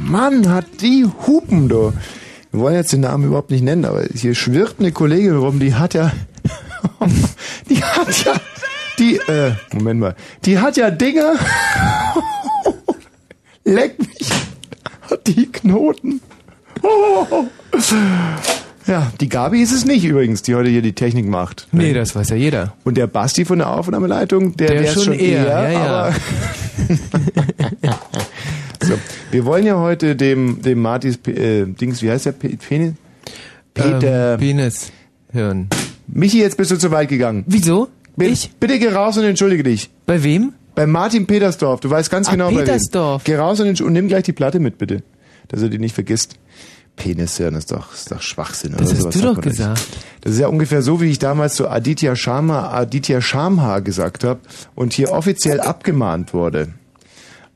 Mann, hat die Hupen, du. Wir wollen jetzt den Namen überhaupt nicht nennen, aber hier schwirrt eine Kollegin rum, die hat ja, die hat ja, die, äh, Moment mal, die hat ja Dinger, leck mich, hat die Knoten. Ja, die Gabi ist es nicht übrigens, die heute hier die Technik macht. Nee, das weiß ja jeder. Und der Basti von der Aufnahmeleitung, der, Der wär's schon eher, ja, ja. aber so, wir wollen ja heute dem dem Martis äh, Dings, wie heißt der Pe- Penis? Peter Ähm, Penis. Hirn. Michi, jetzt bist du zu weit gegangen. Wieso? Bitte, Ich? bitte geh raus und entschuldige dich. Bei wem? Bei Martin Petersdorf. Du weißt ganz Ah, genau Petersdorf. bei wem. Geh raus und, und nimm gleich die Platte mit, bitte. Dass er die nicht vergisst. Penishirn ist doch, ist doch Schwachsinn. Das oder hast du doch man nicht. gesagt. Das ist ja ungefähr so, wie ich damals zu Aditya Sharma, Aditya Shamha gesagt habe und hier offiziell abgemahnt wurde.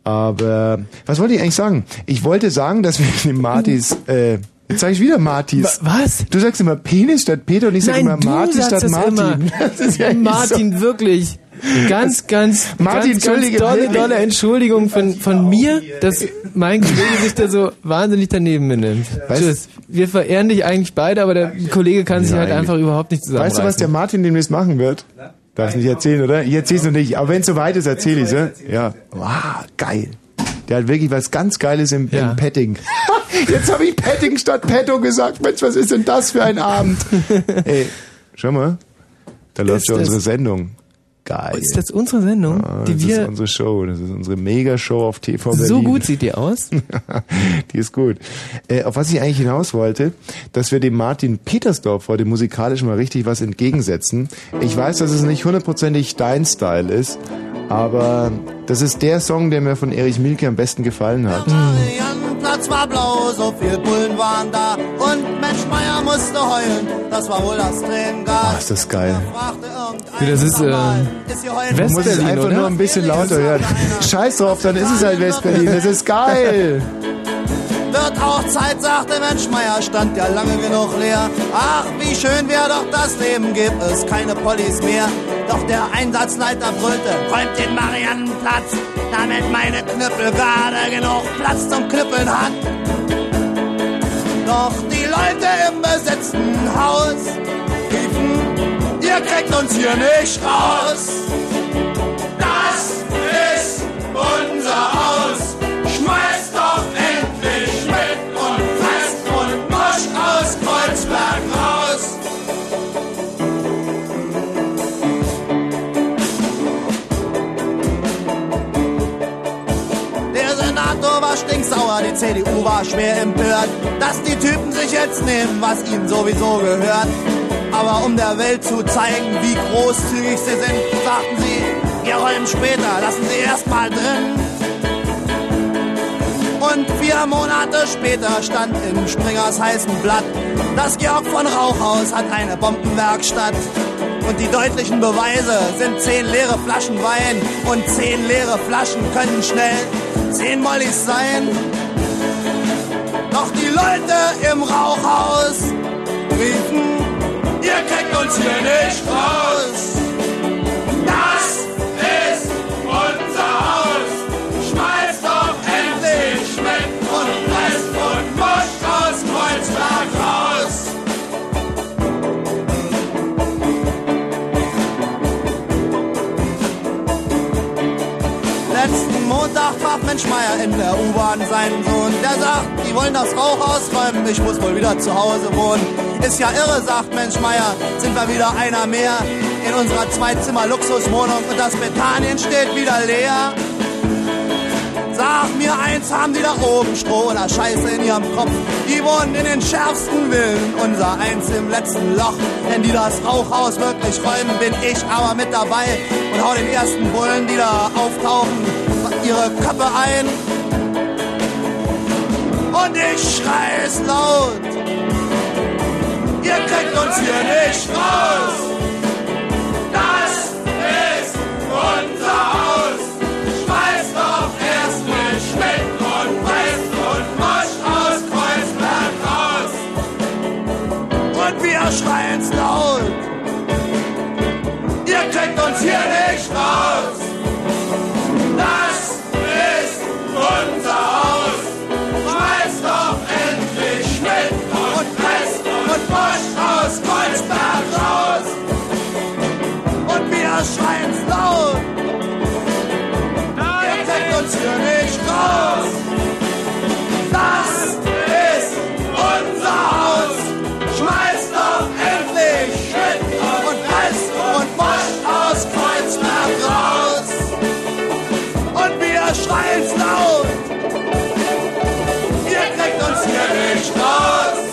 Aber was wollte ich eigentlich sagen? Ich wollte sagen, dass wir dem Martis, äh, jetzt sage ich wieder Martis. Wa- was? Du sagst immer Penis statt Peter und ich sage immer sagst statt Martin. Immer. Das ist ja Martin, wirklich. Ganz, ganz, Martin, ganz, ganz dolle, dolle Entschuldigung von, von mir, dass mein Kollege sich da so wahnsinnig daneben benimmt. Weißt- Tschüss. Wir verehren dich eigentlich beide, aber der Kollege kann sich halt einfach überhaupt nicht zusammenreißen. Weißt du, was der Martin demnächst machen wird? Darfst nicht erzählen, oder? Ich erzähl's noch nicht. Aber wenn es soweit ist, erzähle ich's? Ja. Wow, geil. Der hat wirklich was ganz Geiles im, Ja. im Petting. Jetzt habe ich Petting statt Petto gesagt. Mensch, was ist denn das für ein Abend? Ey, schau mal. Da läuft Ist ja unsere Sendung. Geil. Ist das unsere Sendung, Ah, die das ist wir... unsere Show. Das ist unsere Mega-Show auf TV Berlin. So gut sieht die aus. die ist gut. Äh, auf was ich eigentlich hinaus wollte, dass wir dem Martin Petersdorf heute musikalisch mal richtig was entgegensetzen. Ich weiß, dass es nicht hundertprozentig dein Style ist, aber das ist der Song, der mir von Erich Mielke am besten gefallen hat. Mariannenplatz war blau, so viel Bullen waren da und Mensch Meier musste heulen, das war wohl das Tränengas. ist das geil. Wie, das ist, es West-Berlin, einfach oder? nur ein bisschen lauter hören. Scheiß drauf, dann ist es halt Westberlin. Das ist geil. Wird auch Zeit, sagte Mensch Meier, stand ja lange genug leer. Ach, wie schön wäre doch das Leben, gibt es keine Pollis mehr. Doch der Einsatzleiter brüllte, räumt den Mariannenplatz, damit meine Knüppel gerade genug Platz zum Knüppeln hat. Doch die Leute im besetzten Haus riefen, ihr kriegt uns hier nicht raus. Das ist unser Haus. CDU war schwer empört, dass die Typen sich jetzt nehmen, was ihnen sowieso gehört. Aber um der Welt zu zeigen, wie großzügig sie sind, sagten sie, wir räumen später, lassen sie erst mal drin. Und vier Monate später stand im Springers heißen Blatt, das Georg von Rauchhaus hat eine Bombenwerkstatt. Und die deutlichen Beweise sind zehn leere Flaschen Wein und zehn leere Flaschen können schnell zehn Mollys sein. Leute im Rauchhaus riefen, ihr kriegt uns hier nicht raus. Das ist unser Haus. Schmeißt doch endlich mit und presst und moscht aus Kreuzberg raus. Letzten Montag traf Mensch Meier in der U-Bahn seinen Sohn. Der sagt, die wollen das Rauch ausräumen, ich muss wohl wieder zu Hause wohnen. Ist ja irre, sagt Mensch Meier, sind wir wieder einer mehr in unserer Zwei-Zimmer-Luxuswohnung und das Betanien steht wieder leer. Sag mir eins, haben die da oben Stroh oder Scheiße in ihrem Kopf? Die wohnen in den schärfsten Villen, unser eins im letzten Loch. Wenn die das Rauchhaus wirklich räumen, bin ich aber mit dabei und hau den ersten Bullen, die da auftauchen, ihre Köpfe ein. Und ich schrei es laut. Ihr kriegt uns hier nicht raus. Das ist unser Haus. Schmeißt doch erst Schmidt und West und Mosch aus Kreuzberg raus. Und wir schreien's laut. Ihr kriegt uns hier nicht raus. Das ist aus Kreuzberg raus und wir schreien's laut. Ihr kriegt uns hier nicht raus. Das ist unser Haus. Schmeißt doch endlich Shit und Rest und Wasch aus Kreuzberg raus. Und wir schreien's laut. Ihr kriegt uns hier nicht raus.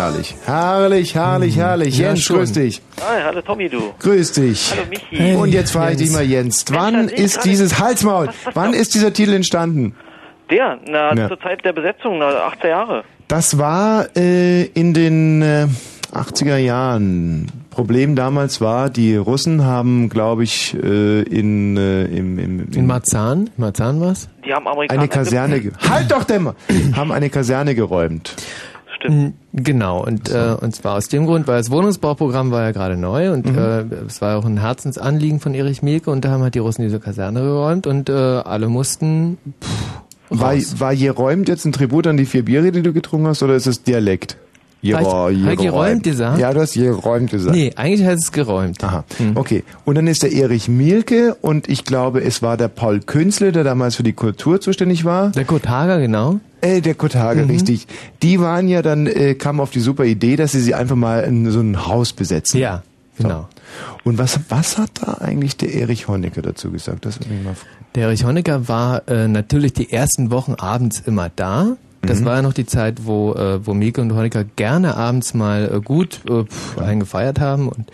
Herrlich, herrlich, herrlich, herrlich. Ja, Jens, schon. grüß dich. Hi, hallo Tommy, du. Grüß dich. Hallo Michi. Und jetzt frage ich dich Jens. mal, Jens, Mensch, wann ich ist dieses Halsmaul, Was, was, wann was? ist dieser Titel entstanden? Der, na, Ja. zur Zeit der Besetzung, na, 18 Jahre. Das war äh, in den äh, 80er Jahren. Problem damals war, die Russen haben, glaube ich, äh, in, äh, im, im, In Marzahn? Marzahn war's? Die haben Amerikaner. eine Kaserne, halt doch dämmer, haben eine Kaserne geräumt. Stimmt. Genau, und, äh, und zwar aus dem Grund, weil das Wohnungsbauprogramm war ja gerade neu und äh, es war auch ein Herzensanliegen von Erich Mielke und da haben halt die Russen diese Kaserne geräumt und äh, alle mussten War, raus. war geräumt jetzt ein Tribut an die vier Biere, die du getrunken hast, oder ist es Dialekt? Hab ich- hab ich geräumt gesagt? Ja, du hast geräumt gesagt. Nee, eigentlich heißt es geräumt. Aha, okay. Und dann ist der Erich Mielke und ich glaube, es war der Paul Künzle, der damals für die Kultur zuständig war. Der Kurt Hager, genau. Äh, der Kurt Hager, richtig. Die waren ja dann, äh, kamen auf die super Idee, dass sie sie einfach mal in so ein Haus besetzen. Ja, genau. Und was, was hat da eigentlich der Erich Honecker dazu gesagt? Das würde mich mal fragen. Der Erich Honecker war äh, natürlich die ersten Wochen abends immer da. Das war ja noch die Zeit, wo, äh, wo Mielke und Honecker gerne abends mal äh, gut äh, pff, einen gefeiert haben. Und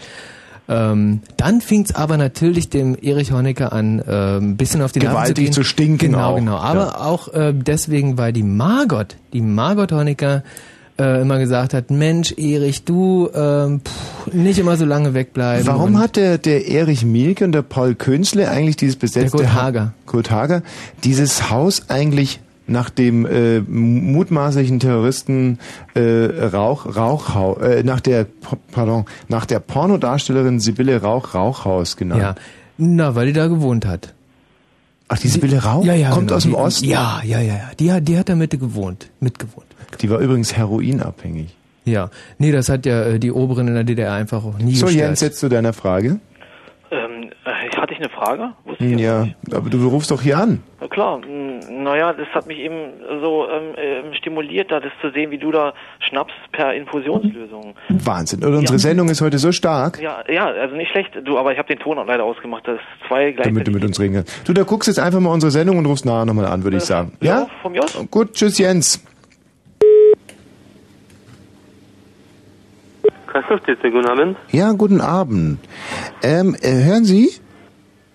ähm, dann fing's aber natürlich dem Erich Honecker an, äh, ein bisschen auf die Gewaltig zu, gehen. zu stinken Genau, auch. genau. Aber Ja. auch äh, deswegen, weil die Margot, die Margot Honecker äh, immer gesagt hat, Mensch, Erich, du ähm, pff, nicht immer so lange wegbleiben. Warum hat der, der Erich Mielke und der Paul Künzle eigentlich dieses besetzte Der Kurt Ha- Hager. Kurt Hager dieses Haus eigentlich nach dem äh, mutmaßlichen Terroristen äh, Rauch Rauchhaus äh, nach der pardon nach der Pornodarstellerin Sibylle Rauch Rauchhaus genannt. Ja, na, weil die da gewohnt hat. Ach, die Sibylle Rauch Ja, ja, kommt genau. aus dem die, Osten. Ja, ja, ja, ja. Die hat, die hat da Mitte gewohnt, mitgewohnt. Die war übrigens heroinabhängig. Ja, nee, das hat ja äh, die Oberen in der DDR einfach auch nie So gestört. Jens, jetzt zu deiner Frage. Äh, ich eine Frage? Wusste ich Hm, Ja, nicht. aber du rufst doch hier an. Na klar, mh, naja, das hat mich eben so ähm, ähm, stimuliert, da das zu sehen, wie du da schnappst per Infusionslösung. Wahnsinn. Und unsere Ja. Sendung ist heute so stark, Ja, ja, also nicht schlecht, du, aber ich habe den Ton auch leider ausgemacht, das ist zwei gleichzeitig. damit du mit uns reden kannst. Du, da guckst jetzt einfach mal unsere Sendung und rufst nachher nochmal an, würde ich sagen. Ja? Ja, von mir aus. Gut, tschüss Jens. Kassenstätte, guten Abend. Ja, guten Abend. Ähm, äh, hören Sie?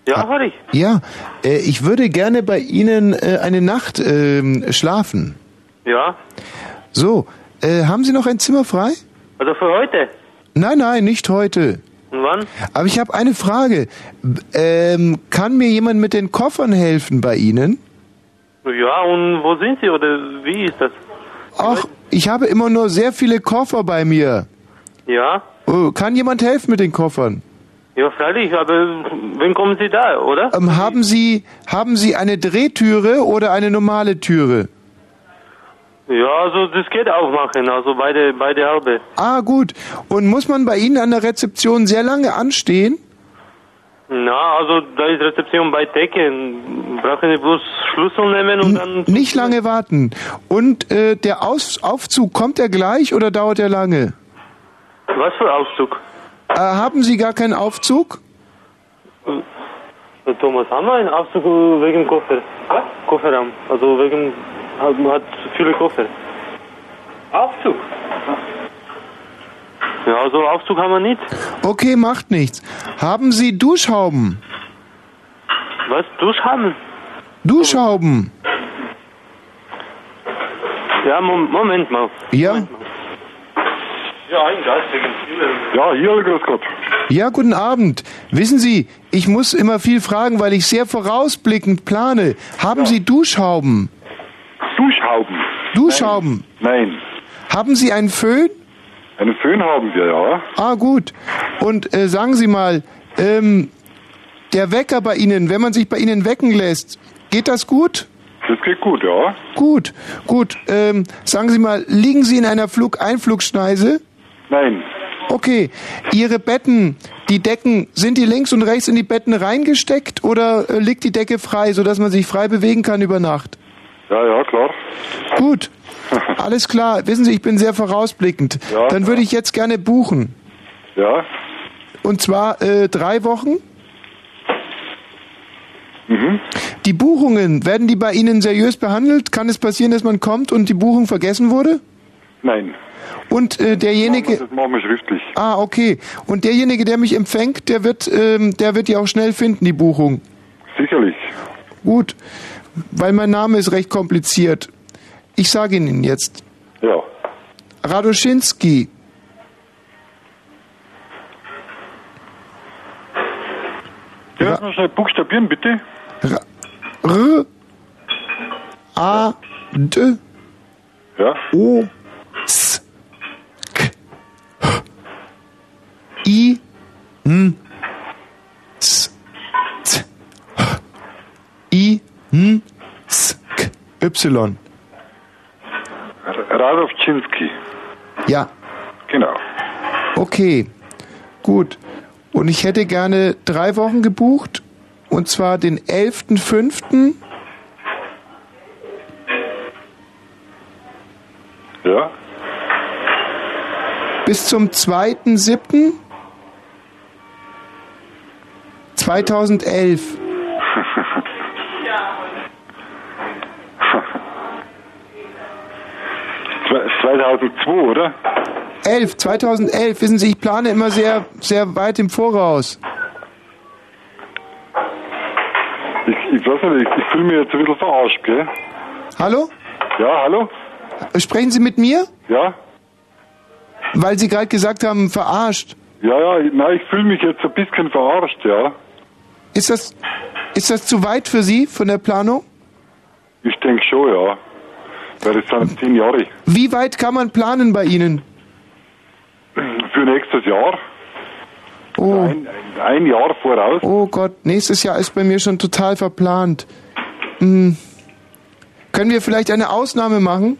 Ja, hör ich. Ja, äh, ich würde gerne bei Ihnen äh, eine Nacht ähm, schlafen. Ja. So, äh, haben Sie noch ein Zimmer frei? Also für heute. Nein, nein, nicht heute. Und wann? Aber ich habe eine Frage. Ähm, kann mir jemand mit den Koffern helfen bei Ihnen? Ja, und wo sind Sie oder wie ist das? Ach, ich habe immer nur sehr viele Koffer bei mir. Ja. Oh, kann jemand helfen mit den Koffern? Ja, freilich, aber wann kommen Sie da, oder? Ähm, haben Sie haben Sie eine Drehtüre oder eine normale Türe? Ja, also das geht auch machen, also beide, beide halbe. Ah, gut. Und muss man bei Ihnen an der Rezeption sehr lange anstehen? Na, also da ist Rezeption bei Decke. Brauchen Sie bloß Schlüssel nehmen und dann... Nicht lange warten. Und äh, der Aus Aufzug, kommt er gleich oder dauert er lange? Was für Aufzug? Äh, haben Sie gar keinen Aufzug? Äh, Thomas, haben wir einen Aufzug wegen Koffer? Was? Kofferraum. Also wegen... Hat, hat viele Koffer. Aufzug? Ja, also Aufzug haben wir nicht. Okay, macht nichts. Haben Sie Duschhauben? Was? Duschhaben? Duschhauben? Ja, Mom Moment mal. Ja? Ja, ein Gast wegen Ja, hier, grüß Gott. Ja, guten Abend. Wissen Sie, ich muss immer viel fragen, weil ich sehr vorausblickend plane. Haben Sie Duschhauben? Duschhauben. Duschhauben? Nein. Haben Sie einen Föhn? Einen Föhn haben wir, ja. Ah, gut. Und äh, sagen Sie mal, ähm, der Wecker bei Ihnen, wenn man sich bei Ihnen wecken lässt, geht das gut? Das geht gut, ja. Gut, gut. Ähm, sagen Sie mal, liegen Sie in einer Flug-Einflugschneise? Nein. Okay. Ihre Betten, die Decken, sind die links und rechts in die Betten reingesteckt oder äh, liegt die Decke frei, sodass man sich frei bewegen kann über Nacht? Ja, ja, klar. Gut. Alles klar. Wissen Sie, ich bin sehr vorausblickend. Ja. Dann würde ich jetzt gerne buchen. Ja. Und zwar äh, drei Wochen. Mhm. Die Buchungen, werden die bei Ihnen seriös behandelt? Kann es passieren, dass man kommt und die Buchung vergessen wurde? Nein. Und äh, derjenige... Das machen wir schriftlich. Ah, okay. Und derjenige, der mich empfängt, der wird, ähm, der wird die auch schnell finden, die Buchung. Sicherlich. Gut, weil mein Name ist recht kompliziert. Ich sage Ihnen jetzt. Ja. Radoschinski. Können Sie mal schnell buchstabieren, bitte? R A D Ja. O Y. R- Radowczynski. Ja, Genau. okay. Gut. Und ich hätte gerne drei Wochen gebucht. Und zwar den 11.05. Ja. bis zum 2.07. 2011. 2002, oder? 11, 2011. Wissen Sie, ich plane immer sehr, sehr weit im Voraus. Ich, ich weiß nicht, ich, fühle mich jetzt ein bisschen verarscht, gell? Hallo? Ja, hallo? Sprechen Sie mit mir? Ja? Weil Sie gerade gesagt haben, verarscht. Ja, ja, nein, ich fühle mich jetzt ein bisschen verarscht, ja. Ist das, ist das zu weit für Sie von der Planung? Ich denke schon, ja. Weil das sind zehn Jahre. Wie weit kann man planen bei Ihnen? Für nächstes Jahr. Oh, Ein, ein Jahr voraus. oh Gott, nächstes Jahr ist bei mir schon total verplant. Hm. Können wir vielleicht eine Ausnahme machen?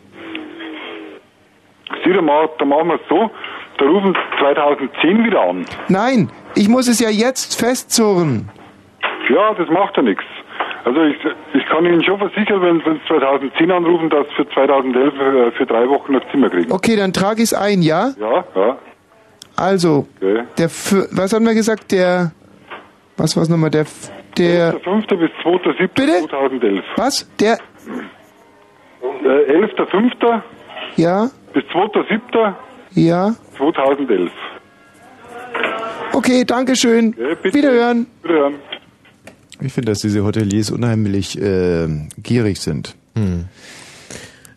Sieh doch mal, da machen wir es so. Da rufen sie 2010 wieder an. Nein, ich muss es ja jetzt festzurren. Ja, das macht ja nichts. Also ich, ich kann Ihnen schon versichern, wenn Sie 2010 anrufen, dass für 2011 äh, für drei Wochen das Zimmer kriegen. Okay, dann trage ich es ein, ja? Ja, ja. Also, Okay. der, F- was haben wir gesagt, der, was war's nochmal, der, F- der, 5. bis 2.7. Bitte? 2011. was, der, Äh, 11.5. ja, bis 2.7. ja, 2011. okay, danke schön, bitte. wiederhören. Wiederhören. Ich finde, dass diese Hoteliers unheimlich äh, gierig sind. Hm.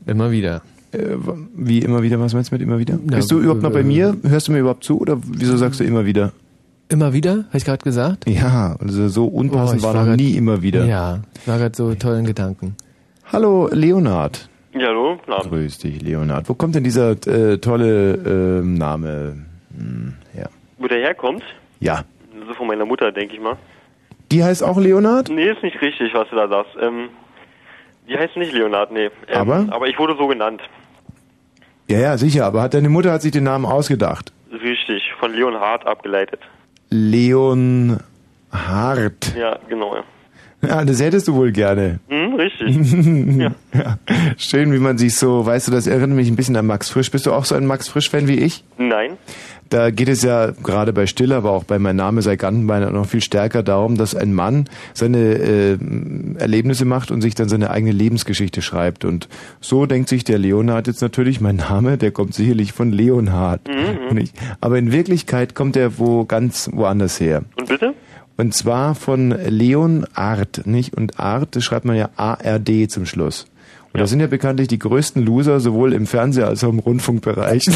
Immer wieder. Äh, wie immer wieder, was meinst du mit immer wieder? Ja, Bist du überhaupt noch bei äh, mir? Hörst du mir überhaupt zu oder wieso sagst du immer wieder? Immer wieder? Habe ich gerade gesagt? Ja, also so unpassend ich war war noch nie immer wieder. Ja, ich war gerade so tollen Gedanken. Hallo Leonard. Ja, hallo, Abend. Grüß dich, Leonard. Wo kommt denn dieser äh, tolle ähm, Name hm, her? Wo der herkommt? Ja. So von meiner Mutter, denke ich mal. Die heißt auch Leonard? Nee, ist nicht richtig, was du da sagst. Ähm, die heißt nicht Leonard, nee. Ähm, Aber? Aber ich wurde so genannt. Ja, ja, sicher, aber hat deine Mutter hat sich den Namen ausgedacht. Richtig, von Leonhard abgeleitet. Leon Hart. Ja, genau. Ja. Ja, das hättest du wohl gerne. Hm, richtig. ja. Ja, schön, wie man sich so, weißt du, das erinnert mich ein bisschen an Max Frisch. Bist du auch so ein Max Frisch-Fan wie ich? Nein. Da geht es ja gerade bei Stiller, aber auch bei Mein Name sei Gantenbein noch viel stärker darum, dass ein Mann seine äh, Erlebnisse macht und sich dann seine eigene Lebensgeschichte schreibt. Und so denkt sich der Leonhard jetzt natürlich, mein Name, der kommt sicherlich von Leonhard. Nicht? Aber in Wirklichkeit kommt er wo ganz woanders her. Und bitte? Und zwar von Leon Art, nicht? Und Art, das schreibt man ja ARD zum Schluss. Und das sind ja bekanntlich die größten Loser, sowohl im Fernseher als auch im Rundfunkbereich.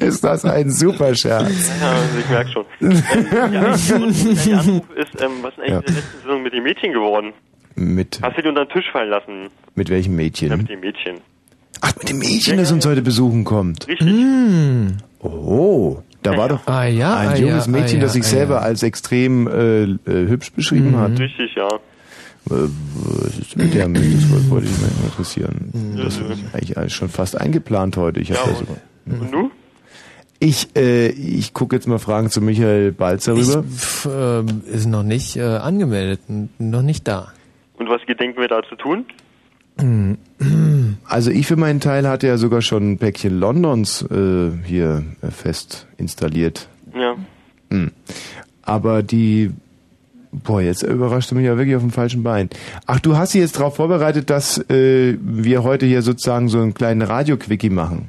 ist das ein super Scherz? Ja, ich merke schon. ähm, ja, der Anruf ist, ähm, was ist eigentlich Ja. in der letzten Saison mit den Mädchen geworden? Mit, Hast du die unter den Tisch fallen lassen? mit welchem Ja, Mädchen? mit den Mädchen. Ach, mit dem Mädchen, das uns heute besuchen kommt. Richtig. Oh, da war doch Ah ja, ein ah, junges ja, Mädchen, ah, das sich ah, selber ja. als extrem äh, äh, hübsch beschrieben hat. Richtig, ja. Äh, Was ist mit der mit? Das wollte ich mich interessieren. Das ist eigentlich alles schon fast eingeplant heute. Ich, Ja, sogar- Und du? ich, äh, ich gucke jetzt mal Fragen zu Michael Balzer Ich, rüber. f, ähm, ist noch nicht äh, angemeldet, noch nicht da. Und was gedenken wir da zu tun? Also ich für meinen Teil hatte ja sogar schon ein Päckchen Londons äh, hier äh, fest installiert. Ja. Hm. Aber die, boah, jetzt überrascht du mich ja wirklich auf dem falschen Bein. Ach, du hast dich jetzt darauf vorbereitet, dass äh, wir heute hier sozusagen so einen kleinen Radio-Quickie machen.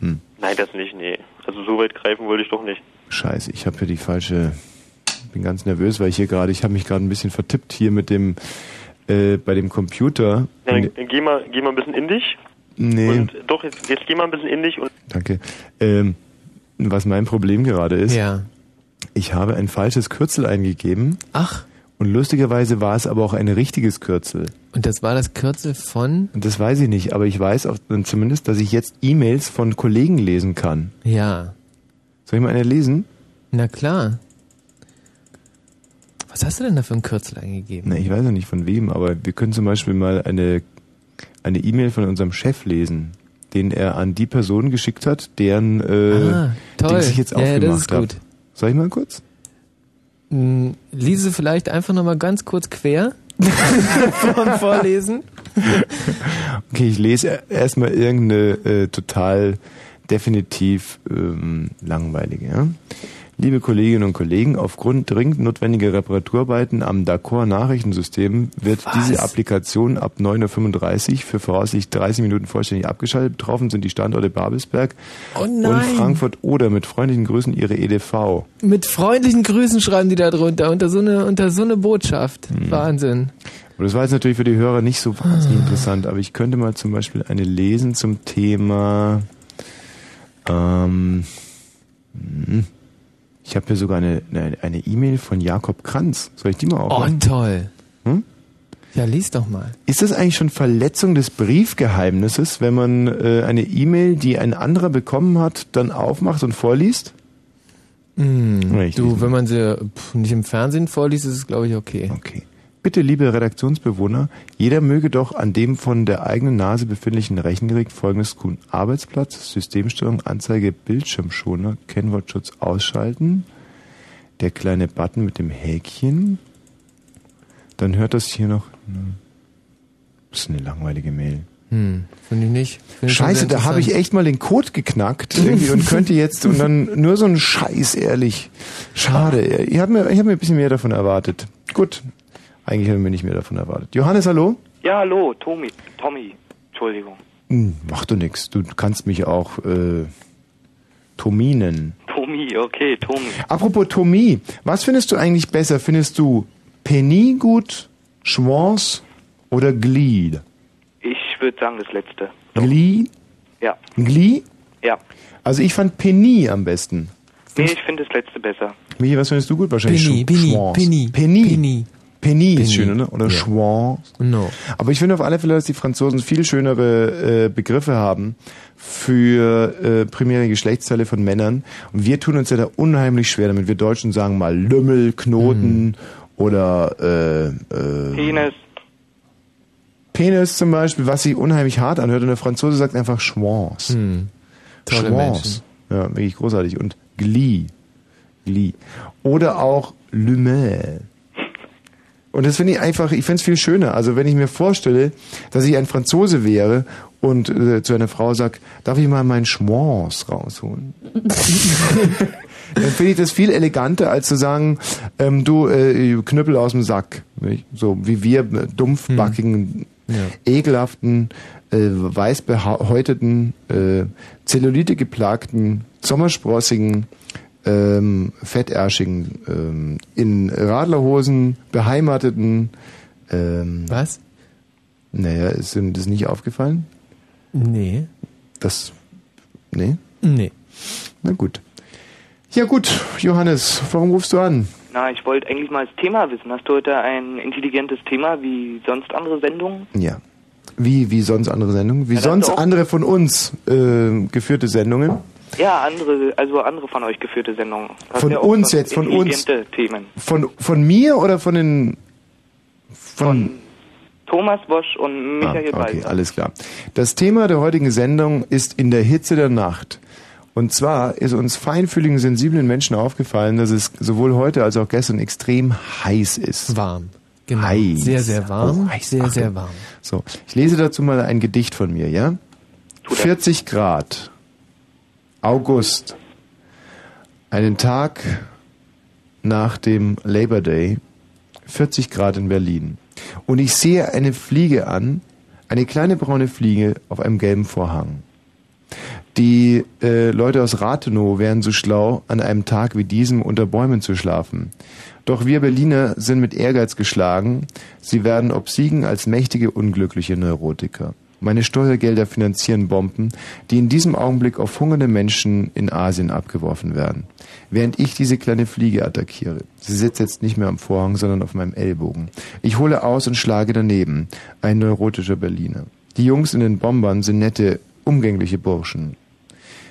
Hm. Nein, das nicht, nee. Also so weit greifen wollte ich doch nicht. Scheiße, ich habe hier die falsche, bin ganz nervös, weil ich hier gerade, ich habe mich gerade ein bisschen vertippt hier mit dem, äh, bei dem Computer. Dann geh, mal, geh mal ein bisschen in dich. Nee. Und doch, jetzt, jetzt geh mal ein bisschen in dich und Danke. Ähm, was mein Problem gerade ist, Ja. ich habe ein falsches Kürzel eingegeben. Ach. Und lustigerweise war es aber auch ein richtiges Kürzel. Und das war das Kürzel von? Und das weiß ich nicht, aber ich weiß auch zumindest, dass ich jetzt E-Mails von Kollegen lesen kann. Ja. Soll ich mal eine lesen? Na klar. Was hast du denn da für ein Kürzel eingegeben? Na, ich weiß ja nicht von wem, aber wir können zum Beispiel mal eine eine E-Mail von unserem Chef lesen, den er an die Person geschickt hat, deren äh, Ah, toll. Ich jetzt Ja, ja, aufgemacht das ist gut. Soll ich mal kurz? Hm, Liese vielleicht einfach nochmal ganz kurz quer vom Vorlesen. Okay, ich lese erstmal irgendeine äh, total definitiv ähm, langweilige. Ja? Liebe Kolleginnen und Kollegen, aufgrund dringend notwendiger Reparaturarbeiten am D'accord Nachrichtensystem wird Was? diese Applikation ab 9.35 Uhr für voraussichtlich 30 Minuten vollständig abgeschaltet. Betroffen sind die Standorte Babelsberg Oh und. Frankfurt oder mit freundlichen Grüßen Ihre EDV. Mit freundlichen Grüßen schreiben die da drunter, unter so eine, unter so eine Botschaft. Hm. Wahnsinn. Und das war jetzt natürlich für die Hörer nicht so wahnsinnig interessant, aber ich könnte mal zum Beispiel eine lesen zum Thema. Ähm, hm, ich habe hier sogar eine E-Mail von Jakob Kranz. Soll ich die mal Oh, aufmachen? toll. Hm? Ja, lies doch mal. Ist das eigentlich schon Verletzung des Briefgeheimnisses, wenn man äh, eine E-Mail, die ein anderer bekommen hat, dann aufmacht und vorliest? Richtig. du, wenn man sie pff, nicht im Fernsehen vorliest, ist es, glaube ich, okay. Okay. Bitte, liebe Redaktionsbewohner, jeder möge doch an dem von der eigenen Nase befindlichen Rechengerät folgendes tun. Arbeitsplatz, Systemsteuerung, Anzeige, Bildschirmschoner, Kennwortschutz ausschalten. Der kleine Button mit dem Häkchen. Dann hört das hier noch. Das ist eine langweilige Mail. Hm, finde ich nicht. Find Scheiße, da habe ich echt mal den Code geknackt irgendwie und könnte jetzt und dann nur so ein Scheiß, ehrlich. Schade. Ich habe mir, ich hab mir ein bisschen mehr davon erwartet. Gut. Eigentlich habe ich mir nicht mehr davon erwartet. Johannes, hallo? Ja, hallo, Tommy. Tommy. Entschuldigung. Hm, mach du nix. Du kannst mich auch äh, Tommy nennen. Tommy, okay, Tommy. Apropos Tommy, was findest du eigentlich besser? Findest du Penny gut, Schwanz oder Glied? Ich würde sagen das letzte. Glied? Ja. Glied? Ja. Also ich fand Penny am besten. Nee, ich finde das letzte besser. Michi, was findest du gut? Wahrscheinlich Penny, Penny, Schwanz. Penny, Penny. Penny. Penny ist schöner, ne? Oder Ja. Schwanz. No. Aber ich finde auf alle Fälle, dass die Franzosen viel schönere äh, Begriffe haben für äh, primäre Geschlechtsteile von Männern. Und wir tun uns ja da unheimlich schwer damit. Wir Deutschen sagen mal Lümmel, Knoten oder äh, äh, Penis. Penis zum Beispiel, was sich unheimlich hart anhört. Und der Franzose sagt einfach Schwanz. Hm. Tolle Schwanz. Ja, wirklich großartig. Und Glee. Glee. Oder auch Lumel. Und das finde ich einfach, ich finde es viel schöner. Also wenn ich mir vorstelle, dass ich ein Franzose wäre und äh, zu einer Frau sag, darf ich mal meinen Schwanz rausholen? Dann finde ich das viel eleganter, als zu sagen, ähm, du äh, Knüppel aus dem Sack. Nicht? So wie wir äh, dumpfbackigen, ekelhaften, äh, weißbehäuteten, äh, Zellulite geplagten, sommersprossigen, ähm, fettärschigen, ähm, in Radlerhosen beheimateten. Ähm, Was? Naja, ist Ihnen das nicht aufgefallen? Nee. Das. Nee? Nee. Na gut. Ja gut, Johannes, warum rufst du an? Na, ich wollte eigentlich mal das Thema wissen. Hast du heute ein intelligentes Thema wie sonst andere Sendungen? Ja. Wie, wie sonst andere Sendungen? Wie Ja, sonst andere von uns äh, geführte Sendungen? Ja, andere, also andere von euch geführte Sendungen. Hast Von ja uns jetzt, von uns. Themen. Von, von mir oder von den. Von. Thomas Wosch und Michael ah, okay, Balzer. alles klar. Das Thema der heutigen Sendung ist in der Hitze der Nacht. Und zwar ist uns feinfühligen, sensiblen Menschen aufgefallen, dass es sowohl heute als auch gestern extrem heiß ist. Warm. Genau. Heiß. Sehr, sehr warm. Oh, heiß. Sehr, Achtung. sehr warm. So, ich lese dazu mal ein Gedicht von mir, ja? 40 Grad. August. Einen Tag nach dem Labor Day. 40 Grad in Berlin. Und ich sehe eine Fliege an, eine kleine braune Fliege auf einem gelben Vorhang. Die äh, Leute aus Rathenow wären so schlau, an einem Tag wie diesem unter Bäumen zu schlafen. Doch wir Berliner sind mit Ehrgeiz geschlagen. Sie werden obsiegen als mächtige, unglückliche Neurotiker. Meine Steuergelder finanzieren Bomben, die in diesem Augenblick auf hungernde Menschen in Asien abgeworfen werden. Während ich diese kleine Fliege attackiere. Sie sitzt jetzt nicht mehr am Vorhang, sondern auf meinem Ellbogen. Ich hole aus und schlage daneben. Ein neurotischer Berliner. Die Jungs in den Bombern sind nette, umgängliche Burschen.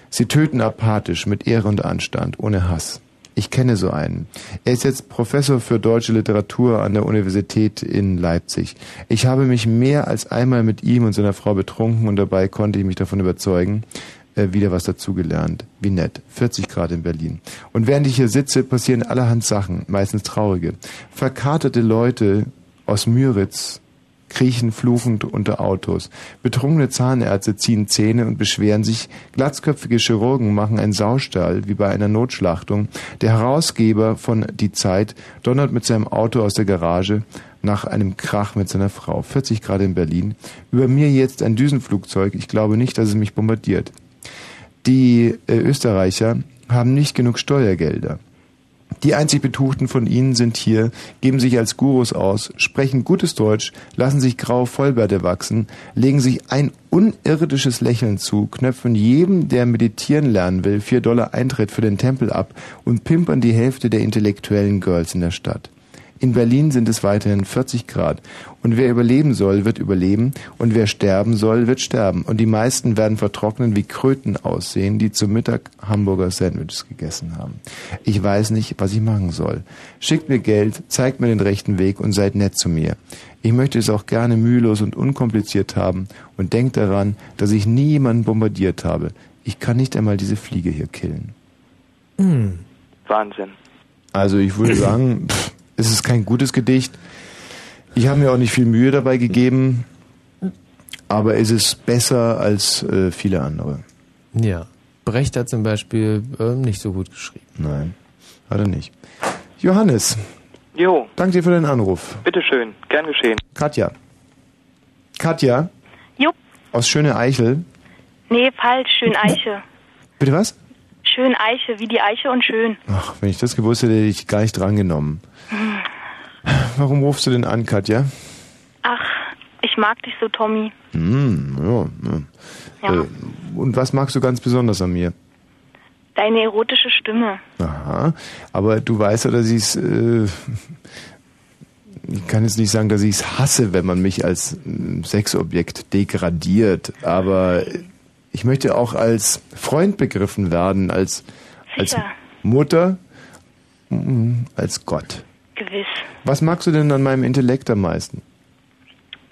Sie töten apathisch, mit Ehre und Anstand, ohne Hass. Ich kenne so einen. Er ist jetzt Professor für deutsche Literatur an der Universität in Leipzig. Ich habe mich mehr als einmal mit ihm und seiner Frau betrunken und dabei konnte ich mich davon überzeugen, äh, wieder was dazugelernt. Wie nett. 40 Grad in Berlin. Und während ich hier sitze, passieren allerhand Sachen, meistens traurige. Verkaterte Leute aus Müritz kriechen fluchend unter Autos. Betrunkene Zahnärzte ziehen Zähne und beschweren sich. Glatzköpfige Chirurgen machen einen Saustall, wie bei einer Notschlachtung. Der Herausgeber von Die Zeit donnert mit seinem Auto aus der Garage nach einem Krach mit seiner Frau. 40 Grad in Berlin. Über mir jetzt ein Düsenflugzeug. Ich glaube nicht, dass es mich bombardiert. Die äh, Österreicher haben nicht genug Steuergelder. Die einzig Betuchten von ihnen sind hier, geben sich als Gurus aus, sprechen gutes Deutsch, lassen sich graue Vollbärte wachsen, legen sich ein unirdisches Lächeln zu, knöpfen jedem, der meditieren lernen will, vier Dollar Eintritt für den Tempel ab und pimpern die Hälfte der intellektuellen Girls in der Stadt. In Berlin sind es weiterhin 40 Grad. Und wer überleben soll, wird überleben. Und wer sterben soll, wird sterben. Und die meisten werden vertrocknen wie Kröten aussehen, die zum Mittag Hamburger Sandwiches gegessen haben. Ich weiß nicht, was ich machen soll. Schickt mir Geld, zeigt mir den rechten Weg und seid nett zu mir. Ich möchte es auch gerne mühelos und unkompliziert haben. Und denkt daran, dass ich nie jemanden bombardiert habe. Ich kann nicht einmal diese Fliege hier killen. Hm. Wahnsinn. Also ich würde sagen, pff, es ist kein gutes Gedicht. Ich habe mir auch nicht viel Mühe dabei gegeben, aber es ist besser als äh, viele andere. Ja. Brecht hat zum Beispiel äh, nicht so gut geschrieben. Nein, hat er nicht. Johannes, Jo, danke dir für deinen Anruf. bitteschön. Gern geschehen. Katja. Katja Jupp. aus Schöne Eichel. Nee, falsch. Schön Eiche. Bitte was? Schön Eiche, wie die Eiche und schön. Ach, wenn ich das gewusst hätte, hätte ich gar nicht drangenommen. Hm. Warum rufst du denn an, Katja? Ach, ich mag dich so, Tommy. Hm, ja, ja. Ja. Äh, und was magst du ganz besonders an mir? Deine erotische Stimme. Aha, aber du weißt ja, dass ich es, äh, ich kann jetzt nicht sagen, dass ich es hasse, wenn man mich als äh, Sexobjekt degradiert, aber ich möchte auch als Freund begriffen werden, als, als. Mutter, mm, als Gott. Gewiss. Was magst du denn an meinem Intellekt am meisten?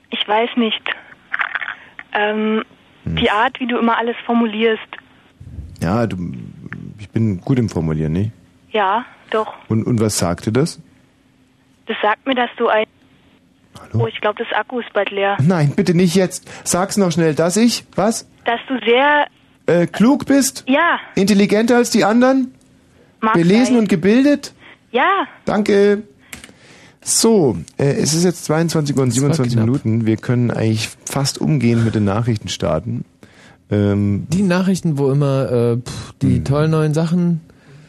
Ich weiß nicht. Ähm, Hm. die Art, wie du immer alles formulierst. Ja, du, ich bin gut im Formulieren, nicht? Ja, doch. Und, und was sagte das? Das sagt mir, dass du ein... Oh, ich glaube, das Akku ist bald leer. Nein, bitte nicht jetzt. Sag's noch schnell, dass ich, was? Dass du sehr... Äh, klug bist? Ja, Intelligenter als die anderen? mag Belesen sein. und gebildet? Ja, Danke. So, äh, es ist jetzt 22 Uhr und 27 Minuten. Wir können eigentlich fast umgehend mit den Nachrichten starten. Ähm, Die Nachrichten, wo immer äh, pff, die Hm. tollen neuen Sachen.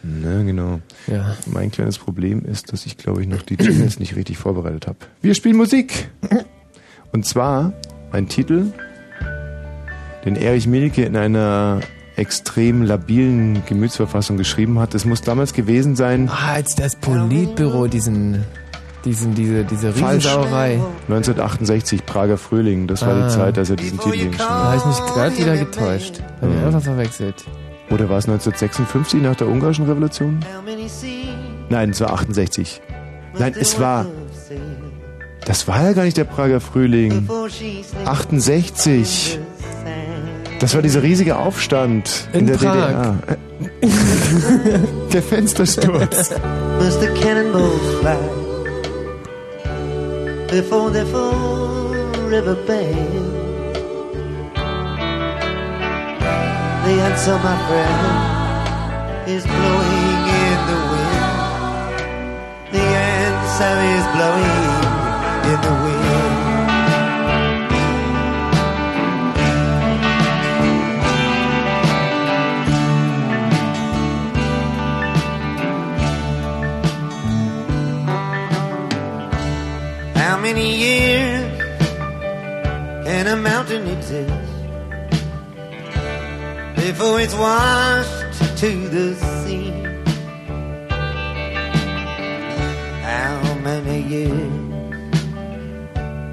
ne, genau. Ja. Mein kleines Problem ist, dass ich, glaube ich, noch die Jingles nicht richtig vorbereitet habe. Wir spielen Musik. Und zwar ein Titel, den Erich Mielke in einer extrem labilen Gemütsverfassung geschrieben hat. Es muss damals gewesen sein. Ah, als das Politbüro diesen, diesen, diese, diese. Riesensauerei. 1968, Prager Frühling. Das war Ah. die Zeit, als er diesen Titel geschrieben Da habe ich mich gerade wieder getäuscht. Habe ich einfach verwechselt. Oder war es 1956 nach der ungarischen Revolution? Nein, es war 68. Nein, es war. Das war ja gar nicht der Prager Frühling. 68. Das war dieser riesige Aufstand in, In der Prag. DDR. der Fenstersturz. Before they're forever banned. The answer, my friend, is blowing in the wind. The answer is blowing in the wind. Many years can a mountain exist before it's washed to the sea? How many years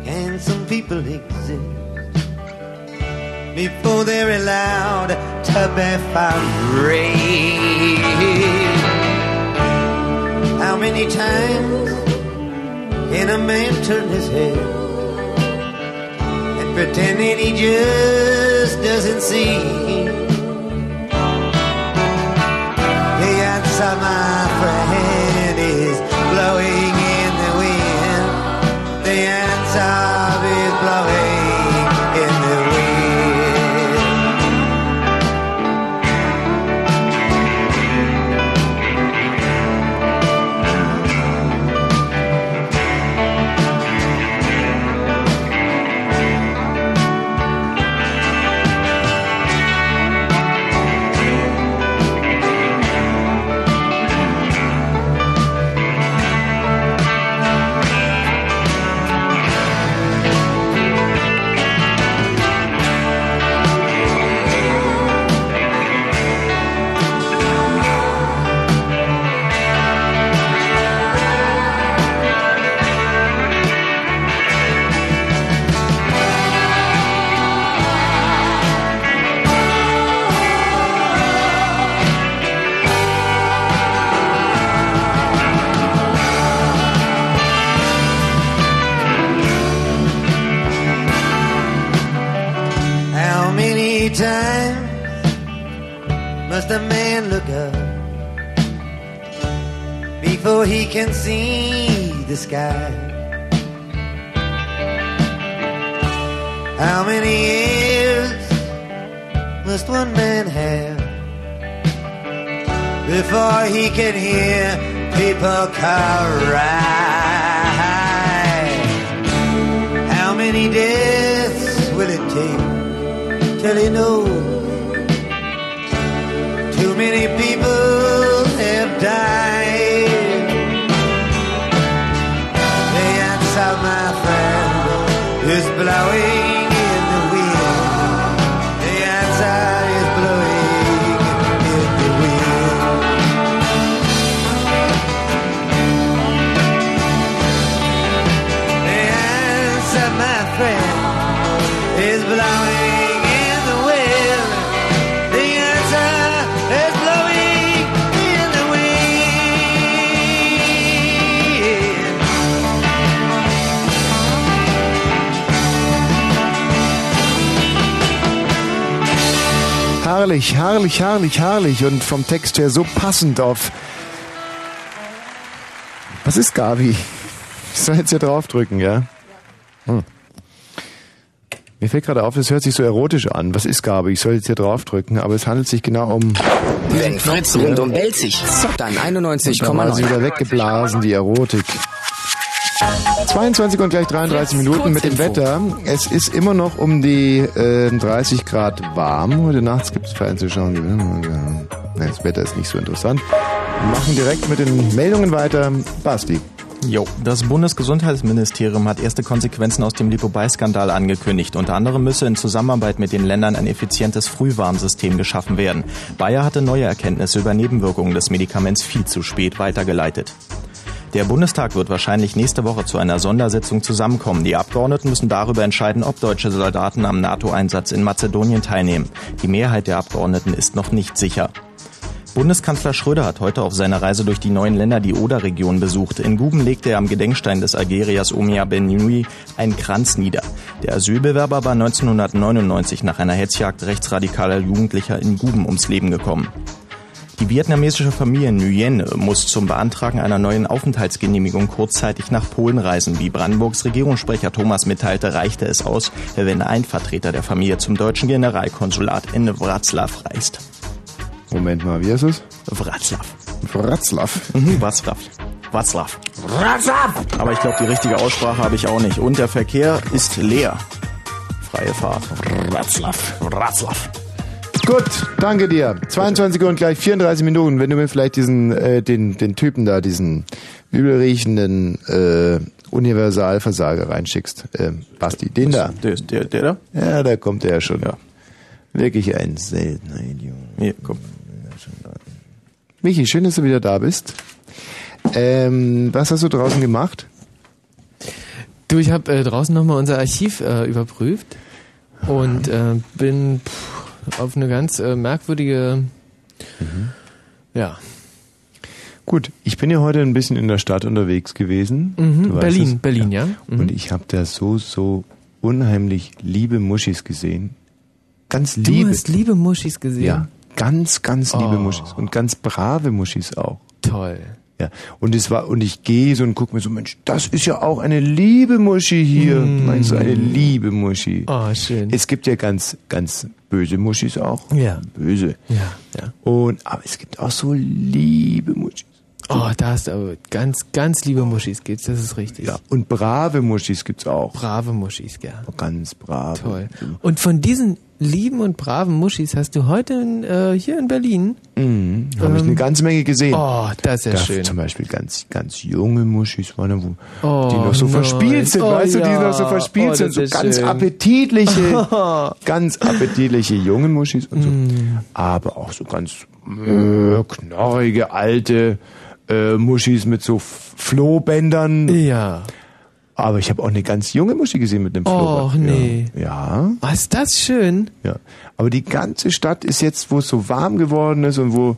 can some people exist before they're allowed to be free? How many times can a man turn his head and pretend he just doesn't see? The answer, my friend, can see the sky? How many years must one man have before he can hear people cry? How many deaths will it take till he knows too many flowing Herrlich, herrlich, herrlich, herrlich und vom Text her so passend auf. Was ist Gabi? Ich soll jetzt hier draufdrücken, ja? Hm. Mir fällt gerade auf, es hört sich so erotisch an. Was ist Gabi? Ich soll jetzt hier draufdrücken, aber es handelt sich genau um. Wenn Fritz rundum belzig, dann Da war sie 91,9. wieder weggeblasen, die Erotik. 22 und gleich 33 Minuten mit dem Wetter. Es ist immer noch um die äh, 30 Grad warm. Heute Nachts gibt es Fernsehschauen. Das Wetter ist nicht so interessant. Wir machen direkt mit den Meldungen weiter. Basti. Jo, das Bundesgesundheitsministerium hat erste Konsequenzen aus dem Lipobei-Skandal angekündigt. Unter anderem müsse in Zusammenarbeit mit den Ländern ein effizientes Frühwarnsystem geschaffen werden. Bayer hatte neue Erkenntnisse über Nebenwirkungen des Medikaments viel zu spät weitergeleitet. Der Bundestag wird wahrscheinlich nächste Woche zu einer Sondersitzung zusammenkommen. Die Abgeordneten müssen darüber entscheiden, ob deutsche Soldaten am NATO-Einsatz in Mazedonien teilnehmen. Die Mehrheit der Abgeordneten ist noch nicht sicher. Bundeskanzler Schröder hat heute auf seiner Reise durch die neuen Länder die Oder-Region besucht. In Guben legte er am Gedenkstein des Algeriers Omia Beninoui einen Kranz nieder. Der Asylbewerber war 1999 nach einer Hetzjagd rechtsradikaler Jugendlicher in Guben ums Leben gekommen. Die vietnamesische Familie Nguyen muss zum Beantragen einer neuen Aufenthaltsgenehmigung kurzzeitig nach Polen reisen. Wie Brandenburgs Regierungssprecher Thomas mitteilte, reichte es aus, wenn ein Vertreter der Familie zum deutschen Generalkonsulat in Wroclaw reist. Moment mal, wie heißt es? Wroclaw. Wroclaw. Mhm, Wroclaw. Wroclaw. Aber ich glaube, die richtige Aussprache habe ich auch nicht. Und der Verkehr ist leer. Freie Fahrt. Wroclaw. Wroclaw. Gut, danke dir. 22 Uhr und gleich 34 Minuten. Wenn du mir vielleicht diesen, äh, den, den Typen da, diesen übelriechenden äh, Universalversager reinschickst. Äh, Basti, den da. Der, der, der da? Ja, da kommt er ja schon. Ja. Wirklich ein seltener Idiot. Hier, komm. Michi, schön, dass du wieder da bist. Ähm, was hast du draußen gemacht? Du, ich habe äh, draußen nochmal unser Archiv äh, überprüft und äh, bin pff, auf eine ganz äh, merkwürdige, ja, Gut, ich bin ja heute ein bisschen in der Stadt unterwegs gewesen. Mhm, Du Berlin, es. Berlin, ja. Mhm. Und ich habe da so, so unheimlich liebe Muschis gesehen. Ganz du liebe. hast liebe Muschis gesehen. Ja, ganz, ganz liebe Oh. Muschis. Und ganz brave Muschis auch. Toll. Ja, und es war, und ich gehe so und guck mir so, Mensch, das ist ja auch eine liebe Muschi hier. Meinst du, eine liebe Muschi? Mm. Oh, schön. Es gibt ja ganz, ganz böse Muschis auch. Ja. Böse. Ja, ja. Und, aber es gibt auch so liebe Muschis. Oh, da hast du aber ganz, ganz liebe Muschis geht's, das ist richtig. Ja, und brave Muschis gibt's auch. Brave Muschis, gell. Ganz brave. Toll. Und von diesen lieben und braven Muschis hast du heute in, äh, hier in Berlin. Mhm, habe ich Ähm, eine ganze Menge gesehen. Oh, das ist ja da schön. Zum Beispiel ganz, ganz junge Muschis wo, Oh, die noch so nein. verspielt sind, Oh, weißt du, die ja. noch so verspielt Oh, sind, so ganz schön. appetitliche, ganz appetitliche junge Muschis und so. Mm. Aber auch so ganz äh, knorrige, alte äh, Muschis mit so Flohbändern. Ja. Aber ich habe auch eine ganz junge Muschi gesehen mit einem Flohband. Och, nee. Ja. ja. Was ist das schön? Ja, aber die ganze Stadt ist jetzt, wo es so warm geworden ist und wo,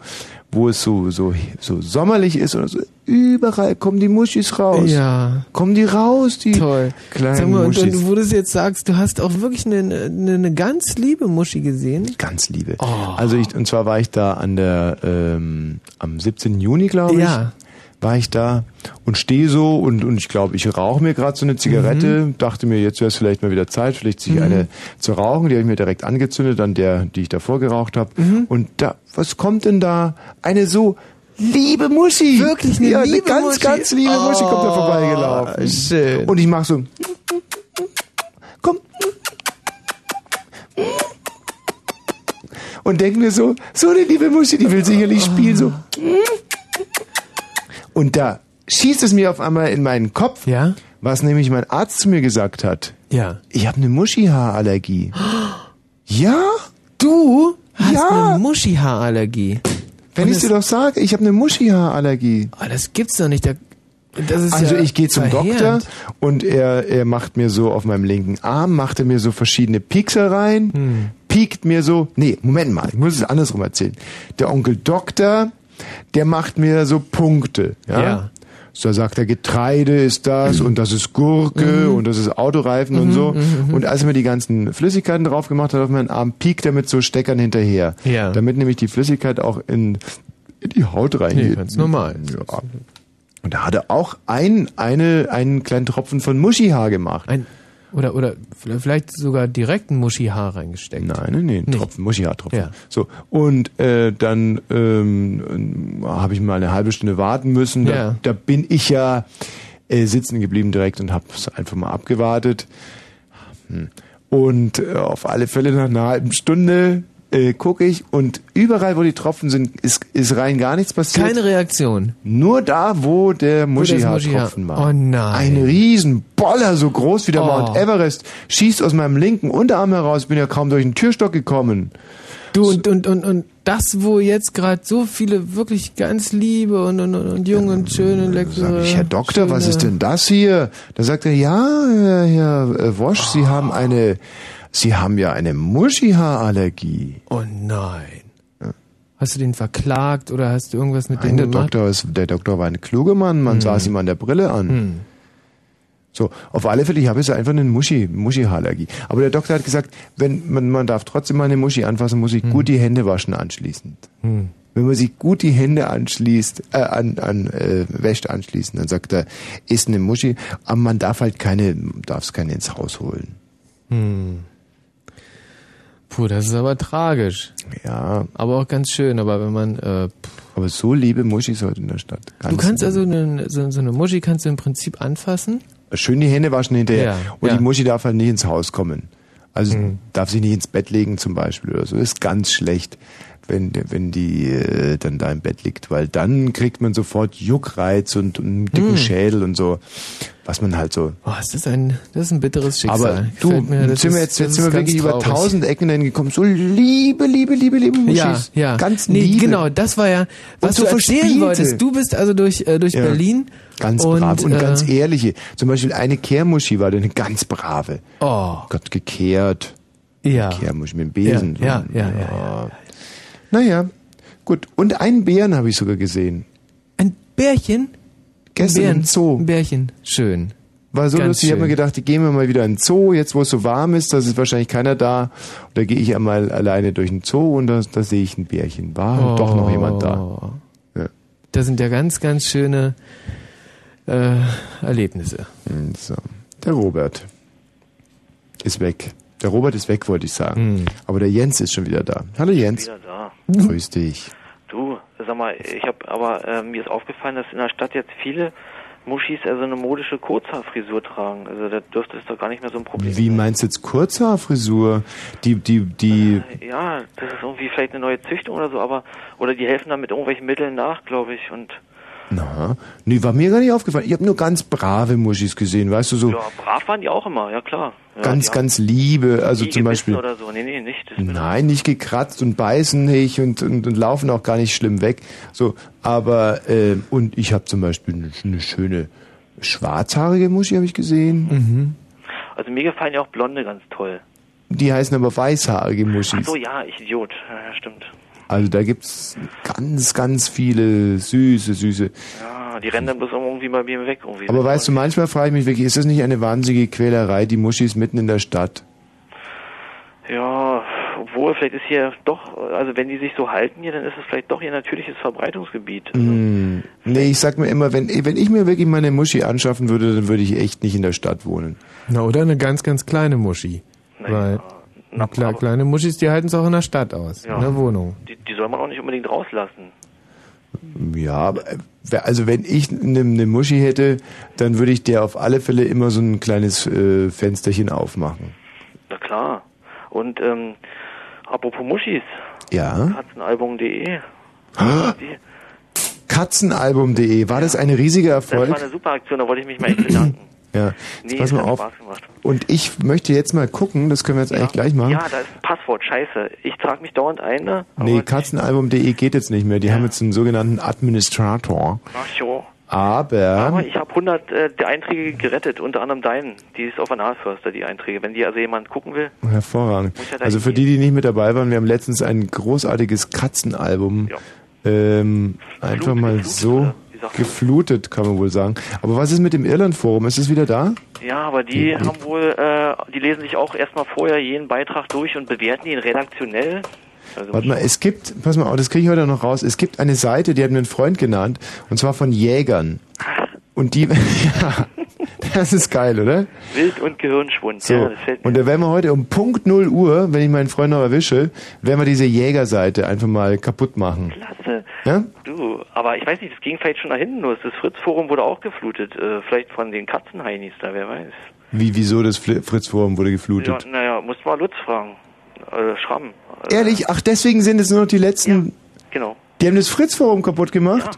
wo es so, so, so sommerlich ist oder so, überall kommen die Muschis raus. Ja. Kommen die raus, die Toll. kleinen Sag mal, und, Muschis. und wo du es jetzt sagst, du hast auch wirklich eine, eine, eine ganz liebe Muschi gesehen. Ganz liebe. Oh. Also ich, und zwar war ich da an der, ähm, am 17. Juni, glaube ich. Ja. War ich da und stehe so und, und ich glaube, ich rauche mir gerade so eine Zigarette, dachte mir, jetzt wäre es vielleicht mal wieder Zeit, vielleicht sich Mhm. eine zu rauchen, die habe ich mir direkt angezündet, an der, die ich davor geraucht habe. Mhm. Und da, was kommt denn da? Eine so liebe Muschi. Wirklich eine ja, liebe eine ganz, Muschi? ganz liebe Muschi kommt da Oh, vorbeigelaufen. schön. Und ich mache so, komm. Und denk mir so, so eine liebe Muschi, die will sicherlich spielen, so. Und da schießt es mir auf einmal in meinen Kopf, Ja? was nämlich mein Arzt zu mir gesagt hat. Ja. Ich habe eine Muschihaarallergie. Ja? Du hast Ja. eine Muschihaarallergie. Wenn ich dir doch sage, ich habe eine Muschihaarallergie. Oh, das gibt's doch nicht. Da, Also ja ich gehe zum Doktor verheerend. und er, er macht mir so auf meinem linken Arm, macht er mir so verschiedene Piekser rein, Hm. piekt mir so, nee, Moment mal, ich muss es andersrum erzählen. Der Onkel Doktor, der macht mir so Punkte, ja. Ja. So sagt er, Getreide ist das und das ist Gurke Mhm. und das ist Autoreifen und so. Und als er mir die ganzen Flüssigkeiten drauf gemacht hat auf meinen Arm, piekt er mit so Steckern hinterher. Ja. Damit nämlich die Flüssigkeit auch in, in die Haut reingeht. Nee, ganz normal. Ja. Und da hat er auch ein, eine, einen kleinen Tropfen von Muschihaar gemacht. Ein, oder, oder vielleicht sogar direkt ein Muschihaar reingesteckt. Nein, nein, nee, ein Nicht. Tropfen, Muschihaartropfen. Ja. So, und äh, dann ähm, äh, habe ich mal eine halbe Stunde warten müssen. Da, Ja. da bin ich ja äh, sitzen geblieben direkt und habe es einfach mal abgewartet. Hm. Und äh, auf alle Fälle nach einer halben Stunde äh, gucke ich und überall, wo die Tropfen sind, ist, ist rein gar nichts passiert. Keine Reaktion. Nur da, wo der Muschihaar- Muschihaartropfen war. Oh nein. Ein Riesenboller, so groß wie der Oh. Mount Everest, schießt aus meinem linken Unterarm heraus. Bin ja kaum durch den Türstock gekommen. Du und, und, und, und das, wo jetzt gerade so viele wirklich ganz liebe und, und, und, jung und schön und leckere... Sag ich, Herr Doktor, was ist denn das hier? Da sagt er, ja, Herr, Herr äh, Wosch, Sie haben eine, Sie haben ja eine Muschihaarallergie. Oh nein. Hast du den verklagt oder hast du irgendwas mit Nein, dem der gemacht? Doktor, ist, der Doktor war ein kluger Mann, man saß ihm an der Brille an. Hm. So, auf alle Fälle, ich habe jetzt einfach eine Muschi, Muschihaarallergie. Aber der Doktor hat gesagt, wenn man, man darf trotzdem mal eine Muschi anfassen, muss ich gut die Hände waschen anschließend. Hm. wenn man sich gut die Hände anschließt, äh, an, an äh, wäscht anschließen, dann sagt er, ist eine Muschi, aber man darf halt keine, darf es keine ins Haus holen. Hm. Puh, das ist aber tragisch. Ja. Aber auch ganz schön, aber wenn man... Äh, aber so liebe Muschis heute in der Stadt. du kannst also eine, so, so eine Muschi kannst du im Prinzip anfassen? Schön die Hände waschen hinterher. Ja, Und ja. die Muschi darf halt nicht ins Haus kommen. Also Mhm. darf sich nicht ins Bett legen zum Beispiel oder so. Ist ganz schlecht, wenn, wenn die äh, dann da im Bett liegt, weil dann kriegt man sofort Juckreiz und, und einen dicken Mhm. Schädel und so, was man halt so. Oh, das ist ein, das ist ein bitteres Schicksal. Aber du, mir, das sind wir jetzt, jetzt sind wir wirklich über traurig. tausend Ecken dahin gekommen. So liebe, liebe, liebe, liebe Muschis. Ja, ja. Ganz nee, liebe. genau, das war ja, was so du erzählen wolltest. Du bist also durch, äh, durch Ja. Berlin. Ganz und, brav und äh, ganz ehrliche. Zum Beispiel eine Kehrmuschi war eine ganz brave. Oh. Gott, gekehrt. Ja. Kehrmuschi mit dem Besen. Ja, ja, ja, ja, ja. Naja, gut. Und einen Bären habe ich sogar gesehen. Ein Bärchen? Gestern Bären, im Zoo. Ein Bärchen. Schön. War so Ganz lustig. Ich habe mir gedacht, gehen wir mal wieder in den Zoo, jetzt wo es so warm ist, da ist wahrscheinlich keiner da. Und da gehe ich einmal alleine durch den Zoo und da, da sehe ich ein Bärchen. War Oh. doch noch jemand da. Ja. Da sind ja ganz, ganz schöne äh, Erlebnisse. So. Der Robert ist weg. Der Robert ist weg, wollte ich sagen. Aber der Jens ist schon wieder da. Hallo Jens. Wieder da. Grüß dich. Du, sag mal, ich habe aber äh, mir ist aufgefallen, dass in der Stadt jetzt viele Muschis also eine modische Kurzhaarfrisur tragen. Also da dürfte es doch gar nicht mehr so ein Problem Wie meinst du jetzt Kurzhaarfrisur? Die, die, die, Ja, das ist irgendwie vielleicht eine neue Züchtung oder so, aber oder die helfen dann mit irgendwelchen Mitteln nach, glaube ich. Und na, nee, war mir gar nicht aufgefallen. Ich habe nur ganz brave Muschis gesehen, weißt du, so ja, brav waren die auch immer, ja klar. Ja, ganz, ganz liebe, also zum Beispiel. oder so. Nee, nee, nicht. Nein, nicht gekratzt und beißen nicht und, und, und laufen auch gar nicht schlimm weg. So, aber äh, und ich habe zum Beispiel eine, eine schöne schwarzhaarige Muschi habe ich gesehen. Also mir gefallen ja auch Blonde ganz toll. Die heißen aber weißhaarige Ach Muschis. so, ja, ich Idiot. Ja, stimmt. Also da gibt's ganz, ganz viele süße, süße. Ja, die rennen dann bloß irgendwie bei mir weg. Irgendwie. Aber weißt du, manchmal frage ich mich wirklich, ist das nicht eine wahnsinnige Quälerei, die Muschis mitten in der Stadt? Ja, obwohl, vielleicht ist hier doch, also wenn die sich so halten hier, dann ist es vielleicht doch ihr natürliches Verbreitungsgebiet. Hm. Nee, ich sag mir immer, wenn, wenn ich mir wirklich meine Muschi anschaffen würde, dann würde ich echt nicht in der Stadt wohnen. Na, oder eine ganz, ganz kleine Muschi. Weil na, klar, kleine Muschis, die halten es auch in der Stadt aus, Ja. in der Wohnung. Die, die soll man auch nicht unbedingt rauslassen. Ja, aber, äh, also wenn ich eine eine Muschi hätte, dann würde ich der auf alle Fälle immer so ein kleines äh, Fensterchen aufmachen. Na klar. Und ähm, apropos Muschis, Ja. katzenalbum.de. Katzenalbum.de, war das ein riesiger Das war Erfolg? eine super Aktion, da wollte ich mich mal echt bedanken. Ja, jetzt Nee, pass mal auf. Und ich möchte jetzt mal gucken, das können wir jetzt eigentlich gleich machen. Ja, da ist ein Passwort, scheiße. Ich trage mich dauernd ein, ne? nee, Katzenalbum.de geht jetzt nicht mehr. Die haben jetzt einen sogenannten Administrator. Ach so. Aber, Aber ich habe 100 äh, der Einträge gerettet, unter anderem deinen. Die ist auf Analförster, die Einträge. Wenn die also jemand gucken will, hervorragend. Ja Also für die, die nicht mit dabei waren, wir haben letztens ein großartiges Katzenalbum ähm, einfach mal so geflutet, kann man wohl sagen. Aber was ist mit dem Irland-Forum? Ist es wieder da? Ja, aber die haben wohl, äh, die lesen sich auch erstmal vorher jeden Beitrag durch und bewerten ihn redaktionell. Also Warte mal, es gibt, pass mal das kriege ich heute noch raus, es gibt eine Seite, die hat mir ein Freund genannt, und zwar von Jägern. Und die, ja, das ist geil, oder? Wild und Gehirnschwund. So, Ja, das fällt mir. und da werden wir heute um Punkt 0 Uhr, wenn ich meinen Freund noch erwische, werden wir diese Jägerseite einfach mal kaputt machen. Klasse. Ja? Du, aber ich weiß nicht, das ging vielleicht schon nach hinten los. Das Fritz-Forum wurde auch geflutet. Äh, vielleicht von den Katzenheinis da, wer weiß. Wie, wieso das Fritz-Forum wurde Ja, geflutet? naja, muss mal Lutz fragen. Äh, Schramm. Ehrlich? Ach, deswegen sind es nur noch die letzten, Genau. die haben das Fritz-Forum kaputt gemacht?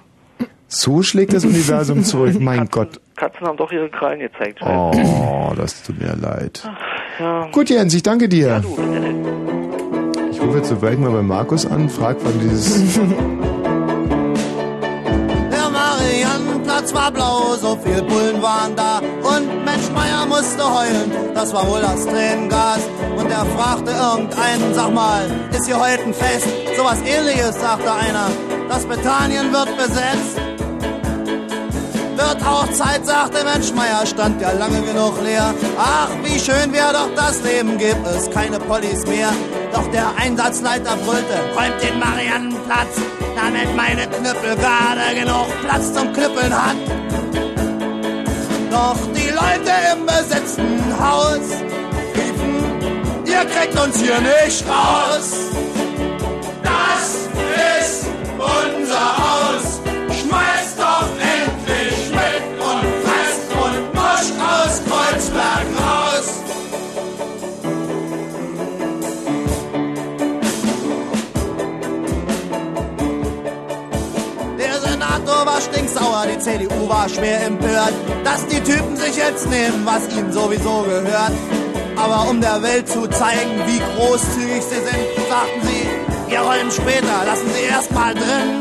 So schlägt das Universum zurück, mein Gott. Katzen haben doch ihre Krallen gezeigt. Oh, das tut mir leid. Ja. Gut, Jens, ich danke dir. Ja, du. Ich rufe jetzt so gleich mal bei Markus an, frag von dieses. Der Mariannenplatz war blau, so viel Bullen waren da. Und Mensch Meier musste heulen, das war wohl das Tränengas. Und er fragte irgendeinen, sag mal, ist hier heute ein Fest? Sowas ähnliches, sagte einer. Das Britannien wird besetzt. Wird auch Zeit, sagte Mensch Meier, stand ja lange genug leer. Ach, wie schön wäre doch das Leben, gibt es keine Pollis mehr. Doch der Einsatzleiter brüllte, räumt den Mariannenplatz Platz, damit meine Knüppel gerade genug Platz zum Knüppeln hat. Doch die Leute im besetzten Haus riefen, ihr kriegt uns hier nicht raus. Das ist unser Haus. War stinksauer, die CDU war schwer empört, dass die Typen sich jetzt nehmen, was ihnen sowieso gehört. Aber um der Welt zu zeigen, wie großzügig sie sind, sagten sie, wir rollen später, lassen sie erst mal drin.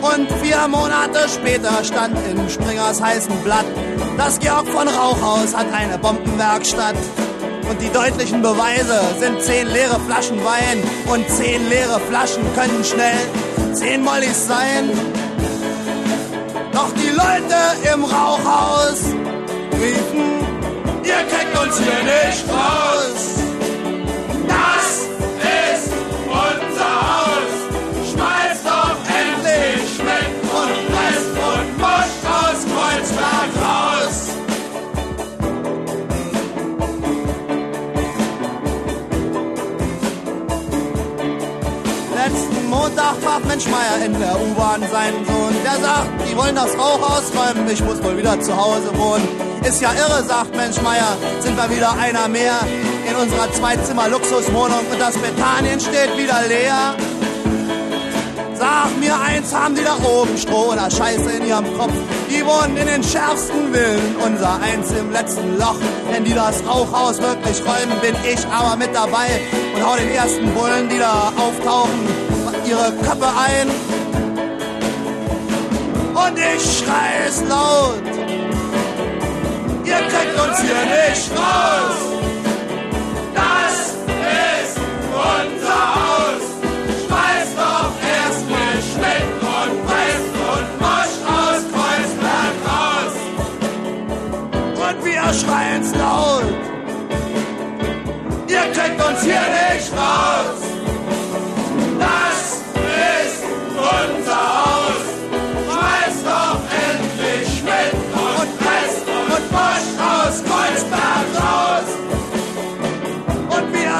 Und vier Monate später stand in Springers heißen Blatt, das Georg von Rauchhaus hat eine Bombenwerkstatt. Und die deutlichen Beweise sind zehn leere Flaschen Wein und zehn leere Flaschen können schnell zehn Mollys sein. Doch die Leute im Rauchhaus riefen, ihr kriegt uns hier nicht raus. Montag traf Menschmeier in der U-Bahn seinen Sohn. Der sagt, die wollen das Rauch ausräumen, ich muss wohl wieder zu Hause wohnen. Ist ja irre, sagt Menschmeier, sind wir wieder einer mehr in unserer Zweizimmer-Luxuswohnung und das Betanien steht wieder leer. Sag mir eins, haben die da oben Stroh oder Scheiße in ihrem Kopf? Die wohnen in den schärfsten Villen, unser eins im letzten Loch. Wenn die das Rauchhaus wirklich räumen, bin ich aber mit dabei und hau den ersten Bullen, die da auftauchen, ihre Köpfe ein. Und ich schrei es laut. Ihr kriegt uns hier nicht raus. Das ist unser Haus. Schmeißt doch erst mal Schmidt und Preist und Mosch aus Kreuzberg raus. Und wir schreien's laut. Ihr kriegt uns hier nicht raus.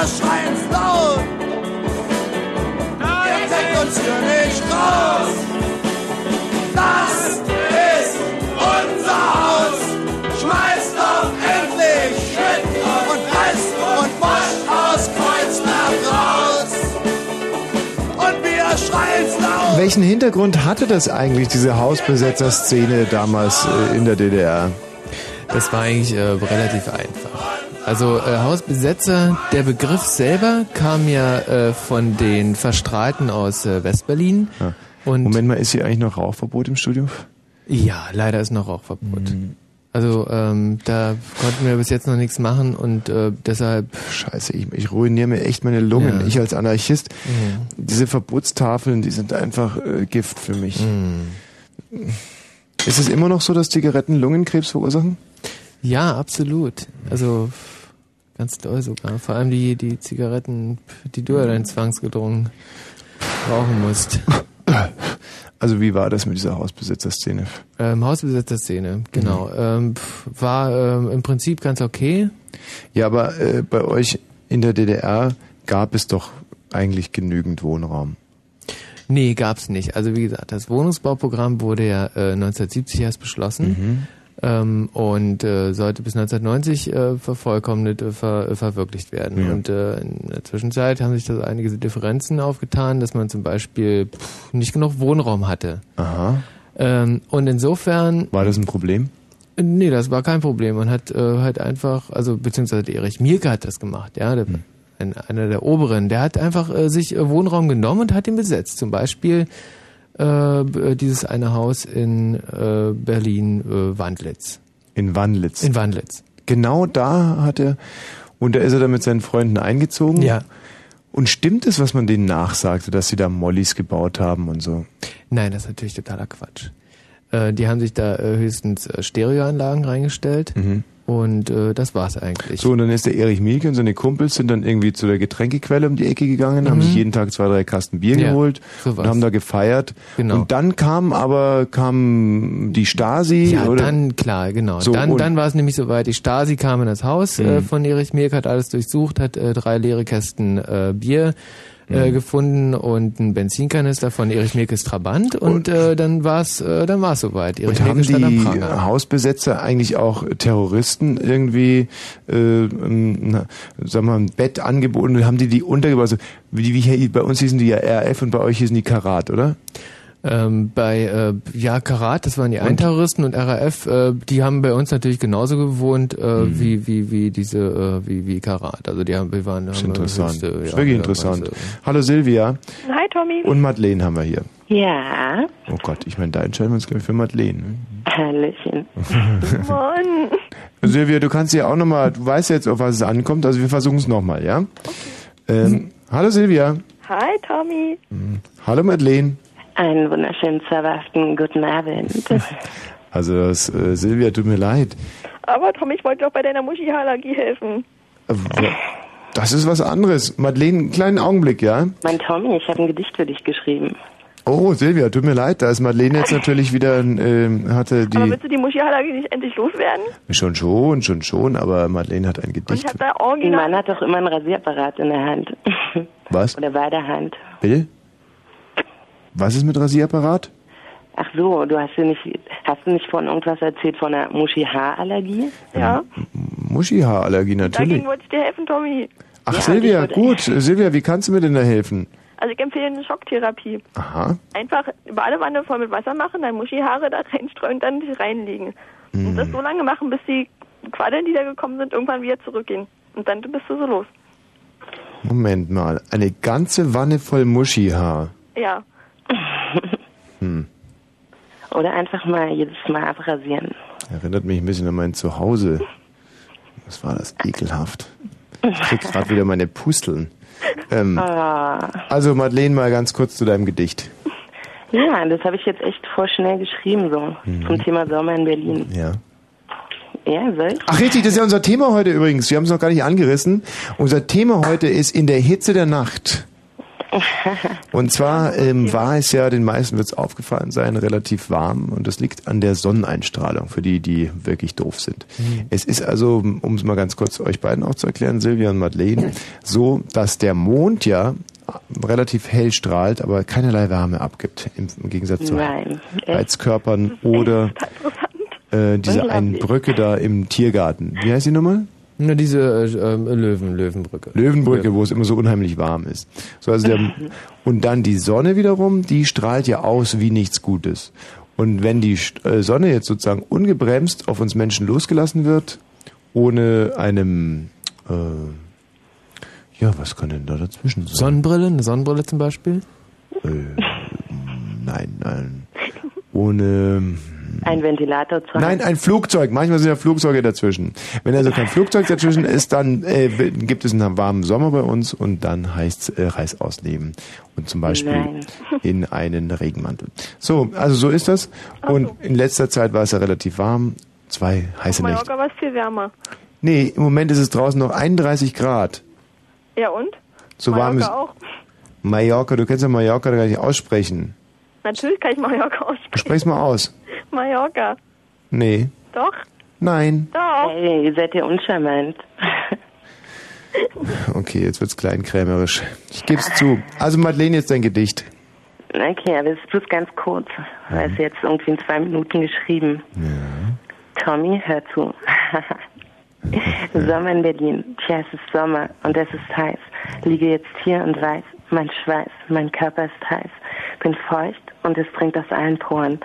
Wir schreien's laut. Ihr kriegt uns hier nicht raus. Das ist unser Haus. Schmeißt doch endlich Schritt und Rest und Mosch aus Kreuzberg raus. Und wir schreien's laut. Welchen Hintergrund hatte das eigentlich, diese Hausbesetzer-Szene damals äh, in der DDR? Das war eigentlich äh, relativ einfach. Also äh, Hausbesetzer, der Begriff selber kam ja äh, von den Verstrahlten aus äh, Westberlin. Und Moment mal, ist hier eigentlich noch Rauchverbot im Studio? Ja, leider ist noch Rauchverbot. Also ähm, da konnten wir bis jetzt noch nichts machen und äh, deshalb. Scheiße, ich, ich ruiniere mir echt meine Lungen. Ja. Ich als Anarchist. Mhm. Diese Verbotstafeln, die sind einfach äh, Gift für mich. Mhm. Ist es immer noch so, dass Zigaretten Lungenkrebs verursachen? Ja, absolut. Also ganz doll sogar. Vor allem die, die Zigaretten, die du ja dann zwangsgedrungen rauchen musst. Also wie war das mit dieser Hausbesetzer-Szene? Ähm, Hausbesetzerszene, genau. Ähm, pf, war ähm, im Prinzip ganz okay. Ja, aber äh, bei euch in der DDR gab es doch eigentlich genügend Wohnraum. Nee, gab's nicht. Also wie gesagt, das Wohnungsbauprogramm wurde ja äh, 1970 erst beschlossen ähm, und äh, sollte bis 1990 äh, vervollkommnet, äh, ver, äh, verwirklicht werden. Ja. Und äh, in der Zwischenzeit haben sich da einige Differenzen aufgetan, dass man zum Beispiel pff, nicht genug Wohnraum hatte. Aha. Ähm, und insofern War das ein Problem? Nee, das war kein Problem. Man hat äh, halt einfach, also beziehungsweise Erich Mielke hat das gemacht, ja, der, ein, einer der Oberen, der hat einfach äh, sich äh, Wohnraum genommen und hat ihn besetzt. Zum Beispiel äh, b- dieses eine Haus in äh, Berlin äh, Wandlitz. In Wandlitz. In Wandlitz. Genau da hat er, und da ist er dann mit seinen Freunden eingezogen. Ja. Und stimmt es, was man denen nachsagte, dass sie da Mollys gebaut haben und so? Nein, das ist natürlich totaler Quatsch. Äh, die haben sich da äh, höchstens äh, Stereoanlagen reingestellt. Mhm. Und äh, das war's eigentlich. So, und dann ist der Erich Mielke und seine Kumpels sind dann irgendwie zu der Getränkequelle um die Ecke gegangen, haben Mhm. sich jeden Tag zwei, drei Kasten Bier Ja, geholt sowas. und haben da gefeiert. Genau. Und dann kam aber kam die Stasi Ja, oder dann klar, genau. So, dann dann war es nämlich soweit. Die Stasi kam in das Haus äh, Mhm. von Erich Mielk, hat alles durchsucht, hat äh, drei leere Kästen äh, Bier äh, gefunden und einen Benzinkanister von Erich Mielkes Trabant und, äh, dann war es äh, dann war's soweit. Erich Und haben stand am die. Hausbesetzer eigentlich auch Terroristen irgendwie, äh, na, sagen wir mal, ein Bett angeboten? Haben die die untergebracht? Also, wie, wie bei uns hießen die ja RF und bei euch hießen die Karat, oder? Ähm, bei äh, ja Karat, das waren die einen Terroristen und RAF, äh, die haben bei uns natürlich genauso gewohnt äh, Mhm. wie wie wie diese äh, wie wie Karat. Also die haben wir waren haben interessant. höchste, das ist ja, wirklich ja, interessant. Hallo Silvia Hi Tommy. und Madeleine haben wir hier. Ja, Oh Gott, ich meine, da entscheiden wir uns glaube ich für Madeleine. ne? Hallöchen. Mann. Silvia, du kannst ja auch nochmal, du weißt jetzt, auf was es ankommt, also wir versuchen es nochmal, ja? Ähm, hallo Silvia. Hi Tommy. Hallo Madeleine. Einen wunderschönen, zauberhaften guten Abend. Also das, äh, Silvia, tut mir leid. Aber Tommy, ich wollte doch bei deiner Muschi-Allergie helfen. Äh, Das ist was anderes. Madeleine, einen kleinen Augenblick, ja? Mein Tommy, ich habe ein Gedicht für dich geschrieben. Oh, Silvia, tut mir leid, da ist Madeleine jetzt natürlich wieder, ähm, hatte Aber die, willst du die Muschi-Allergie nicht endlich loswerden? schon schon, schon schon, aber Madeleine hat ein Und ich Gedicht. habe da Ein original... Mann hat doch immer einen Rasierapparat in der Hand. Was? Oder bei der Hand. Bitte? Was ist mit Rasierapparat? Ach so, du hast dir nicht, hast du nicht von irgendwas erzählt von einer Muschi-Haarallergie? Ja, Muschihaarallergie natürlich. dagegen wollte ich dir helfen, Tommy. Ach Ja, Silvia, gut. Silvia, wie kannst du mir denn da helfen? Also ich empfehle eine Schocktherapie. Aha. Einfach Badewanne voll mit Wasser machen, dann Muschihaare da reinstreuen und dann reinlegen. Und das so lange machen, bis die Quaddeln, die da gekommen sind, irgendwann wieder zurückgehen. Und dann bist du so los. Moment mal. Eine ganze Wanne voll Muschihaar. Ja. Hm. Oder einfach mal jedes Mal abrasieren. Erinnert mich ein bisschen an mein Zuhause. Was war das? Ekelhaft. Ich krieg gerade wieder meine Pusteln. Ähm, Ah. also Madeleine, mal ganz kurz zu deinem Gedicht. Ja, das habe ich jetzt echt voll schnell geschrieben, so. Mhm. Zum Thema Sommer in Berlin. Ja. Ja, soll ich? Ach richtig, das ist ja unser Thema heute übrigens. Wir haben es noch gar nicht angerissen. Unser Thema heute ist in der Hitze der Nacht. Und zwar ähm, war es ja, den meisten wird es aufgefallen sein, relativ warm und das liegt an der Sonneneinstrahlung, für die, die wirklich doof sind. Mhm. Es ist also, um es mal ganz kurz euch beiden auch zu erklären, Silvia und Madeleine, so, dass der Mond ja relativ hell strahlt, aber keinerlei Wärme abgibt, im, im Gegensatz zu Nein. Heizkörpern oder äh, diese einen. Brücke da im Tiergarten. Wie heißt die nochmal? Nur diese äh, ähm, Löwen, Löwenbrücke. Löwenbrücke, wo es immer so unheimlich warm ist. So, also der, und dann die Sonne wiederum, die strahlt ja aus wie nichts Gutes. Und wenn die äh, Sonne jetzt sozusagen ungebremst auf uns Menschen losgelassen wird, ohne einem, äh, ja, was kann denn da dazwischen sein? Sonnenbrille, eine Sonnenbrille zum Beispiel. Äh, nein, nein. Ohne, Ein Ventilator zu Nein, ein Flugzeug. Manchmal sind ja Flugzeuge dazwischen. Wenn also kein Flugzeug dazwischen ist, dann äh, gibt es einen warmen Sommer bei uns und dann heißt es äh, Reis ausleben. Und zum Beispiel Nein. in einen Regenmantel. So, also so ist das. Und in letzter Zeit war es ja relativ warm. Zwei heiße Nächte. Mallorca war es viel wärmer. Nee, im Moment ist es draußen noch 31 Grad. Ja und? So warm ist Mallorca auch. Mallorca. Du kannst ja Mallorca gar nicht aussprechen. Natürlich kann ich Mallorca aussprechen. Sprech's mal aus. Mallorca. Nee. Doch, Nein. doch. Hey, ihr seid ja uncharmant. Okay, jetzt wird's kleinkrämerisch. Ich geb's zu. Also Madeleine, jetzt dein Gedicht. Okay, aber es ist bloß ganz kurz. Weil es jetzt irgendwie in zwei Minuten geschrieben. Tommy, hör zu. Sommer in Berlin. Tja, es ist Sommer und es ist heiß. Liege jetzt hier und weiß, mein Schweiß, mein Körper ist heiß. Bin feucht und es dringt aus allen Poren.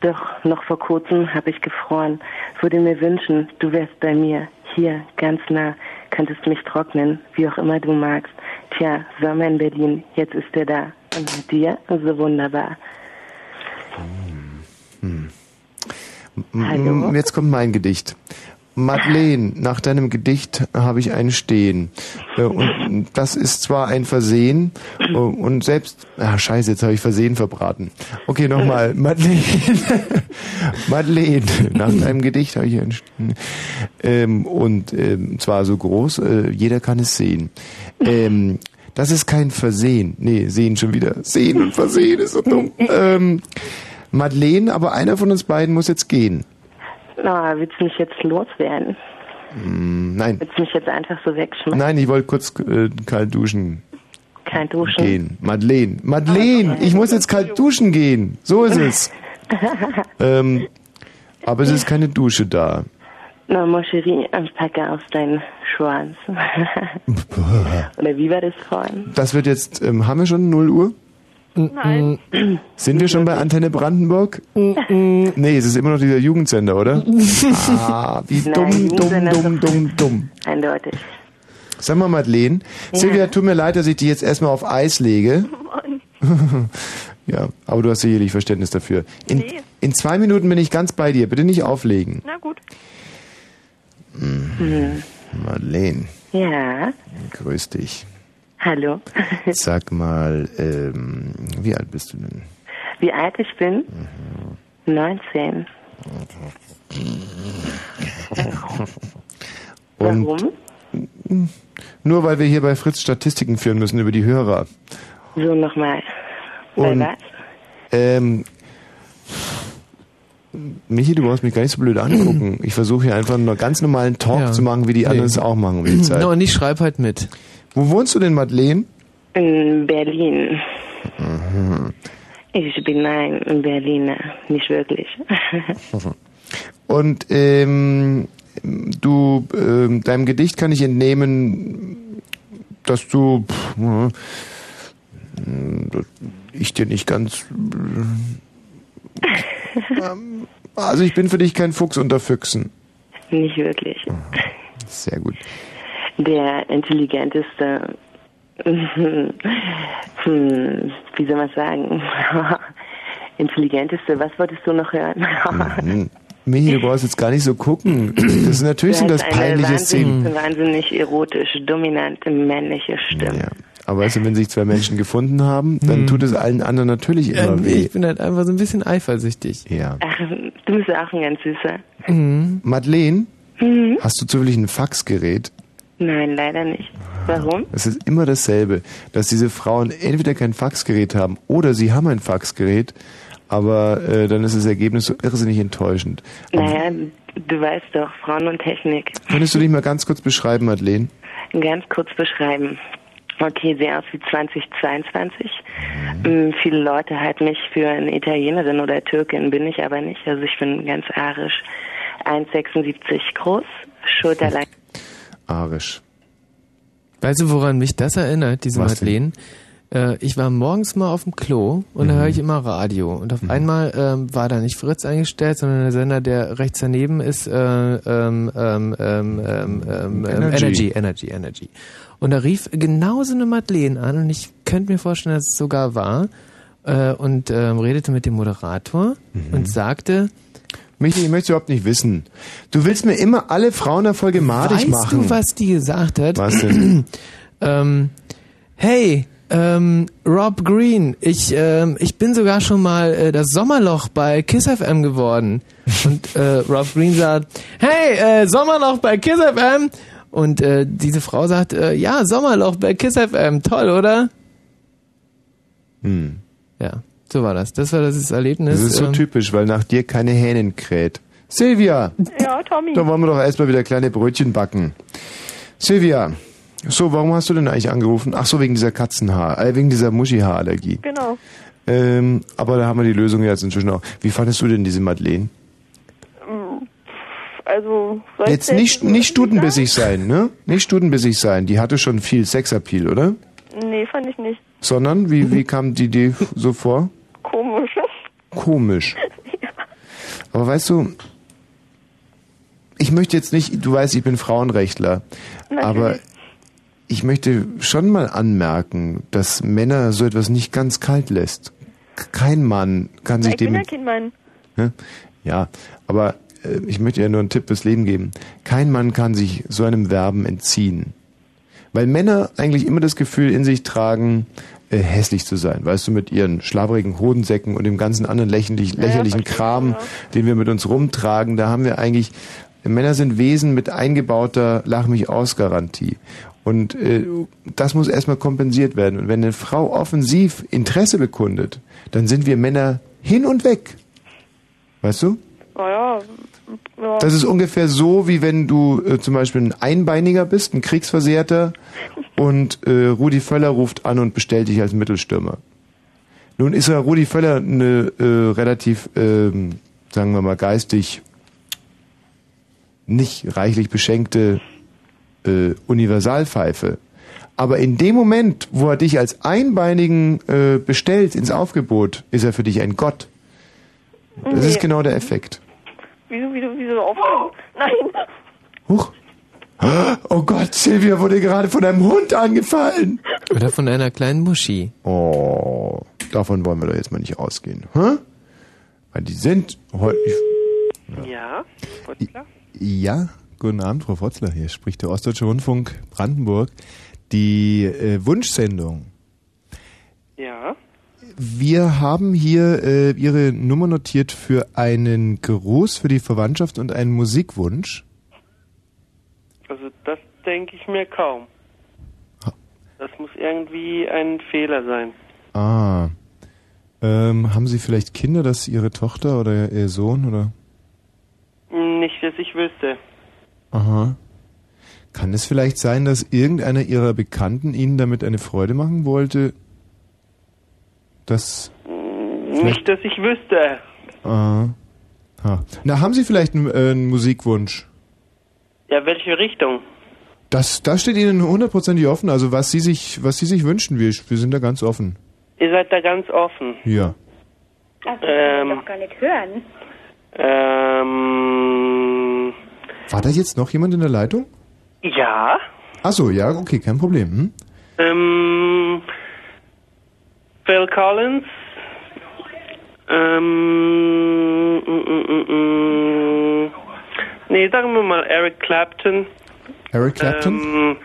Doch noch vor kurzem habe ich gefroren. Würde mir wünschen, du wärst bei mir, hier, ganz nah, könntest mich trocknen, wie auch immer du magst. Tja, Sommer in Berlin, jetzt ist er da. Und mit dir so wunderbar. M- Jetzt kommt mein Gedicht. Madeleine, nach deinem Gedicht habe ich ein Stehen. Äh, Und das ist zwar ein Versehen äh, und selbst, ah scheiße, jetzt habe ich Versehen verbraten. Okay, nochmal. Madeleine, Madeleine, nach deinem Gedicht habe ich ein Stehen. Ähm, und ähm, zwar so groß, äh, jeder kann es sehen. Ähm, das ist kein Versehen. Nee, sehen schon wieder. Sehen und Versehen ist so dumm. Madeleine, aber einer von uns beiden muss jetzt gehen. Na, willst du mich jetzt loswerden? Hm, nein. Willst du mich jetzt einfach so wegschmeißen? Nein, ich wollte kurz äh, kalt duschen Kein Duschen. gehen. Madeleine, Madeleine, ich muss jetzt kalt duschen gehen. So ist es. Ähm, aber es ist keine Dusche da. Na, ich packe aus deinen Schwanz. Oder wie war das vorhin? Das wird jetzt, ähm, haben wir schon 0 Uhr? Nein. Sind wir schon bei Antenne Brandenburg? Nee, es ist immer noch dieser Jugendsender, oder? Ah, wie Nein, dumm, dumm, dumm, dumm, dumm. Eindeutig. Sag mal, Madeleine. Silvia, tut mir leid, dass ich die jetzt erstmal auf Eis lege. ja, aber du hast sicherlich Verständnis dafür. In, Nee. in zwei Minuten bin ich ganz bei dir. Bitte nicht auflegen. Na gut. Hm. Madeleine, Ja, grüß dich. Hallo. Sag mal, ähm, wie alt bist du denn? Wie alt ich bin? 19. Und Warum? nur weil wir hier bei Fritz Statistiken führen müssen über die Hörer. So nochmal. Und was? ähm, Michi, du brauchst mich gar nicht so blöd angucken. Ich versuche hier einfach einen ganz normalen Talk Ja. zu machen, wie die anderen es auch machen um die Zeit. No, und ich schreibe halt mit. Wo wohnst du denn, Madeleine? In Berlin. Mhm. Ich bin ein Berliner, nicht wirklich. Und ähm, du, ähm, deinem Gedicht kann ich entnehmen, dass du, pff, äh, ich dir nicht ganz, äh, ähm, also ich bin für dich kein Fuchs unter Füchsen. nicht wirklich. Sehr gut. Der intelligenteste, hm, wie soll man sagen, intelligenteste, was wolltest du noch hören? Mhm. Michi, du brauchst jetzt gar nicht so gucken. Das ist natürlich sind das peinliche Szenen. wahnsinnig, wahnsinnig erotisch, dominante männliche Stimme. Aber weißt du, wenn sich zwei Menschen gefunden haben, dann Hm. tut es allen anderen natürlich immer Ähm, weh. ich bin halt einfach so ein bisschen eifersüchtig. Ja. Ach, du bist auch ein ganz süßer. Mhm. Madeleine, Mhm. hast du zufällig ein Faxgerät? Nein, leider nicht. Warum? Es ist immer dasselbe, dass diese Frauen entweder kein Faxgerät haben oder sie haben ein Faxgerät, aber äh, dann ist das Ergebnis so irrsinnig enttäuschend. Naja, du weißt doch, Frauen und Technik. Könntest du dich mal ganz kurz beschreiben, Madeleine? Ganz kurz beschreiben. Okay, sehe aus wie 2022. Mm, viele Leute halten mich für eine Italienerin oder Türkin, bin ich aber nicht. Also ich bin ganz arisch. 1,76 groß, Schulterlang. Arisch. Weißt du, woran mich das erinnert, diese Was? Madeleine? Äh, ich war morgens mal auf dem Klo und da Mhm. höre ich immer Radio. Und auf einmal ähm, war da nicht Fritz eingestellt, sondern der Sender, der rechts daneben ist, äh, ähm, ähm, ähm, ähm, ähm, ähm, Energy. Energy, Energy, Energy. Und da rief genauso eine Madeleine an und ich könnte mir vorstellen, dass es sogar war äh, und ähm, redete mit dem Moderator Mhm. und sagte, Michi, ich möchte überhaupt nicht wissen. Du willst mir immer alle Frauenerfolge madig weißt machen. du, was die gesagt hat? Was denn? ähm, hey, ähm, Rob Green, ich, ähm, ich bin sogar schon mal äh, das Sommerloch bei Kiss FM geworden. Und äh, Rob Green sagt, hey, äh, Sommerloch bei Kiss FM. Und äh, diese Frau sagt, äh, ja, Sommerloch bei Kiss FM, toll, oder? Hm. Ja, so war das. Das war das Erlebnis. Das ist so ähm, typisch, weil nach dir keine Hähnen kräht. Silvia, Ja, Tommy. da wollen wir doch erstmal wieder kleine Brötchen backen. Silvia, so, warum hast du denn eigentlich angerufen? Ach so, wegen dieser Katzenhaar, äh, wegen dieser Muschihaarallergie. Genau. Ähm, aber da haben wir die Lösung jetzt inzwischen auch. Wie fandest du denn diese Madeleine? Mm, Also, Jetzt nicht, nicht stutenbissig sein, ne? Nicht stutenbissig sein. Die hatte schon viel Sexappeal, oder? Nee, fand ich nicht. Sondern, wie, wie kam die Idee so vor? Komisch. Komisch. Aber weißt du, ich möchte jetzt nicht, du weißt, ich bin Frauenrechtler, Natürlich. aber ich möchte schon mal anmerken, dass Männer so etwas nicht ganz kalt lässt. Kein Mann kann Na, sich ich bin dem... ja kein Mann. Ja, aber äh, ich möchte ja nur einen Tipp fürs Leben geben. Kein Mann kann sich so einem Verben entziehen. Weil Männer eigentlich immer das Gefühl in sich tragen, äh, hässlich zu sein. Weißt du, mit ihren schlabrigen Hodensäcken und dem ganzen anderen lächerlich, lächerlichen Kram, den wir mit uns rumtragen, da haben wir eigentlich, Männer sind Wesen mit eingebauter Lach mich aus Garantie. Und äh, das muss erstmal kompensiert werden. Und wenn eine Frau offensiv Interesse bekundet, dann sind wir Männer hin und weg. Weißt du? Naja, ja. Das ist ungefähr so, wie wenn du äh, zum Beispiel ein Einbeiniger bist, ein Kriegsversehrter, und äh, Rudi Völler ruft an und bestellt dich als Mittelstürmer. Nun ist ja Rudi Völler eine äh, relativ, ähm, sagen wir mal, geistig nicht reichlich beschenkte äh, Universalpfeife. Aber in dem Moment, wo er dich als Einbeinigen äh, bestellt ins Aufgebot, ist er für dich ein Gott. Das ist Nee. genau der Effekt. Wieso, wieso, wieso auf? Nein. Huch. Oh Gott, Silvia wurde gerade von einem Hund angefallen. Oder von einer kleinen Muschi. Oh, davon wollen wir doch jetzt mal nicht ausgehen. Hä? Weil die sind heute. Ja, Putzler? Ja, guten Abend, Frau Fotzler. Hier spricht der Ostdeutsche Rundfunk Brandenburg. Die äh, Wunschsendung. Ja. Wir haben hier äh, Ihre Nummer notiert für einen Gruß für die Verwandtschaft und einen Musikwunsch. Also das denke ich mir kaum. Das muss irgendwie ein Fehler sein. Ah. Ähm, haben Sie vielleicht Kinder, dass Ihre Tochter oder Ihr Sohn oder? Nicht, dass ich wüsste. Aha. Kann es vielleicht sein, dass irgendeiner Ihrer Bekannten Ihnen damit eine Freude machen wollte? Das. Nicht, dass ich wüsste. Ah. Ha. Na, haben Sie vielleicht einen, äh, einen Musikwunsch? Ja, welche Richtung? Das, das steht Ihnen hundertprozentig offen. Also was Sie sich, was Sie sich wünschen, wir, wir sind da ganz offen. Ihr seid da ganz offen. Ja. Das Ähm. kann ich doch gar nicht hören. Ähm, War da jetzt noch jemand in der Leitung? ja. Ach so, ja, okay, kein Problem. Hm? Ähm, Phil Collins. Ähm, mm, mm, mm, mm. nee, sagen wir mal Eric Clapton. Eric Clapton? Ähm,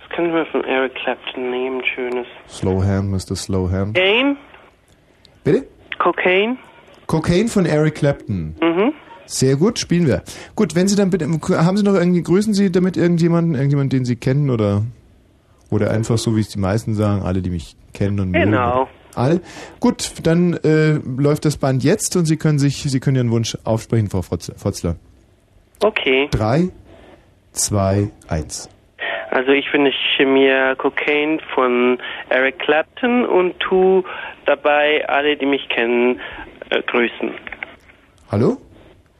was können wir von Eric Clapton nehmen, schönes? Slowhand, Mr. Slowhand. Cocaine? Bitte? Cocaine? Cocaine von Eric Clapton. Mhm. Sehr gut, spielen wir. Gut, wenn Sie dann bitte, haben Sie noch irgendwie, grüßen Sie damit irgendjemanden, irgendjemanden, den Sie kennen oder, oder einfach so, wie es die meisten sagen, alle, die mich kennen und mögen. Genau. Alle. Gut, dann äh, läuft das Band jetzt und Sie können sich, Sie können Ihren Wunsch aufsprechen, Frau Fotz- Fotzler. Okay. Drei, zwei, eins. Also ich wünsche mir Cocaine von Eric Clapton und tu dabei alle, die mich kennen, äh, grüßen. Hallo?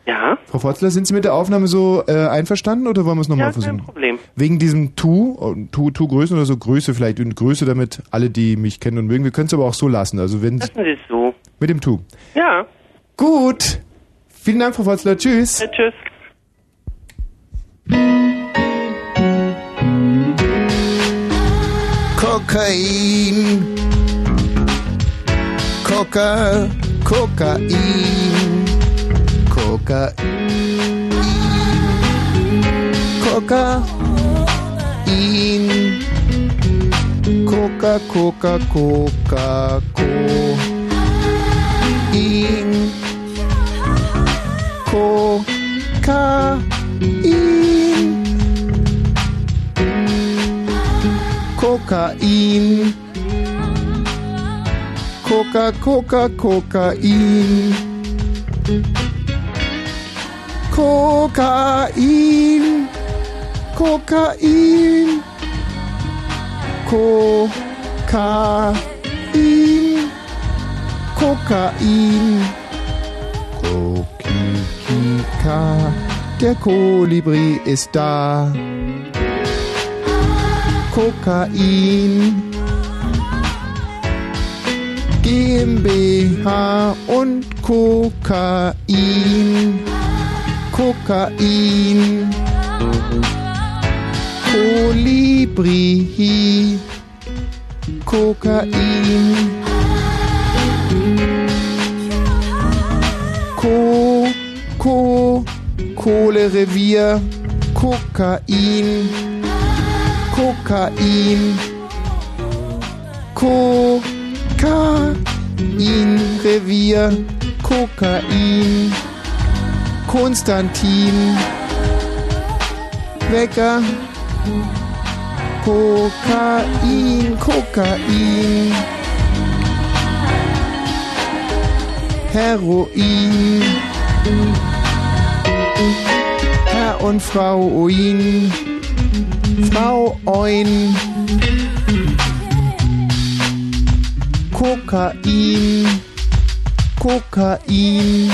Ja? Frau Fotzler, sind Sie mit der Aufnahme so äh, einverstanden oder wollen wir es nochmal Ja, versuchen? kein Problem. Wegen diesem Tu, äh, Tu, Tu Größen oder so Größe vielleicht und Größe damit alle, die mich kennen und mögen. Wir können es aber auch so lassen. Also wenn Lassen Sie es so. mit dem Tu. Ja. Gut. Vielen Dank, Frau Fotzler. Tschüss. Ja, tschüss. Kokain. Coca, Kokain. Kokain. Kokain. Coca, Coca, Coca, Cocain. Kokain. Kokain. Coca, Coca, Kokain. Kokain. Kokain. Kokain. Kokain. Kokikika. Der Kolibri ist da. Kokain. GmbH und Kokain. Kokain. Kolibri. Kokain. Kokain. Ko, Kohlerevier, Kokain, Kokain, Kokain, Revier, Kokain, Konstantin, Wecker, Kokain, Kokain, Heroin, Herr und Frau Oin, Frau Oin, Kokain, Kokain,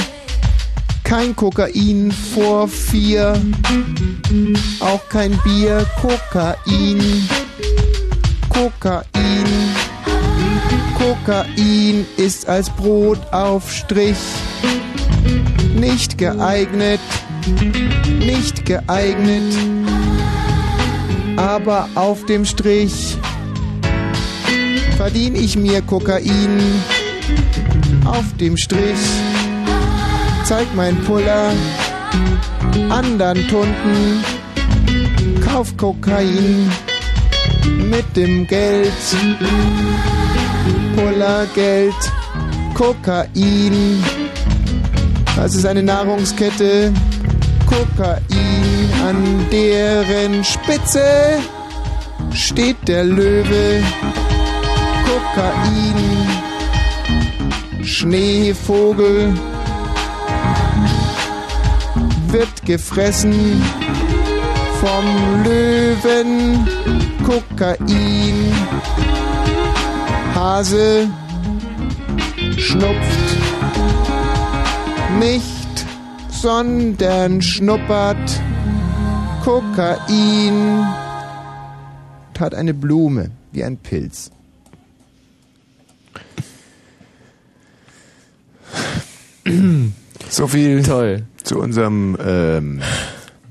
kein Kokain vor vier, auch kein Bier, Kokain, Kokain, Kokain ist als Brotaufstrich nicht geeignet, nicht geeignet, aber auf dem Strich verdiene ich mir Kokain auf dem Strich. Zeig mein Puller anderen Tunden, kauf Kokain mit dem Geld. Pullergeld, Kokain. Das ist eine Nahrungskette. Kokain, an deren Spitze steht der Löwe. Kokain, Schneevogel wird gefressen vom Löwen. Kokain, Hase schnupft nicht, sondern schnuppert Kokain hat eine Blume wie ein Pilz. So viel Toll. zu unserem ähm,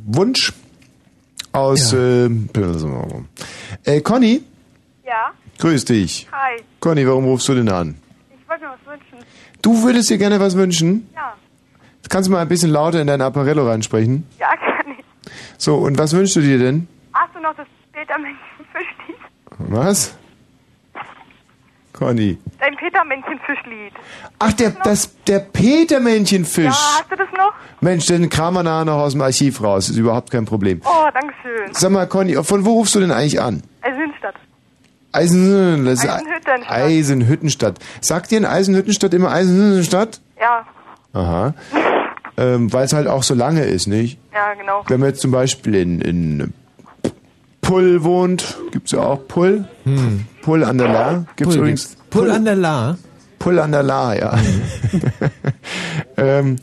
Wunsch aus Ja. ähm, äh, Conny, Ja? grüß dich. Hi. Conny, warum rufst du denn an? Ich wollte mir was wünschen. Du würdest dir gerne was wünschen? Ja. Kannst du mal ein bisschen lauter in dein Apparello reinsprechen? Ja, kann ich. So, und was wünschst du dir denn? Hast du noch das Petermännchen-Fischlied? Was? Conny. Dein Petermännchen-Fischlied. Ach, der, das, der Petermännchenfisch. Ja, hast du das noch? Mensch, den kramen wir nachher noch aus dem Archiv raus. Ist überhaupt kein Problem. Oh, danke schön. Sag mal, Conny, von wo rufst du denn eigentlich an? Eisenstadt. Eisen, Eisenhüttenstadt. Eisenhüttenstadt. Sagt dir in Eisenhüttenstadt immer Eisenhüttenstadt? Ja, Aha. ähm, Weil es halt auch so lange ist, nicht? ja, genau. Wenn man jetzt zum Beispiel in, in Pull wohnt, gibt's ja auch Pull. Pull an der La. Gibt's Pull übrigens. gibt's. Pull an der La? Pull an der La, ja. ähm,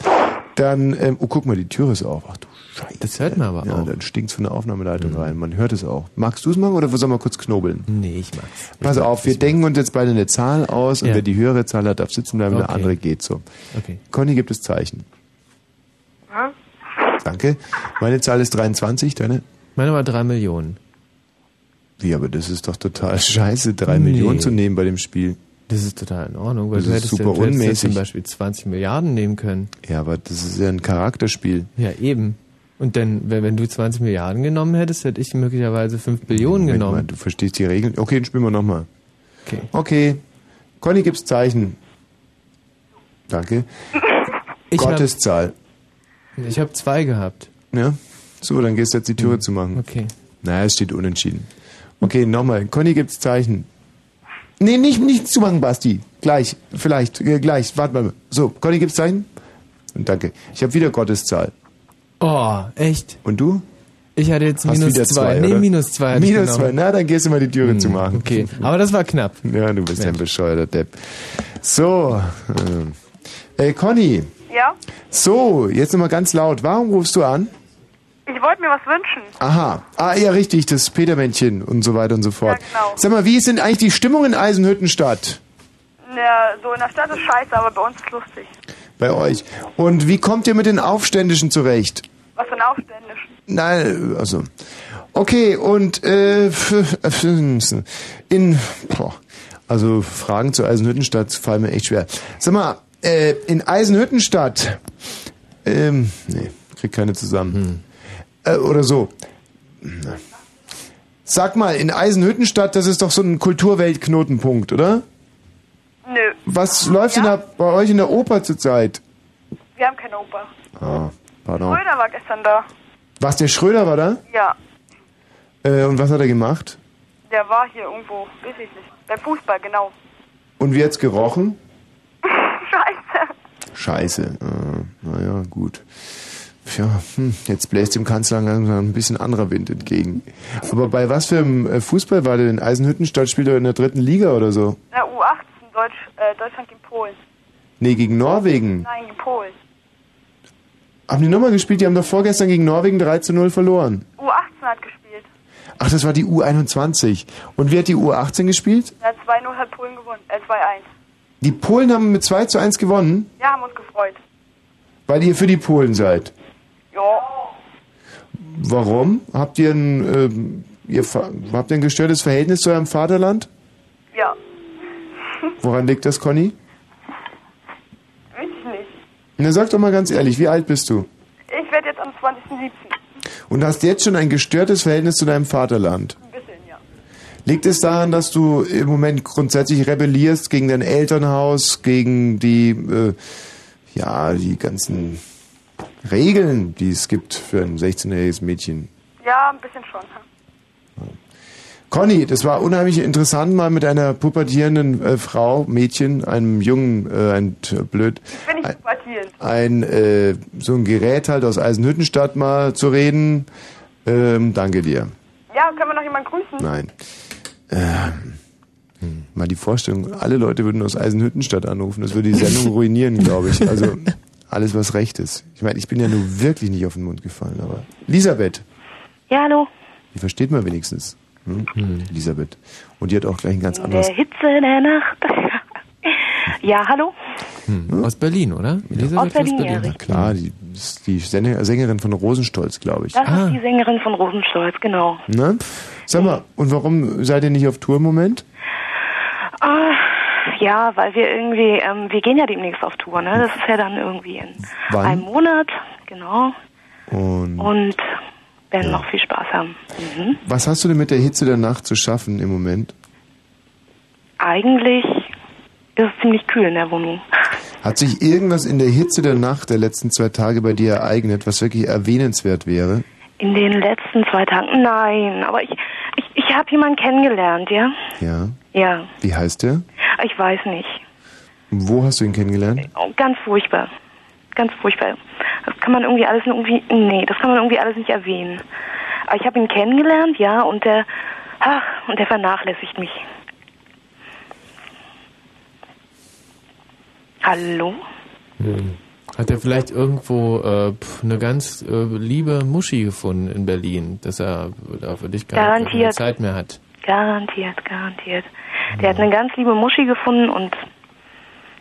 dann, ähm, oh, guck mal, die Tür ist auf. Ach du Scheiße. Das hört man aber ja, auch. dann stinkt's von der Aufnahmeleitung rein. Man hört es auch. Magst du es machen oder soll man kurz knobeln? Nee, ich mag's. Pass auf, wir denken uns jetzt beide eine Zahl aus und Ja. wer die höhere Zahl hat, darf sitzen bleiben, der Okay. andere geht so. Okay. Conny gibt es Zeichen. Hm? Danke. Meine Zahl ist 23, deine? Meine war drei Millionen. Wie, aber das ist doch total scheiße, drei Nee. Millionen zu nehmen bei dem Spiel. Das ist total in Ordnung, weil Das du hättest, super du hättest zum Beispiel 20 Milliarden nehmen können. Ja, aber das ist ja ein Charakterspiel. Ja, eben. Und dann, wenn, wenn du 20 Milliarden genommen hättest, hätte ich möglicherweise 5 Billionen Moment genommen. Mal, du verstehst die Regeln. Okay, dann spielen wir nochmal. Okay. Okay. Conny gibt's Zeichen. Danke. Ich hab- Gotteszahl. Ich habe zwei gehabt. Ja? So, dann gehst du jetzt die Türe zu machen. Okay. Naja, es steht unentschieden. Okay, nochmal. Conny gibt's Zeichen. Nee, nicht, nicht zumachen, Basti. Gleich, vielleicht, äh, gleich. Warte mal. So, Conny gibt's Zeichen? Und danke. Ich habe wieder Gotteszahl. Oh, echt? Und du? Ich hatte jetzt Hast minus wieder zwei. zwei, nee, oder? minus zwei. hatte ich Minus genommen. zwei. Na, dann gehst du mal die Türe Hm, zu machen. Okay, aber das war knapp. Ja, du bist ein bescheuerter Depp. So, äh, äh, Conny. Ja? So, jetzt nochmal ganz laut. Warum rufst du an? Ich wollte mir was wünschen. Aha. Ah, ja, richtig, das Petermännchen und so weiter und so fort. Ja, genau. Sag mal, wie ist denn eigentlich die Stimmung in Eisenhüttenstadt? Ja, so in der Stadt ist scheiße, aber bei uns ist lustig. Bei euch. Und wie kommt ihr mit den Aufständischen zurecht? Was für ein Aufständischen. Nein, also. Okay, und äh, in boah, also Fragen zu Eisenhüttenstadt fallen mir echt schwer. Sag mal, äh, in Eisenhüttenstadt Ähm, nee, krieg keine zusammen. Äh, oder so. Sag mal, in Eisenhüttenstadt, das ist doch so ein Kulturweltknotenpunkt, oder? Nö. Was läuft denn da bei euch in der Oper zurzeit? Wir haben keine Oper. Ah, pardon. Schröder war gestern da. Was, der Schröder war da? Ja. Äh, und was hat er gemacht? Der war hier irgendwo, weiß ich nicht. Beim Fußball, genau. Und wie hat's gerochen? Scheiße. Scheiße. Äh, naja, gut. Tja, hm, jetzt bläst dem Kanzler ein bisschen anderer Wind entgegen. Aber bei was für einem äh, Fußball war der denn? Eisenhüttenstadt spielt er in der dritten Liga oder so? Na, U18, Deutsch, äh, Deutschland gegen Polen. Nee, gegen Norwegen. Nein, gegen Polen. Haben die nochmal gespielt? Die haben doch vorgestern gegen Norwegen 3 zu 0 verloren. U18 hat gespielt. Ach, das war die U21. Und wer hat die U18 gespielt? Ja, 2-0 hat Polen gewonnen. Äh, 2-1. Die Polen haben mit 2 zu 1 gewonnen, Ja, haben uns gefreut. weil ihr für die Polen seid. Ja. Warum? Habt ihr ein, ähm, ihr, habt ihr ein gestörtes Verhältnis zu eurem Vaterland? Ja. Woran liegt das, Conny? Weiß ich nicht. Na, sag doch mal ganz ehrlich, wie alt bist du? Ich werde jetzt am 20.07. Und hast jetzt schon ein gestörtes Verhältnis zu deinem Vaterland? Ein bisschen, ja. Liegt es daran, dass du im Moment grundsätzlich rebellierst gegen dein Elternhaus, gegen die, äh, ja, die ganzen Regeln, die es gibt für ein 16-jähriges Mädchen? Ja, ein bisschen schon. Conny, das war unheimlich interessant, mal mit einer pubertierenden äh, Frau, Mädchen, einem Jungen, äh, ein blöd, Ich bin nicht pubertierend. ein äh, so ein Gerät halt aus Eisenhüttenstadt mal zu reden. Ähm, danke dir. Ja, können wir noch jemanden grüßen? Nein. Ähm, hm, mal die Vorstellung, alle Leute würden aus Eisenhüttenstadt anrufen. Das würde die Sendung ruinieren, glaube ich. Also alles, was recht ist. Ich meine, ich bin ja nur wirklich nicht auf den Mund gefallen, aber. Elisabeth, Ja, hallo. die versteht man wenigstens. Hm? Elisabeth. Und die hat auch gleich ein ganz In anderes. der Hitze der Nacht. ja, hallo. Hm. Aus Berlin, oder? Elisabeth Aus Berlin, ja, Na klar, die ist die Sänger- Sängerin von Rosenstolz, glaube ich. Das ist die Sängerin von Rosenstolz, genau. Ne? Sag mal, und warum seid ihr nicht auf Tour im Moment? Ah, ja, weil wir irgendwie, ähm, wir gehen ja demnächst auf Tour, ne? Das ist ja dann irgendwie in Wann? einem Monat, genau. Und Und werden noch viel Spaß haben. Mhm. was hast du denn mit der Hitze der Nacht zu schaffen im Moment? Eigentlich ist es ziemlich kühl in der Wohnung. Hat sich irgendwas in der Hitze der Nacht der letzten zwei Tage bei dir ereignet, was wirklich erwähnenswert wäre? In den letzten zwei Tagen, nein, aber ich, ich, ich habe jemanden kennengelernt, ja? Ja. Ja, Wie heißt der? Ich weiß nicht. Wo hast du ihn kennengelernt? Oh, ganz furchtbar. Ganz furchtbar. Das kann man irgendwie alles irgendwie, nee, das kann man irgendwie alles nicht erwähnen. Aber ich habe ihn kennengelernt, ja, und der, ach, und der vernachlässigt mich. Hallo? Hat er vielleicht irgendwo äh, pf, eine ganz äh, liebe Muschi gefunden in Berlin, dass er da für dich keine, keine. Zeit mehr hat? Garantiert, garantiert. Der hat eine ganz liebe Muschi gefunden und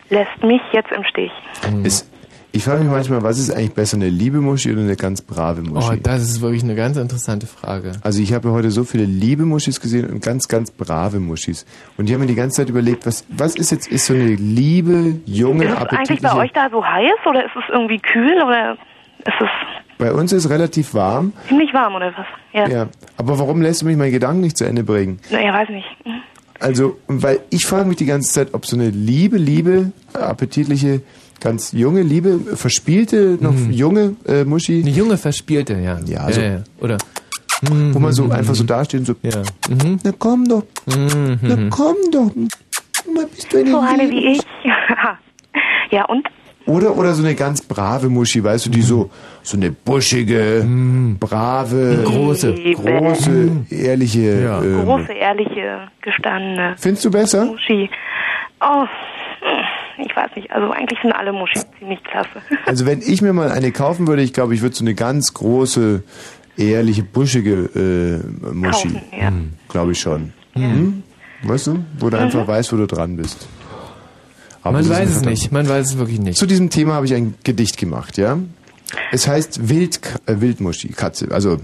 lässt mich jetzt im Stich. Ist, ich frage mich manchmal, was ist eigentlich besser, eine liebe Muschi oder eine ganz brave Muschi? Oh, das ist wirklich eine ganz interessante Frage. Also ich habe ja heute so viele liebe Muschis gesehen und ganz, ganz brave Muschis. Und ich habe mir die ganze Zeit überlegt, was, was ist jetzt, ist so eine liebe, junge, Ist es eigentlich bei euch da so heiß oder ist es irgendwie kühl oder ist es Bei uns ist es relativ warm. ziemlich warm oder was? Ja. Ja. Aber warum lässt du mich meinen Gedanken nicht zu Ende bringen? Naja, weiß nicht. Hm. Also, weil ich frage mich die ganze Zeit, ob so eine liebe, liebe, appetitliche, ganz junge, liebe, verspielte, noch junge äh, Muschi. Eine junge Verspielte, ja. Ja, also, ja, ja. Oder wo man so einfach so dasteht und so, ja. Mhm. na komm doch, na Mhm. komm doch, mal bist du eine So eine wie ich. ja, und? Oder, oder so eine ganz brave Muschi, weißt du, die so, so eine buschige, brave, Große. große, ehrliche. Ja. ähm, Große, ehrliche, gestandene Findest du besser? Muschi. Oh, hm, ich weiß nicht. Also eigentlich sind alle Muschi ziemlich klasse. Also wenn ich mir mal eine kaufen würde, ich glaube, ich würde so eine ganz große, ehrliche, buschige äh, Muschi. Kaufen, ja. Glaube ich schon. Hm? Weißt du? Wo du einfach weißt, wo du dran bist. Aber Man das ist weiß es nicht, man weiß es wirklich nicht. Zu diesem Thema habe ich ein Gedicht gemacht, ja? Es heißt Wild, äh, Wildmuschi, Katze. Also,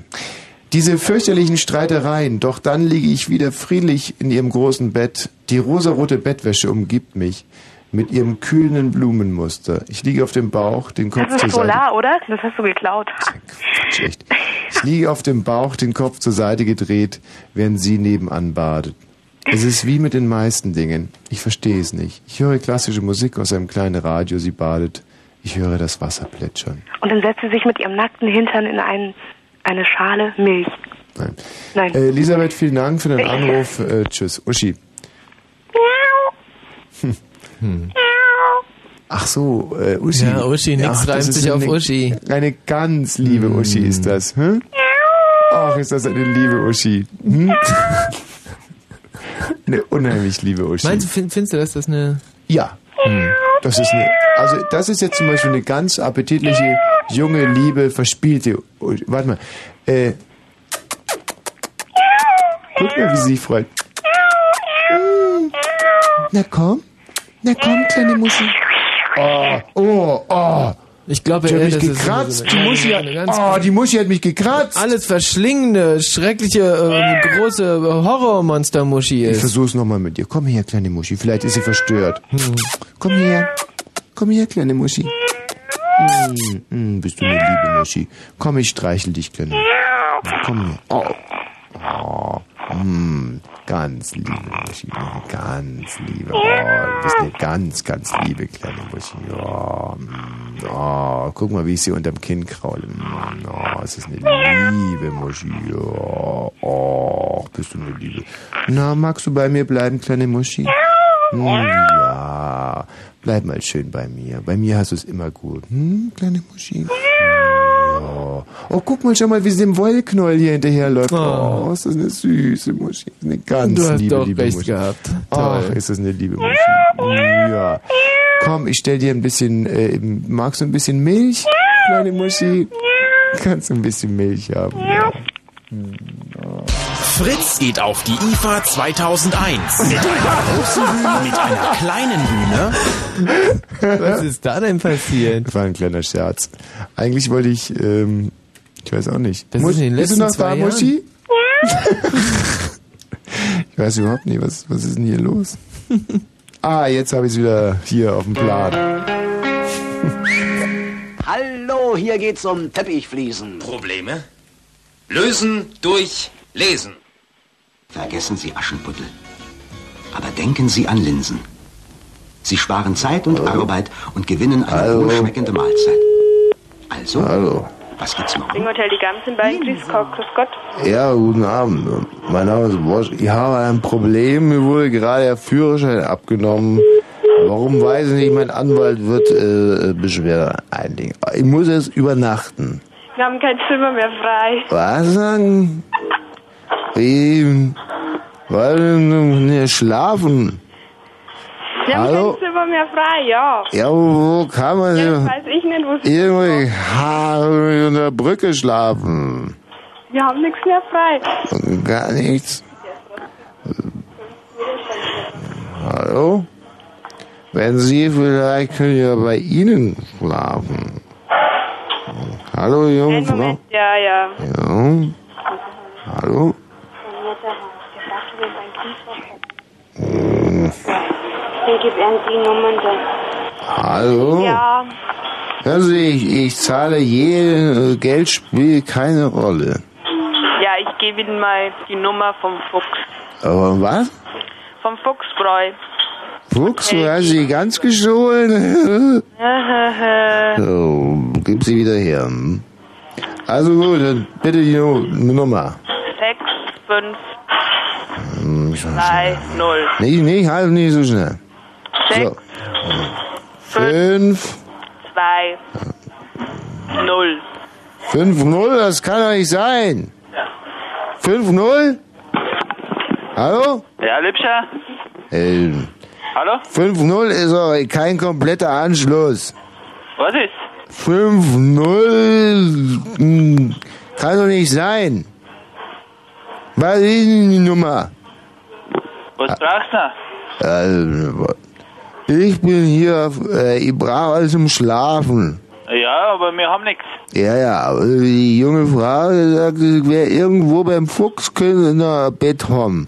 diese fürchterlichen Streitereien, doch dann liege ich wieder friedlich in ihrem großen Bett. Die rosarote Bettwäsche umgibt mich. mit ihrem kühlenden Blumenmuster. Ich liege auf dem Bauch, den Kopf Das zur ist Seite. Solar, oder? Das hast du geklaut. Schlecht. Ich liege auf dem Bauch, den Kopf zur Seite gedreht, während sie nebenan badet. Es ist wie mit den meisten Dingen. Ich verstehe es nicht. Ich höre klassische Musik aus einem kleinen Radio, sie badet. Ich höre das Wasser plätschern. Und dann setzt sie sich mit ihrem nackten Hintern in ein, eine Schale Milch. Nein. Nein. Äh, Elisabeth, vielen Dank für den Anruf. Äh, tschüss. Uschi. Hm. Hm. Ach so, äh, Uschi. Ja, Uschi, nix Ach, das reimt ist sich auf eine, Uschi. Eine ganz liebe Uschi ist das. Hm? Ach, ist das eine liebe Uschi. Hm? Eine unheimlich liebe Uschi. Meinst du, find, findest du, dass das eine... Ja. Das ist eine, also das ist jetzt zum Beispiel eine ganz appetitliche, junge, liebe, verspielte. Uschi. Warte mal. Äh, guck mal, wie sie sich freut. Na komm. Na komm, kleine Muschi. Oh, oh, oh. Ich glaube, Die hat mich gekratzt. Die Muschi hat, oh, die Muschi hat mich gekratzt. Alles verschlingende, schreckliche, äh, große Horrormonster-Muschi Ich ist. versuch's nochmal mit dir. Komm her, kleine Muschi. Vielleicht ist sie verstört. Hm. Komm her. Komm her, kleine Muschi. Mm, mm, bist du eine liebe Muschi. Komm, ich streichel dich, kleine. Komm her. Oh. Oh. Mm, ganz liebe Muschi. Ganz liebe. Oh, du bist eine ganz, ganz liebe kleine Muschi. Oh, mm, oh, guck mal, wie ich sie unterm Kinn kraule. Mm, Oh, es ist eine liebe Muschi. Oh, bist du eine liebe. Na, magst du bei mir bleiben, kleine Muschi? Hm, ja, bleib mal schön bei mir. Bei mir hast du es immer gut. Hm, kleine Muschi? Hm. Oh, guck mal, schau mal, wie sie dem Wollknäuel hier hinterherläuft. Oh, ist das eine süße Muschi. Eine ganz Du hast liebe, doch liebe recht Muschi. gehabt. Ach, Toll. ist das eine liebe Muschi. Ja. Komm, ich stell dir ein bisschen, äh, magst du ein bisschen Milch, kleine Muschi? Kannst du ein bisschen Milch haben? Ja. Fritz geht auf die IFA 2001 mit einer großen Bühne, mit einer kleinen Bühne. Was ist da denn passiert? Das war ein kleiner Scherz. Eigentlich wollte ich, ähm, ich weiß auch nicht. Das Mus- ist in den bist du noch da, zwei Jahren. Muschi? ich weiß überhaupt nicht, was, was ist denn hier los? ah, jetzt habe ich es wieder hier auf dem Plan. Hallo, hier geht's um Teppichfliesen. Probleme? Lösen durch Lesen. Vergessen Sie Aschenputtel. Aber denken Sie an Linsen. Sie sparen Zeit und Arbeit und gewinnen eine Hallo. wohlschmeckende Mahlzeit. Also, Hallo. Was gibt's noch? Wegen Hotel die Gamsen bei Grüß Gott, grüß Gott. Ja, guten Abend. Mein Name ist Bosch. Ich habe ein Problem. Mir wurde gerade der Führerschein abgenommen. Warum weiß ich nicht. Mein Anwalt wird äh, Beschwerde einlegen. Ich muss jetzt übernachten. Wir haben kein Zimmer mehr frei. Was sagen? Wie? Weil ne, schlafen. Wir haben Hallo? Zimmer mehr frei, ja. Ja, wo kann man Ja, denn? weiß ich nicht, wo es Irgendwie ha, unter der Brücke schlafen. Wir haben nichts mehr frei. Gar nichts. Hallo? Wenn Sie vielleicht können ja bei Ihnen schlafen. Hallo, junge Einen Frau. Moment, ja, ja. Ja. Hallo? Hm. Ich gebe Ihnen die Nummern da. Hallo? Ja, Hören Sie, ich, ich zahle je, äh, Geld spielt keine Rolle. ja, ich gebe Ihnen mal die Nummer vom Fuchs. Aber was? Vom Fuchsbräu. Fuchs, du hast sie ganz gestohlen? So, gib sie wieder her. Also gut, dann bitte die Nu- Nummer. 6, 5, Hm, ich weiß 3, 0. nicht, nicht, halt nicht so schnell. 6, So. Fünf, 2, 0. fünf null, das kann doch nicht sein. Fünf null? Hallo? Ja, Lipscher? Äh, Hallo? 5-0 ist doch kein kompletter Anschluss. Was ist? 5-0 hm, kann doch nicht sein. Was ist denn die Nummer? Was brauchst du? Ich bin hier, äh, ich brauche alles zum Schlafen. Ja, aber wir haben nichts. Ja, ja, die junge Frau sagt, ich wäre irgendwo beim Fuchs können in der Bett haben.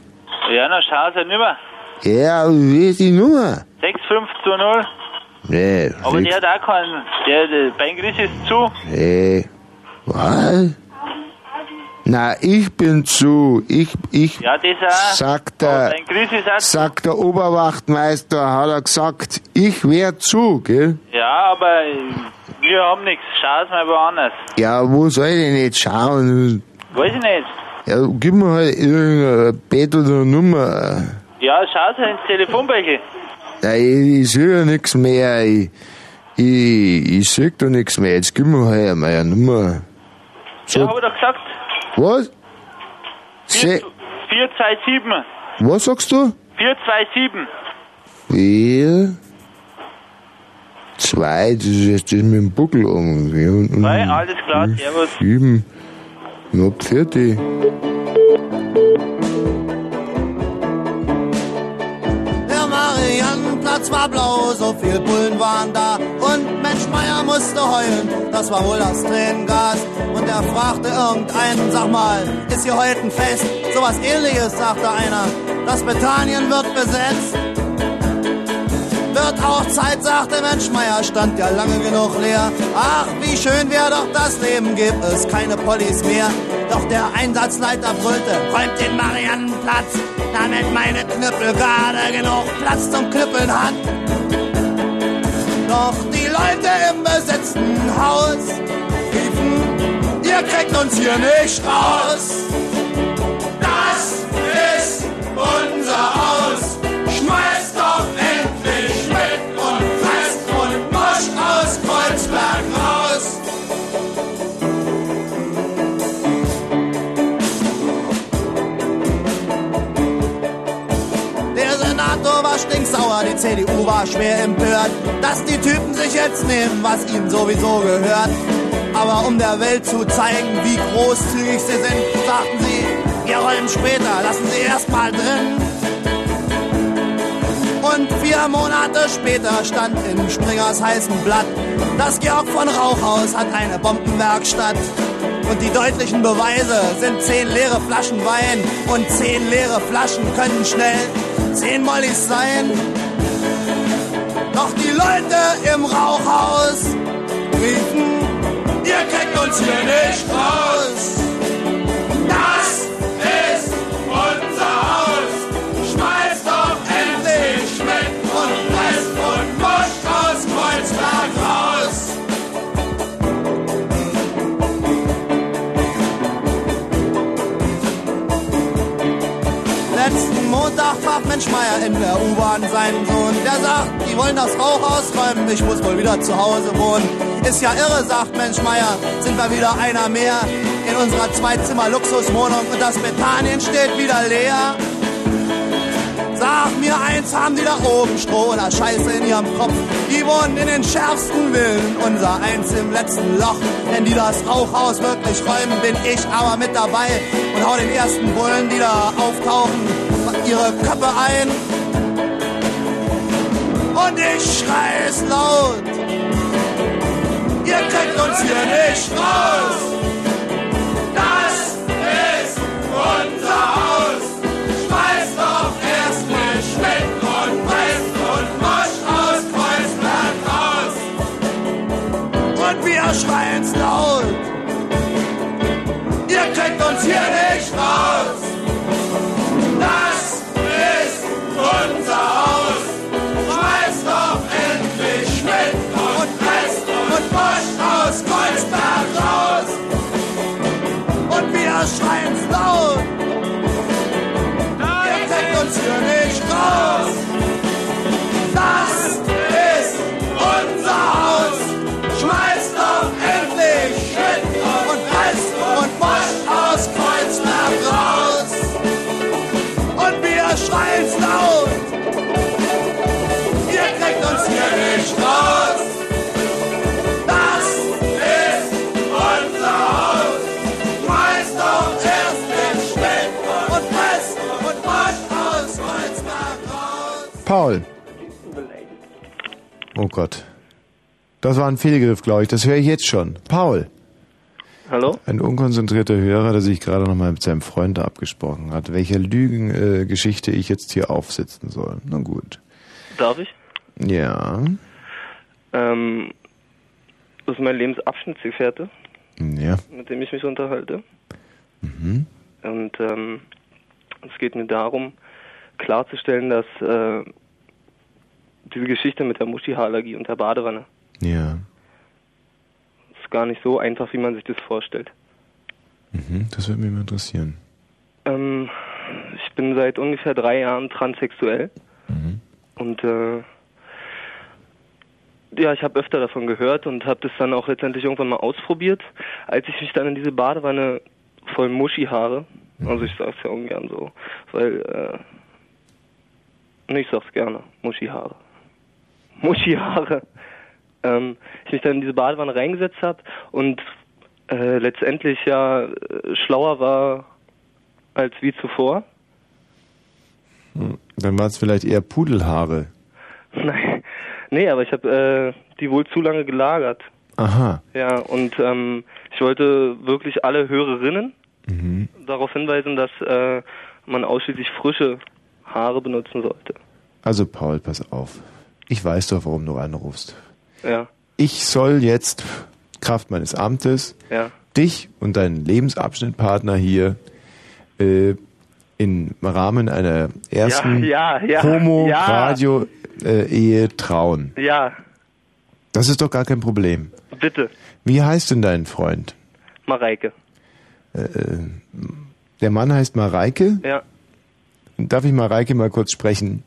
Ja, dann schau sie nicht mehr. Ja, wie ist die Nummer? 6, 5 zu 0. Nee, Aber sechs- der hat auch keinen. Der, der Beingris ist zu. Nee. Was? Na, ich bin zu. Ich, ich, Ja, auch. sagt der, sagt der Oberwachtmeister, hat er gesagt, ich wär zu, gell? Ja, aber wir haben nichts. Schau's mal woanders. Ja, wo soll ich denn jetzt schauen? Weiß ich nicht. Ja, gib mir halt irgendein Bett oder eine Nummer. Ja, schau's halt ins Telefonbüchel. Ja, ich, ich sehe ja nichts mehr. Ich, ich, ich sehe da nichts mehr. Jetzt gib mir halt meine Nummer. So, Ja, hab ich doch gesagt. Was? Se 427. was sagst du? 427. Vier, zwei, das ist jetzt das mit dem Buckel um. Und Nein, alles klar, servus. Sieben, ja, fertig. Mariannenplatz war blau, so viel Bullen waren da. Und Mensch Meier musste heulen, das war wohl das Tränengas. Und er fragte irgendeinen, sag mal, ist hier heute ein Fest? Sowas ähnliches, sagte einer. Das Bethanien wird besetzt. Wird auch Zeit, sagte Mensch Meier, stand ja lange genug leer. Ach, wie schön wär doch das Leben, gibt es keine Pollis mehr. Doch der Einsatzleiter brüllte, räumt den Mariannenplatz, damit meine Knüppel gerade genug Platz zum Knüppeln hat. Doch die Leute im besetzten Haus riefen, ihr kriegt uns hier nicht raus. Das ist unser Haus. Stinksauer, die CDU war schwer empört, dass die Typen sich jetzt nehmen, was ihnen sowieso gehört. Aber um der Welt zu zeigen, wie großzügig sie sind, sagten sie, wir rollen später, lassen sie erst mal drin. Und vier Monate später stand in Springers heißem Blatt, das Georg von Rauchhaus hat eine Bombenwerkstatt. Und die deutlichen Beweise sind zehn leere Flaschen Wein und zehn leere Flaschen können schnell zehn Mollys sein. Doch die Leute im Rauchhaus riefen, ihr kriegt uns hier nicht raus. Montag traf Mensch Meier in der U-Bahn seinen Sohn. Der sagt, die wollen das Rauch ausräumen, ich muss wohl wieder zu Hause wohnen. Ist ja irre, sagt Mensch Meier, sind wir wieder einer mehr in unserer Zwei-Zimmer-Luxuswohnung und das Bethanien steht wieder leer. Sag mir eins, haben die da oben Stroh oder Scheiße in ihrem Kopf? Die wohnen in den schärfsten Villen, unser eins im letzten Loch. Wenn die das Rauchhaus wirklich räumen, bin ich aber mit dabei und hau den ersten Bullen, die da auftauchen, ihre Köpfe ein. Und ich schrei es laut. Ihr kriegt uns hier nicht raus. Das ist unser Haus. Schmeißt doch erst nicht und presst und moscht aus Kreuzberg raus. Und wir schreien's laut. Ihr kriegt uns hier nicht raus. Paul. Oh Gott. Das war ein Fehlgriff, glaube ich. Das höre ich jetzt schon. Paul. Hallo? Ein unkonzentrierter Hörer, der sich gerade nochmal mit seinem Freund abgesprochen hat, welche Lügengeschichte äh, ich jetzt hier aufsitzen soll. Na gut. Darf ich? Ja. Ähm, das ist mein Lebensabschnittsgefährte, Ja. mit dem ich mich unterhalte. Mhm. Und ähm, es geht mir darum, klarzustellen, dass äh, diese Geschichte mit der Muschi-Haarallergie und der Badewanne Ja. ist gar nicht so einfach, wie man sich das vorstellt. Mhm. Das würde mich mal interessieren. Ähm, ich bin seit ungefähr drei Jahren transsexuell. Und äh, ja, ich habe öfter davon gehört und habe das dann auch letztendlich irgendwann mal ausprobiert, als ich mich dann in diese Badewanne voll Muschi-Haare, also ich sag's ja ungern so, weil, äh, ich sag's gerne, Muschi-Haare. Muschi-Haare. Ähm, ich mich dann in diese Badewanne reingesetzt habe und äh, letztendlich ja äh, schlauer war als wie zuvor. Hm. Dann waren es vielleicht eher Pudelhaare. Nein, nee, aber ich habe äh, die wohl zu lange gelagert. Aha. Ja, und ähm, ich wollte wirklich alle Hörerinnen Mhm. darauf hinweisen, dass äh, man ausschließlich frische Haare benutzen sollte. Also Paul, pass auf. Ich weiß doch, warum du anrufst. Ja, Ich soll jetzt, Kraft meines Amtes, ja. dich und deinen Lebensabschnittpartner hier äh, im Rahmen einer ersten Ja, ja, Homo-Radio-Ehe trauen. Ja, Das ist doch gar kein Problem. bitte, Wie heißt denn dein Freund? Mareike. Äh, äh, der Mann heißt Mareike. Ja, Darf ich Mareike mal kurz sprechen?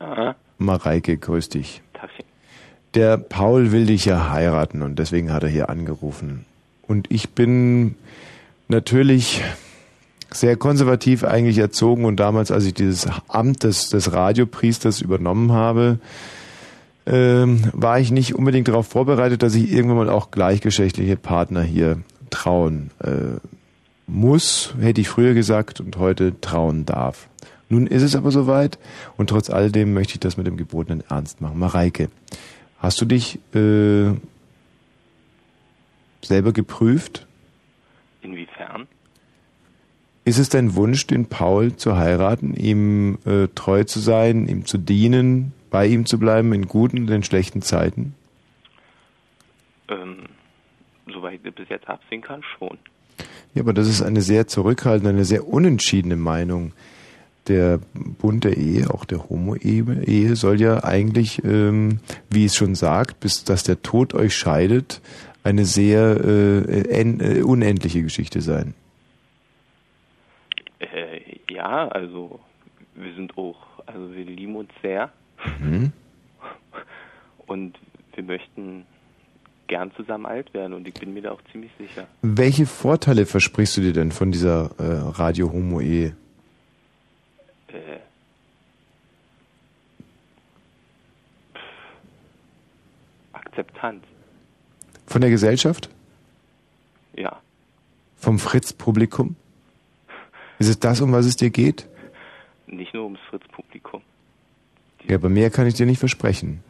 ja. Mareike, grüß dich. Der Paul will dich ja heiraten und deswegen hat er hier angerufen. Und ich bin natürlich sehr konservativ eigentlich erzogen und damals, als ich dieses Amt des, des Radiopriesters übernommen habe, ähm, war ich nicht unbedingt darauf vorbereitet, dass ich irgendwann mal auch gleichgeschlechtliche Partner hier trauen äh, muss, hätte ich früher gesagt und heute trauen darf. Nun ist es aber soweit und trotz alledem möchte ich das mit dem gebotenen Ernst machen. Mareike, hast du dich äh, selber geprüft? Inwiefern? Ist es dein Wunsch, den Paul zu heiraten, ihm äh, treu zu sein, ihm zu dienen, bei ihm zu bleiben in guten und in schlechten Zeiten? Ähm, soweit ich bis jetzt absehen kann, schon. Ja, aber das ist eine sehr zurückhaltende, eine sehr unentschiedene Meinung. Der Bund der Ehe, auch der Homo-Ehe, soll ja eigentlich, ähm, wie es schon sagt, bis dass der Tod euch scheidet, eine sehr äh, en, äh, unendliche Geschichte sein. Äh, ja, also wir sind auch, also wir lieben uns sehr Mhm. und wir möchten gern zusammen alt werden und ich bin mir da auch ziemlich sicher. Welche Vorteile versprichst du dir denn von dieser äh, Radio-Homo-Ehe? Äh, Akzeptanz, Von der Gesellschaft? ja. Vom Fritz-Publikum? Ist es das, um was es dir geht? Nicht nur ums Fritz-Publikum. Ja, aber mehr kann ich dir nicht versprechen.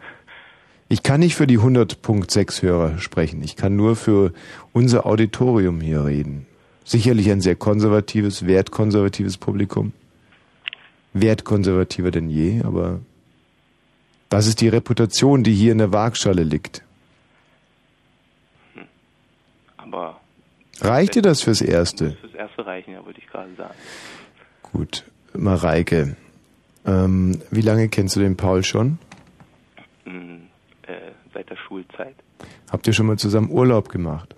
Ich kann nicht für die 100.6 Hörer sprechen. Ich kann nur für unser Auditorium hier reden. Sicherlich ein sehr konservatives, wertkonservatives Publikum. Wertkonservativer denn je, aber das ist die Reputation, die hier in der Waagschale liegt. Aber Reicht dir das fürs Erste? fürs Erste reichen, ja, wollte ich gerade sagen. Gut, Mareike, ähm, wie lange kennst du den Paul schon? Mm, äh, seit der Schulzeit, Habt ihr schon mal zusammen Urlaub gemacht?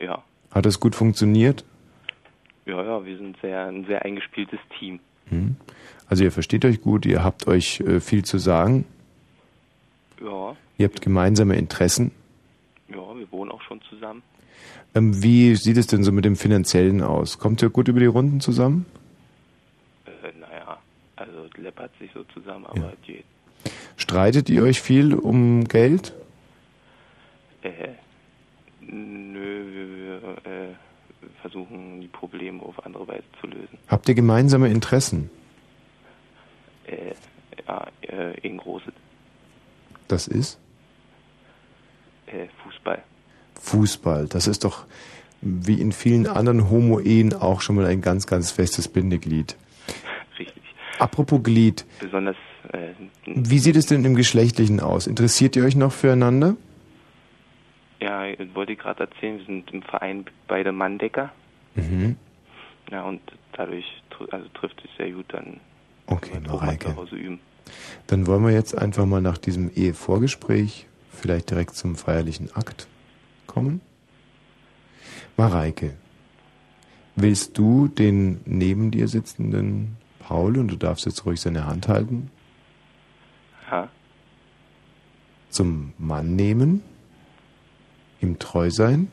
ja. Hat das gut funktioniert? Ja, ja, wir sind sehr, ein sehr eingespieltes Team. Hm? Also ihr versteht euch gut, ihr habt euch äh, viel zu sagen, Ja, ihr habt gemeinsame Interessen. ja, wir wohnen auch schon zusammen. Ähm, wie sieht es denn so mit dem Finanziellen aus? Kommt ihr gut über die Runden zusammen? Äh, naja, also es läppert sich so zusammen, aber es geht. Streitet ihr euch viel um Geld? Äh, nö, wir, wir äh, versuchen die Probleme auf andere Weise zu lösen. Habt ihr gemeinsame Interessen? Äh, ja, äh, ein großes Das ist äh, Fußball. Fußball. Das ist doch wie in vielen anderen Homo-Ehen auch schon mal ein ganz, ganz festes Bindeglied. Richtig. Apropos Glied, besonders äh, wie sieht es denn im Geschlechtlichen aus? Interessiert ihr euch noch füreinander? ja, ich wollte gerade erzählen, wir sind im Verein beide Manndecker. Mhm. Ja, und dadurch also trifft es sehr gut dann Okay, Mareike. Dann wollen wir jetzt einfach mal nach diesem Ehevorgespräch vielleicht direkt zum feierlichen Akt kommen. Mareike, willst du den neben dir sitzenden Paul, und du darfst jetzt ruhig seine Hand halten, Ja. zum Mann nehmen, ihm treu sein,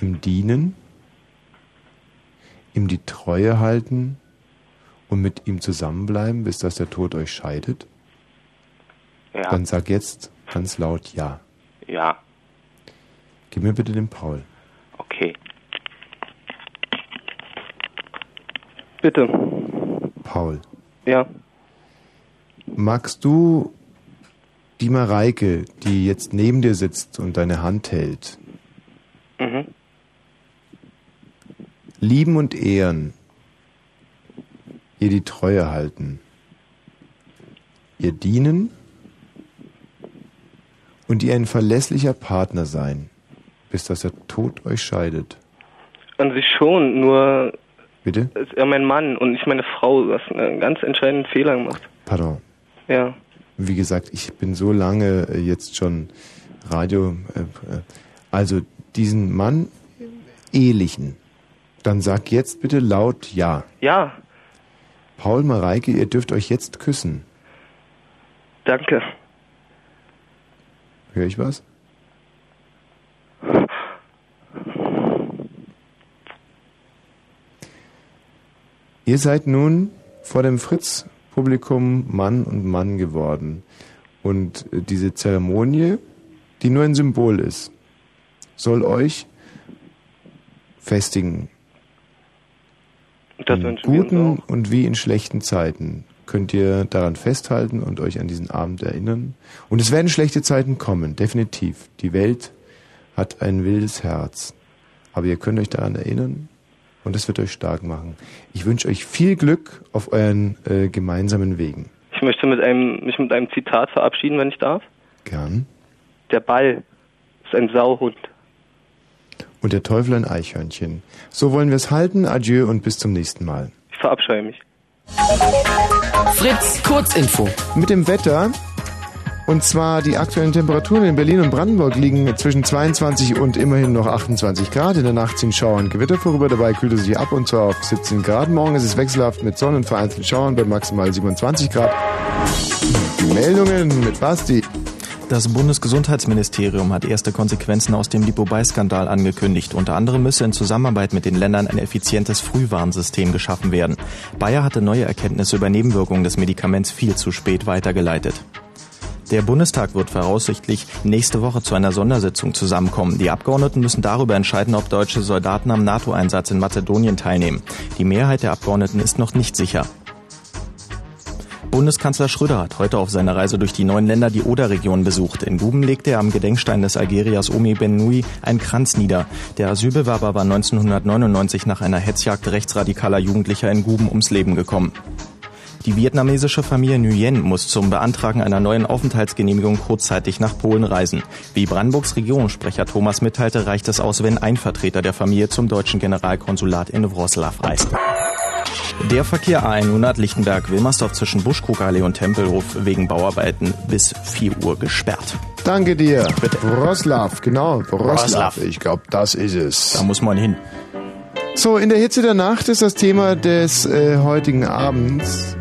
ihm dienen, ihm die Treue halten und mit ihm zusammenbleiben, bis dass der Tod euch scheidet? Ja. Dann sag jetzt ganz laut Ja. Ja, Gib mir bitte den Paul. okay. Bitte. Paul, Ja. Magst du die Mareike, die jetzt neben dir sitzt und deine Hand hält, Mhm. lieben und ehren, ihr die Treue halten, ihr dienen und ihr ein verlässlicher Partner sein, bis dass der Tod euch scheidet. An sich schon, nur Bitte? ist er mein Mann und nicht meine Frau. Hast einen ganz entscheidenden Fehler gemacht. Pardon. Ja. Wie gesagt, ich bin so lange äh, jetzt schon Radio, äh, äh, also diesen Mann ehelichen. Dann sag jetzt bitte laut Ja. Ja, Paul, Mareike, ihr dürft euch jetzt küssen. danke. Hör ich was? Ihr seid nun vor dem Fritz-Publikum Mann und Mann geworden. Und äh, diese Zeremonie, die nur ein Symbol ist, soll euch festigen. Das in guten und wie in schlechten Zeiten könnt ihr daran festhalten und euch an diesen Abend erinnern. Und es werden schlechte Zeiten kommen, definitiv. Die Welt hat ein wildes Herz. Aber ihr könnt euch daran erinnern und das wird euch stark machen. Ich wünsche euch viel Glück auf euren äh, gemeinsamen Wegen. Ich möchte mit einem, mich mit einem Zitat verabschieden, wenn ich darf. Gern. Der Ball ist ein Sauhund. Und der Teufel ein Eichhörnchen. So wollen wir es halten. Adieu und bis zum nächsten Mal. Ich verabscheue mich. Fritz, Kurzinfo. Mit dem Wetter. Und zwar die aktuellen Temperaturen in Berlin und Brandenburg liegen zwischen 22 und immerhin noch 28 Grad. In der Nacht ziehen Schauer und Gewitter vorüber. Dabei kühlt es sich ab und zwar auf 17 Grad. Morgen ist es wechselhaft mit Sonne und vereinzelten Schauern bei maximal 27 Grad. Meldungen mit Basti. Das Bundesgesundheitsministerium hat erste Konsequenzen aus dem Lipobei-Skandal angekündigt. Unter anderem müsse in Zusammenarbeit mit den Ländern ein effizientes Frühwarnsystem geschaffen werden. Bayer hatte neue Erkenntnisse über Nebenwirkungen des Medikaments viel zu spät weitergeleitet. Der Bundestag wird voraussichtlich nächste Woche zu einer Sondersitzung zusammenkommen. Die Abgeordneten müssen darüber entscheiden, ob deutsche Soldaten am NATO-Einsatz in Mazedonien teilnehmen. Die Mehrheit der Abgeordneten ist noch nicht sicher. Bundeskanzler Schröder hat heute auf seiner Reise durch die neuen Länder die Oder-Region besucht. In Guben legte er am Gedenkstein des Algeriers Omi Ben Nui einen Kranz nieder. Der Asylbewerber war 1999 nach einer Hetzjagd rechtsradikaler Jugendlicher in Guben ums Leben gekommen. Die vietnamesische Familie Nguyen muss zum Beantragen einer neuen Aufenthaltsgenehmigung kurzzeitig nach Polen reisen. Wie Brandenburgs Regierungssprecher Thomas mitteilte, reicht es aus, wenn ein Vertreter der Familie zum deutschen Generalkonsulat in Wroclaw reist. Der Verkehr A100 Lichtenberg-Wilmersdorf zwischen Buschkrugallee und Tempelhof wegen Bauarbeiten bis 4 Uhr gesperrt. Danke dir. Wroclaw, genau. Wroclaw. Wroclaw. Ich glaube, das ist es. Da muss man hin. So, in der Hitze der Nacht ist das Thema des äh, heutigen Abends.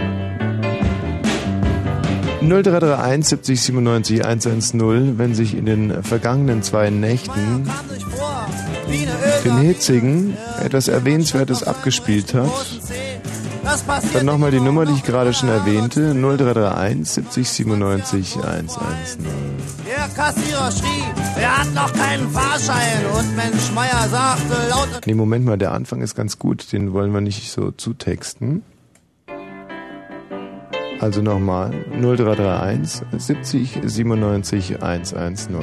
0331 70 97 110, wenn sich in den vergangenen zwei Nächten den hitzigen etwas Erwähnenswertes abgespielt hat. Dann nochmal die Nummer, die ich gerade schon erwähnte, 0331 70 97 110. Der Kassierer schrie, er hat noch keinen Fahrschein. Und Mensch Meier sagte laut Nee, Moment mal, der Anfang ist ganz gut, den wollen wir nicht so zutexten. Also nochmal, 0331 70 97 110.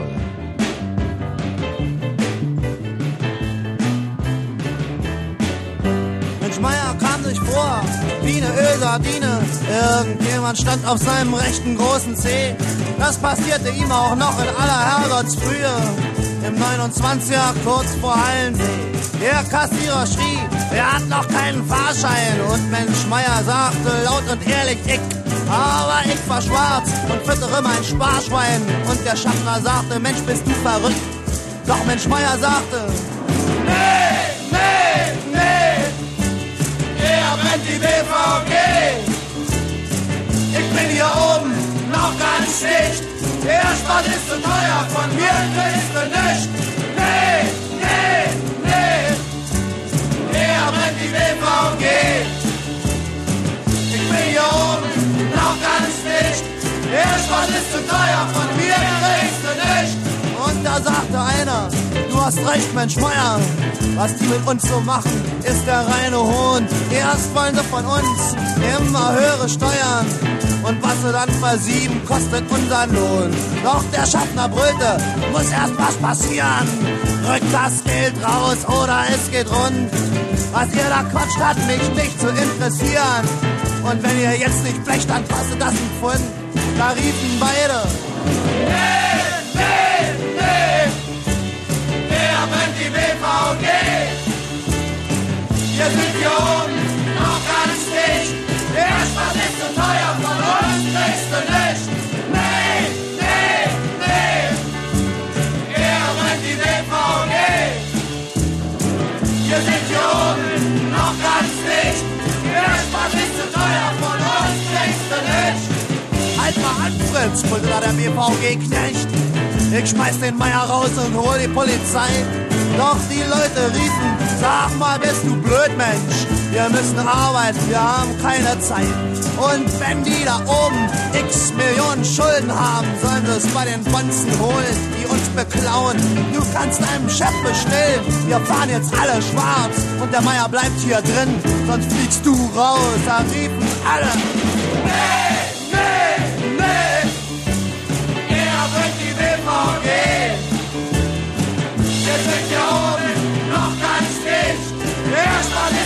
Mensch Meier kam sich vor, wie eine Ölsardine. Irgendjemand stand auf seinem rechten großen Zeh. Das passierte ihm auch noch in aller Herrgottsfrühe. Im 29er kurz vor Hallensee. Der Kassierer schrie, er hat noch keinen Fahrschein. Und Mensch Meier sagte laut und ehrlich, ich. Aber ich war schwarz und füttere mein Sparschwein. Und der Schaffner sagte, Mensch, bist du verrückt? Doch Mensch Meier sagte, nee, nee, nee, er brennt die BVG. Ich bin hier oben noch ganz dicht. Der Sport ist zu teuer, von mir kriegst du nicht. Nee, nee, nee, er brennt die BVG. Ich bin hier oben noch ganz. Der Sport ist zu teuer, von mir kriegst du nicht. Und da sagte einer, du hast recht, Mensch Meier. Was die mit uns so machen, ist der reine Hohn. Erst wollen sie von uns immer höhere Steuern. Und was sie dann versieben, kostet unseren Lohn. Doch der Schaffner brüllte, muss erst was passieren. Rückt das Geld raus oder es geht rund. Was ihr da quatscht, hat mich nicht zu interessieren. Und wenn ihr jetzt nicht blecht, dann kostet das ein Pfund. Da riefen beide. Nee, nee, nee. Wer brennt die BVG? Wir sind hier oben brüllte da der BVG-Knecht. Ich schmeiß den Meier raus und hol die Polizei. Doch die Leute riefen, sag mal, bist du blöd, Mensch. Wir müssen arbeiten, wir haben keine Zeit. Und wenn die da oben x Millionen Schulden haben, sollen sie es bei den Bonzen holen, die uns beklauen. Du kannst deinem Chef bestellen, wir fahren jetzt alle schwarz. Und der Meier bleibt hier drin, sonst fliegst du raus. Da riefen alle, nee, nee. Der Stadt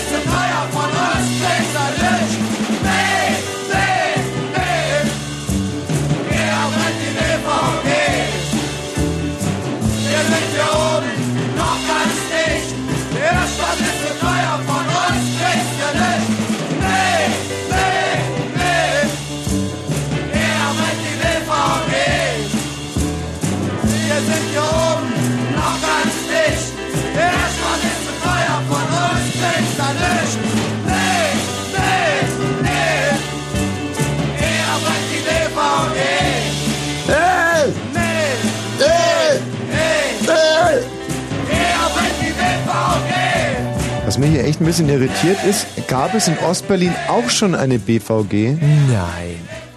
Was mich hier echt ein bisschen irritiert ist, gab es in Ostberlin auch schon eine BVG? Nein.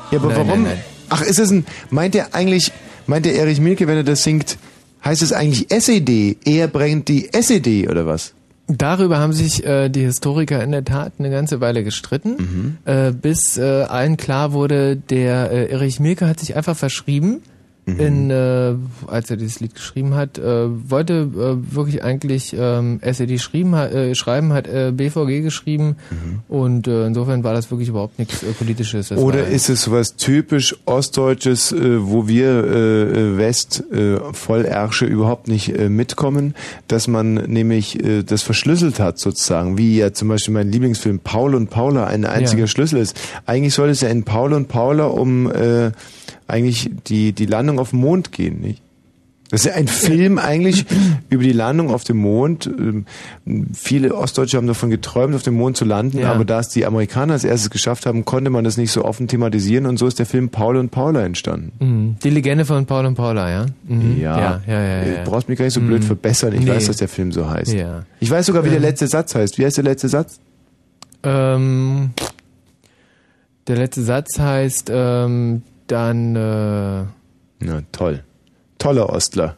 Ja, aber Nein, warum? nein, nein. Ach, ist es ein, meint er eigentlich, meint der Erich Mielke, wenn er das singt, heißt es eigentlich SED? Er bringt die SED oder was? Darüber haben sich äh, die Historiker in der Tat eine ganze Weile gestritten, äh, bis äh, allen klar wurde, der äh, Erich Mielke hat sich einfach verschrieben. In, äh, als er dieses Lied geschrieben hat, äh, wollte äh, wirklich eigentlich ähm, SED schrieben, äh, schreiben, hat äh, BVG geschrieben und äh, insofern war das wirklich überhaupt nichts äh, Politisches. Das Oder ist es sowas typisch Ostdeutsches, äh, wo wir äh, West äh, Vollersche überhaupt nicht äh, mitkommen, dass man nämlich äh, das verschlüsselt hat sozusagen, wie ja zum Beispiel mein Lieblingsfilm Paul und Paula ein einziger Ja. Schlüssel ist. Eigentlich soll es ja in Paul und Paula um äh, eigentlich die die Landung auf dem Mond gehen, nicht? Das ist ja ein Film eigentlich über die Landung auf dem Mond. Ähm, Viele Ostdeutsche haben davon geträumt, auf dem Mond zu landen, Ja. aber da es die Amerikaner als erstes geschafft haben, konnte man das nicht so offen thematisieren und so ist der Film Paul und Paula entstanden. Mhm. Die Legende von Paul und Paula, ja? Mhm. Ja. ja, ja, ja, ja. Du brauchst mich gar nicht so blöd Mhm. verbessern. Ich Nee. weiß, dass der Film so heißt. Ja. Ich weiß sogar, wie der letzte Satz heißt. Wie heißt der letzte Satz? Ähm, der letzte Satz heißt ähm, dann. Äh, Na toll. Toller Ostler.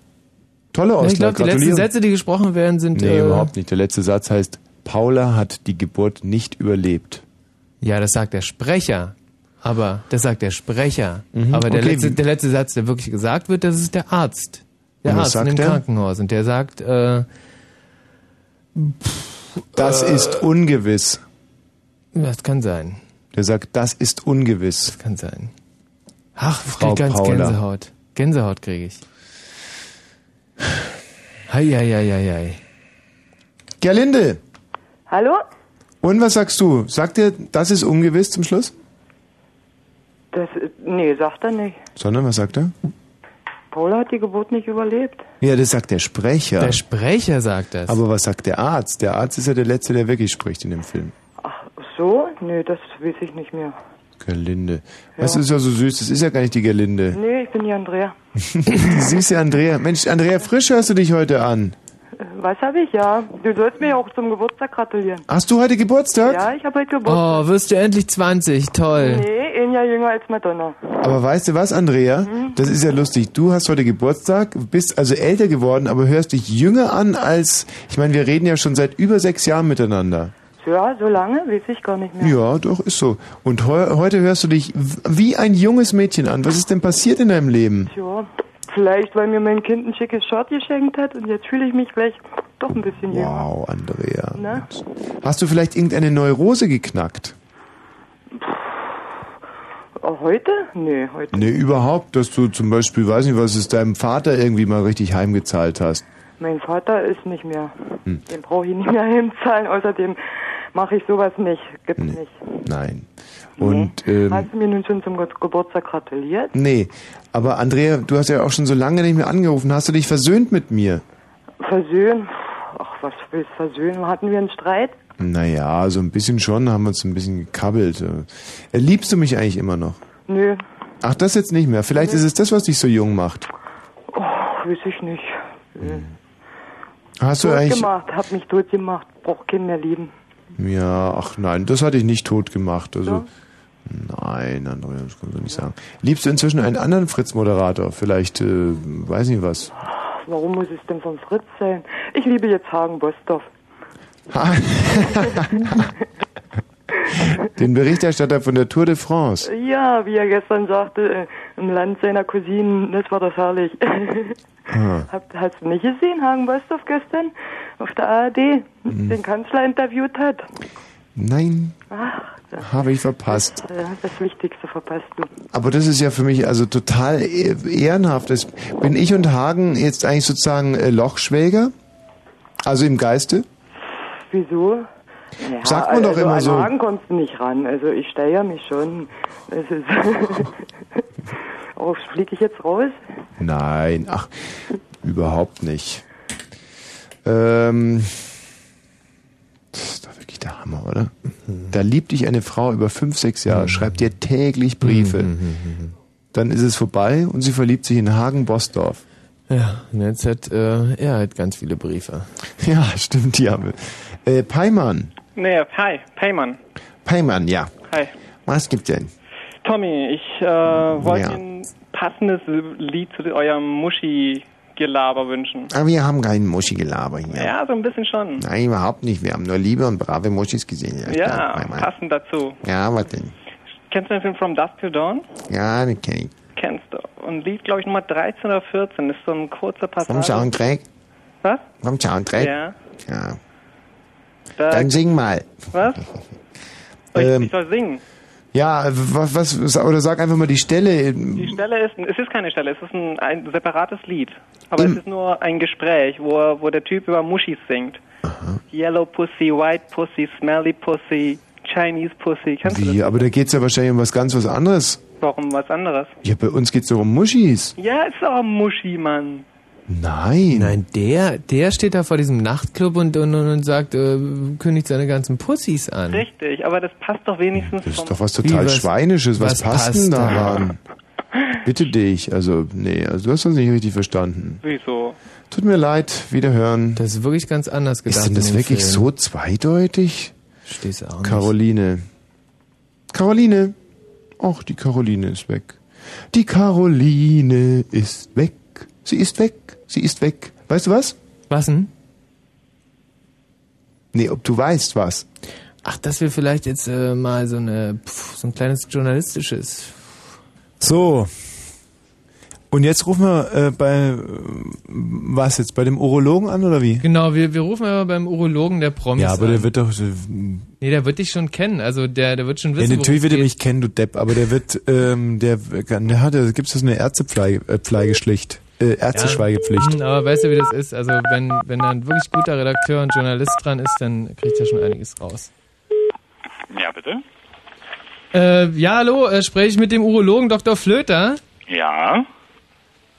Toller Ostler. ich glaube, die letzten. Sätze, die gesprochen werden, sind. Nee, äh, überhaupt nicht. Der letzte Satz heißt, Paula hat die Geburt nicht überlebt. Ja, das sagt der Sprecher. Aber das sagt der Sprecher. Mhm, Aber der, okay. letzte, der letzte Satz, der wirklich gesagt wird, das ist der Arzt. Der Und Arzt in dem der? Krankenhaus. Und der sagt, äh, Das ist ungewiss. Das kann sein. Der sagt, das ist ungewiss. Das kann sein. Ach, ich Frau krieg ganz Paula. Gänsehaut. Gänsehaut kriege ich. Hei, hei, hei, hei, hei. Gerlinde, Hallo? und was sagst du? Sagt er, das ist ungewiss zum Schluss? Das, nee, sagt er nicht. Sondern was sagt er? Paula hat die Geburt nicht überlebt. Ja, das sagt der Sprecher. Der Sprecher sagt das. Aber was sagt der Arzt? Der Arzt ist ja der Letzte, der wirklich spricht in dem Film. Ach so? Nee, das weiß ich nicht mehr. Gerlinde. Was ist ja so süß? Das ist ja gar nicht die Gerlinde. Nee, ich bin die Andrea. die süße Andrea. Mensch, Andrea, frisch hörst du dich heute an. Was habe ich? Ja, du sollst mir auch zum Geburtstag gratulieren. Hast du heute Geburtstag? Ja, ich habe heute Geburtstag. Oh, wirst du endlich 20. Toll. Nee, ein Jahr jünger als Madonna. Aber weißt du was, Andrea? Mhm. Das ist ja lustig. Du hast heute Geburtstag, bist also älter geworden, aber hörst dich jünger an als, ich meine, wir reden ja schon seit über sechs Jahren miteinander. Ja, so lange weiß ich gar nicht mehr. Ja, doch, ist so. Und heu heute hörst du dich wie ein junges Mädchen an. Was ist denn passiert in deinem Leben? Ja, vielleicht, weil mir mein Kind ein schickes Shirt geschenkt hat und jetzt fühle ich mich vielleicht doch ein bisschen jünger. Wow, Andrea. Ne? Hast du vielleicht irgendeine Neurose geknackt? Heute? Nee, heute. Nee, überhaupt, dass du zum Beispiel, weiß nicht, was es deinem Vater irgendwie mal richtig heimgezahlt hast. Mein Vater ist nicht mehr. Hm. Den brauche ich nicht mehr heimzahlen. Außerdem mache ich sowas nicht. Gibt's nicht. Nein. Und, ähm, Hast du mir nun schon zum Ge Geburtstag gratuliert? nee. Aber Andrea, du hast ja auch schon so lange nicht mehr angerufen. Hast du dich versöhnt mit mir? Versöhnen? Ach, was willst du versöhnen? Hatten wir einen Streit? Naja, so ein bisschen schon, haben wir uns ein bisschen gekabbelt. Äh, Liebst du mich eigentlich immer noch? Nö. Ach, das jetzt nicht mehr. Vielleicht ist es das, was dich so jung macht. Oh, weiß ich nicht. Hast du tot eigentlich... gemacht, hab mich tot gemacht, brauch keinen mehr lieben. Ja, ach nein, das hatte ich nicht tot gemacht. Also, nein, Andrea, das kannst du nicht sagen. Liebst du inzwischen einen anderen Fritz-Moderator? Vielleicht, äh, weiß nicht was. Warum muss es denn von Fritz sein? Ich liebe jetzt Hagen Bosdorf. Den Berichterstatter von der Tour de France. Ja, wie er gestern sagte, äh, im Land seiner Cousinen, das war das herrlich. Ah. Hast du nicht gesehen, Hagen Bosdorf gestern auf der ARD Mhm. den Kanzler interviewt hat? Nein, Ach, das, habe ich verpasst. äh, das Wichtigste verpasst du. Aber das ist ja für mich also total eh- ehrenhaft. Das, bin ich und Hagen jetzt eigentlich sozusagen äh, Lochschwäger? Also im Geiste? Wieso? Ja, Sagt man doch also immer an so. Hagen kommst du nicht ran. Also ich steigere mich schon. Das ist oh, fliege ich jetzt raus? Nein, ach, überhaupt nicht. Ähm, das ist doch wirklich der Hammer, oder? Da liebt dich eine Frau über fünf, sechs Jahre, schreibt dir täglich Briefe. Dann ist es vorbei und sie verliebt sich in Hagen Bosdorf. Ja, und jetzt hat äh, er halt ganz viele Briefe. Ja, stimmt, die haben wir. Äh, Peimann. Nee, hi, Payman. Peimann, ja. Hi. Was gibt's denn? Tommy, ich äh, wollte Ja. ein passendes Lied zu eurem Muschi-Gelaber wünschen. Aber wir haben keinen Muschi-Gelaber hier. Ja, so ein bisschen schon. Nein, überhaupt nicht. Wir haben nur liebe und brave Muschis gesehen. Ja, Ja, klar, passend dazu. Ja, was denn? Kennst du den Film From Dusk Till Dawn? Ja, den kenn ich. Kennst du. Und Lied, glaube ich, Nummer 13 oder 14 ist so ein kurzer Passage. Vom Soundtrack? Was? Vom Soundtrack? Ja. Ja. Da, Dann sing mal. was? Ähm, ich soll singen. Ja, was, was, oder sag einfach mal die Stelle. Die Stelle ist, es ist keine Stelle, es ist ein, ein separates Lied. Aber es ist nur ein Gespräch, wo, wo der Typ über Muschis singt. Yellow Pussy, White Pussy, Smelly Pussy, Chinese Pussy. Kennst? Wie, aber da geht's ja wahrscheinlich um was ganz was anderes. Warum was anderes? Ja, bei uns geht's doch um Muschis. Ja, ist auch ein Muschi, Mann. Nein. Nein, der, der steht da vor diesem Nachtclub und, und, und sagt, äh, kündigt seine ganzen Pussys an. Richtig, aber das passt doch wenigstens Das ist doch was total was- Schweinisches. Was, was passt passt denn da? daran? Bitte dich. Also, nee, also du hast das nicht richtig verstanden. Wieso? Tut mir leid, wiederhören. Das ist wirklich ganz anders gedacht. Ist denn das wirklich Film. so zweideutig? Stehst auch nicht. Caroline. Caroline. Ach, die Caroline ist weg. Die Caroline ist weg. Sie ist weg. Sie ist weg. Weißt du was? Was denn? Nee, ob du weißt was. Ach, dass wir vielleicht jetzt äh, mal so eine pf, so ein kleines journalistisches. So. Und jetzt rufen wir äh, bei äh, was jetzt bei dem Urologen an oder wie? Genau, wir, wir rufen aber beim Urologen der Promis Ja, aber an. der wird doch. Nee, der wird dich schon kennen. Also der, der wird schon Ja, wissen, natürlich worum wird es er mich kennen, du Depp, aber der wird, ähm, der, der hat, da gibt's das eine Ärztepflegepflicht, äh, Ärzteschweigepflicht. Hm, Aber weißt du, wie das ist? Also wenn, wenn da ein wirklich guter Redakteur und Journalist dran ist, dann kriegt er schon einiges raus. Ja, bitte? Äh, ja, hallo, äh, spreche ich mit dem Urologen Dr. Flöter? Ja.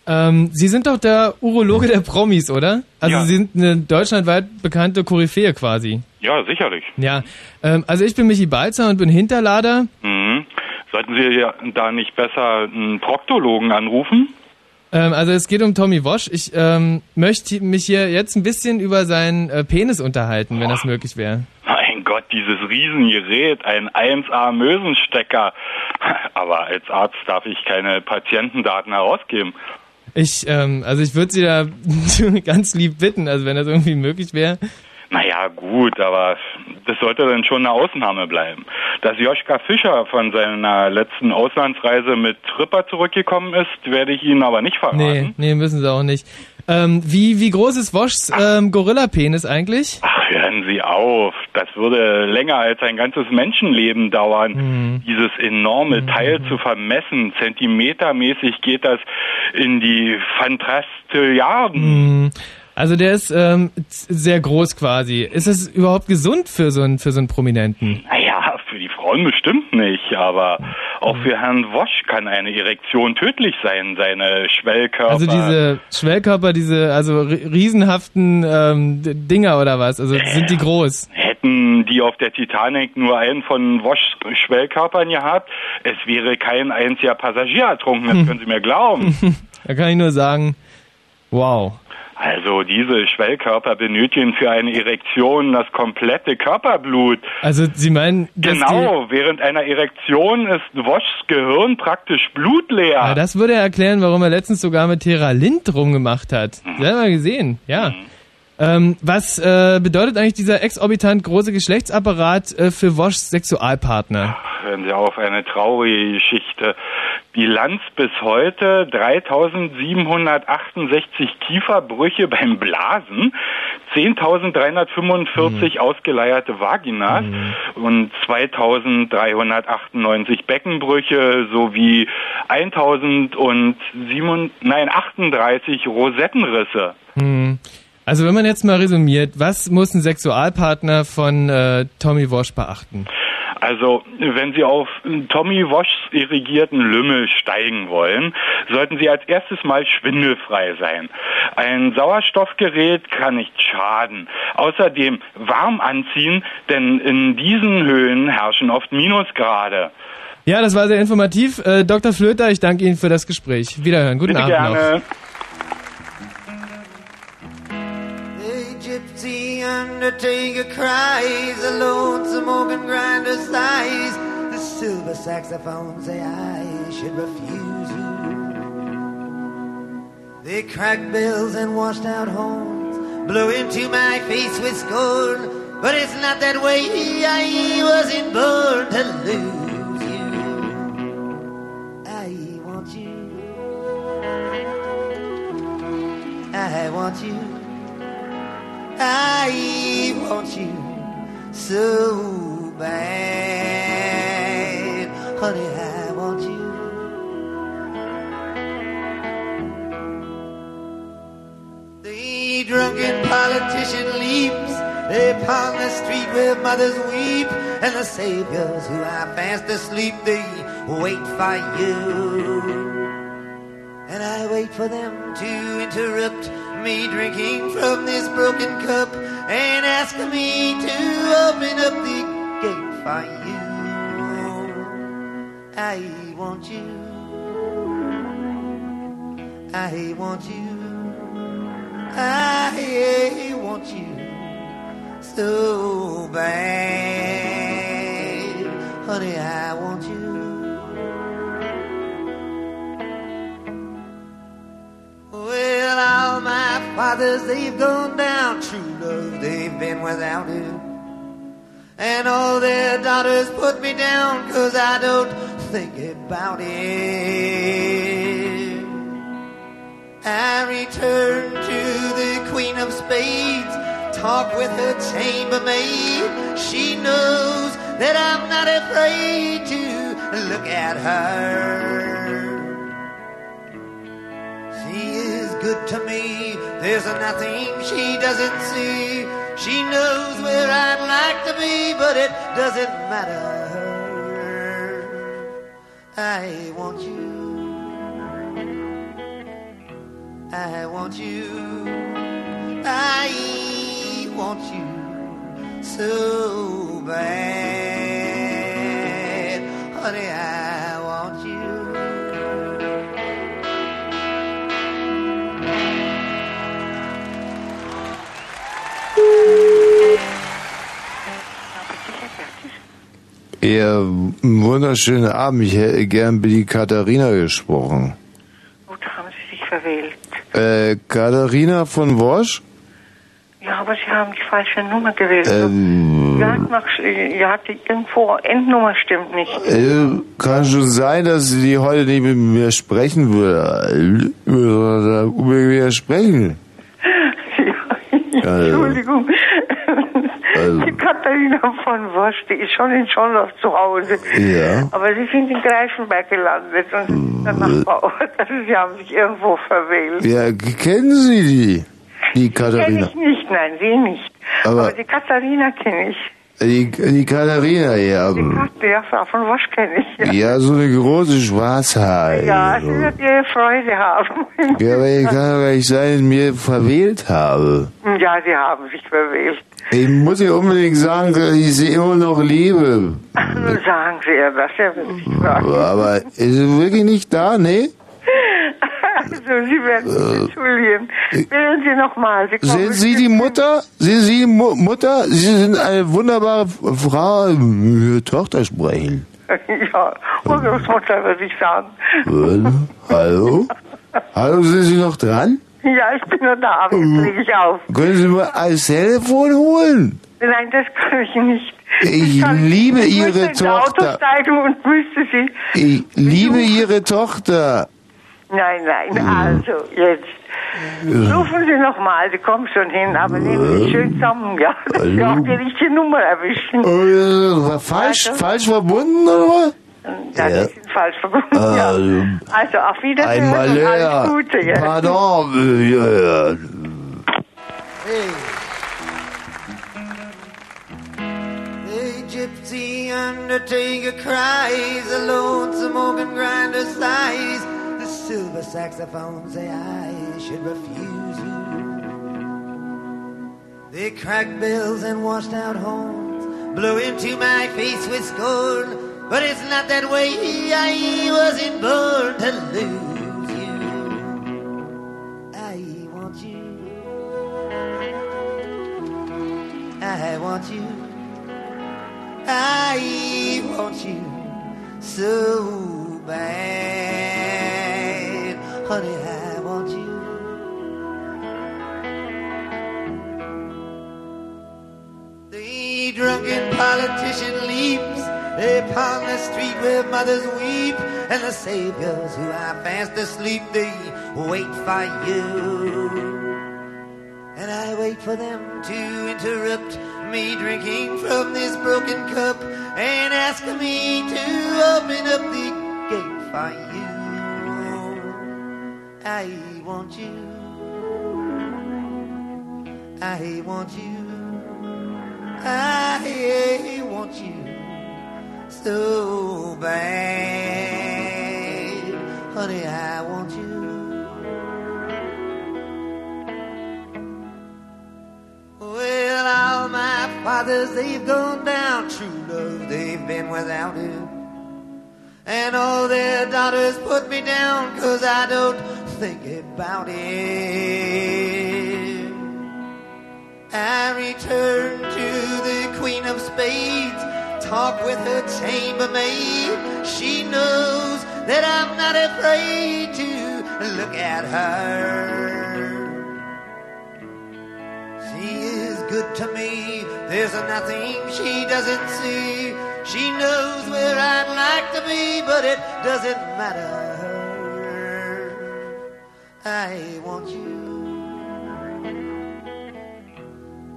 Ähm, Sie sind doch der Urologe der Promis, oder? Also Ja. Sie sind eine deutschlandweit bekannte Koryphäe quasi. Ja, sicherlich. Ja, ähm, also ich bin Michi Balzer und bin Hinterlader. Mhm. Sollten Sie ja da nicht besser einen Proktologen anrufen? Ähm, also es geht um Tommy Wosch. Ich ähm, möchte mich hier jetzt ein bisschen über seinen äh, Penis unterhalten, wenn das möglich wäre. Mein Gott, dieses Riesengerät, ein 1A Mösenstecker. Aber als Arzt darf ich keine Patientendaten herausgeben. Ich, ähm, also ich würde Sie da ganz lieb bitten, also wenn das irgendwie möglich wäre. Naja, gut, aber das sollte dann schon eine Ausnahme bleiben. Dass Joschka Fischer von seiner letzten Auslandsreise mit Tripper zurückgekommen ist, werde ich Ihnen aber nicht verraten. Nee, nee, müssen Sie auch nicht. Ähm, wie, wie groß ist Woschs ähm, Gorilla-Penis eigentlich? Ach, hören Sie auf. Das würde länger als ein ganzes Menschenleben dauern, dieses enorme Teil zu vermessen. Zentimetermäßig geht das in die Fantastilliarden. Hm, Also der ist ähm, sehr groß quasi. Ist es überhaupt gesund für so einen, für so einen Prominenten? Naja, für die Frauen bestimmt nicht, aber auch für Herrn Wosch kann eine Erektion tödlich sein, seine Schwellkörper. Also diese Schwellkörper, diese also ri- riesenhaften ähm, Dinger oder was? Also sind die groß? Hätten die auf der Titanic nur einen von Woschs Schwellkörpern gehabt, es wäre kein einziger Passagier ertrunken, das können Sie mir glauben. Da kann ich nur sagen, wow. Also diese Schwellkörper benötigen für eine Erektion das komplette Körperblut. Also Sie meinen, Genau, während einer Erektion ist Woschs Gehirn praktisch blutleer. Ja, das würde erklären, warum er letztens sogar mit Tera Lind rumgemacht hat. Selber gesehen, ja. Ähm, was äh, bedeutet eigentlich dieser exorbitant große Geschlechtsapparat äh, für Woschs Sexualpartner? Hören Sie auf, eine traurige Geschichte. Bilanz bis heute 3768 Kieferbrüche beim Blasen, 10.345 ausgeleierte Vaginas und 2.398 Beckenbrüche sowie 1.007, nein, 38 Rosettenrisse. Hm. Also wenn man jetzt mal resümiert, was muss ein Sexualpartner von äh, Tommy Wosch beachten? Also, wenn Sie auf Tommy Woschs irrigierten Lümmel steigen wollen, sollten Sie als erstes mal schwindelfrei sein. Ein Sauerstoffgerät kann nicht schaden. Außerdem warm anziehen, denn in diesen Höhen herrschen oft Minusgrade. Ja, das war sehr informativ. Äh, Dr. Flöter, ich danke Ihnen für das Gespräch. Wiederhören. Guten Bitte Abend gerne. noch. Undertaker cries, the lonesome organ grinder sighs, the silver saxophone say I should refuse you. They crack bells and washed out horns, blow into my face with scorn, but it's not that way. I wasn't born to lose you. I want you. I want you. I want you so bad. Honey, I want you. The drunken politician leaps upon the street where mothers weep, and the saviors who are fast asleep, they wait for you. And I wait for them to interrupt me drinking from this broken cup and ask me to open up the gate for you. I want you. I want you. I want you so bad. Honey, I want you. Well, all my fathers, they've gone down. True love, they've been without it. And all their daughters put me down, cause I don't think about it. I return to the Queen of Spades. Talk with her chambermaid. She knows that I'm not afraid to look at her. Good to me. There's nothing she doesn't see. She knows where I'd like to be, but it doesn't matter. I want you. I want you. I want you so bad. Honey, I Ja, wunderschönen Abend. Ich hätte gern mit die Katharina gesprochen. Gut, haben Sie sich verwählt. Äh, Katharina von Wosch? Ja, aber Sie haben die falsche Nummer gewählt. Ähm, Ja, nach, ja, die irgendwo Endnummer stimmt nicht. äh, kann schon sein, dass sie heute nicht mit mir sprechen würde. Würde mit mir sprechen. Also, Entschuldigung. Also. Die Katharina von Wosch, die ist schon in Schondorf zu Hause. Ja. Aber Sie sind in Greifenberg gelandet und der Nachbarort. Also Sie haben sich irgendwo verwählt. ja, kennen Sie die? Die Kenne Katharina. ich nicht, nein, Sie nicht. Aber- Aber, die Katharina kenne ich. Die, die Katharina, ja. Die Kat ja, Frau von Wosch kenne ich. Ja, Ja, so eine große Schwarzhaar. ja sie wird ihre Freude haben. Ja, aber ich kann doch nicht sein, dass ich mir verwählt habe. Ja, Sie haben sich verwählt. Ich muss ihr unbedingt sagen, dass ich sie immer noch liebe. Sagen Sie ihr das, will sich fragen. Aber ist sie wirklich nicht da, ne? Also, Sie werden sich entschuldigen. Wählen Sie nochmal. Sie kommen Sind Sie die Mutter? Sind Sie die Mu Mutter? Sie sind eine wunderbare Frau. Ihre Tochter sprechen. Ja, Urgroßmutter würde ich sagen. Äh, Hallo? Hallo, sind Sie noch dran? Ja, ich bin nur da, aber jetzt lege ich auf. Können Sie mal ein Telefon holen? Nein, das kann ich nicht. Ich kann- liebe ich Ihre Tochter. steigen und müsste Sie... Ich liebe Ihre Tochter. Nein, nein, also, jetzt. Rufen Sie nochmal, Sie kommen schon hin, aber nehmen Sie schön zusammen, ja. Ich habe die richtige Nummer erwischen. Äh, war falsch, falsch verbunden, oder was? Ja, Ja. die sind falsch verbunden, ja. Also, Also, auf Wiedersehen Einmal und alles Gute, ja. Pardon. äh, ja, ja. The gypsy undertaker cries, the lonesome organ grinder sighs, silver saxophone say I should refuse you. They cracked bells and washed out horns, blow into my face with scorn, but it's not that way. I wasn't born to lose you. I want you. I want you. I want you so bad. Honey, I want you. The drunken politician leaps upon the street where mothers weep, and the saviors who are fast asleep, they wait for you. And I wait for them to interrupt me drinking from this broken cup and ask me to open up the gate for you. I want you. I want you. I want you so bad. Honey, I want you. Well, all my fathers, they've gone down. True love, they've been without it. And all their daughters put me down, cause I don't think about it. I return to the Queen of Spades, talk with her chambermaid. She knows that I'm not afraid to look at her. She is good to me. There's nothing she doesn't see. She knows where I'd like to be, but it doesn't matter. I want you.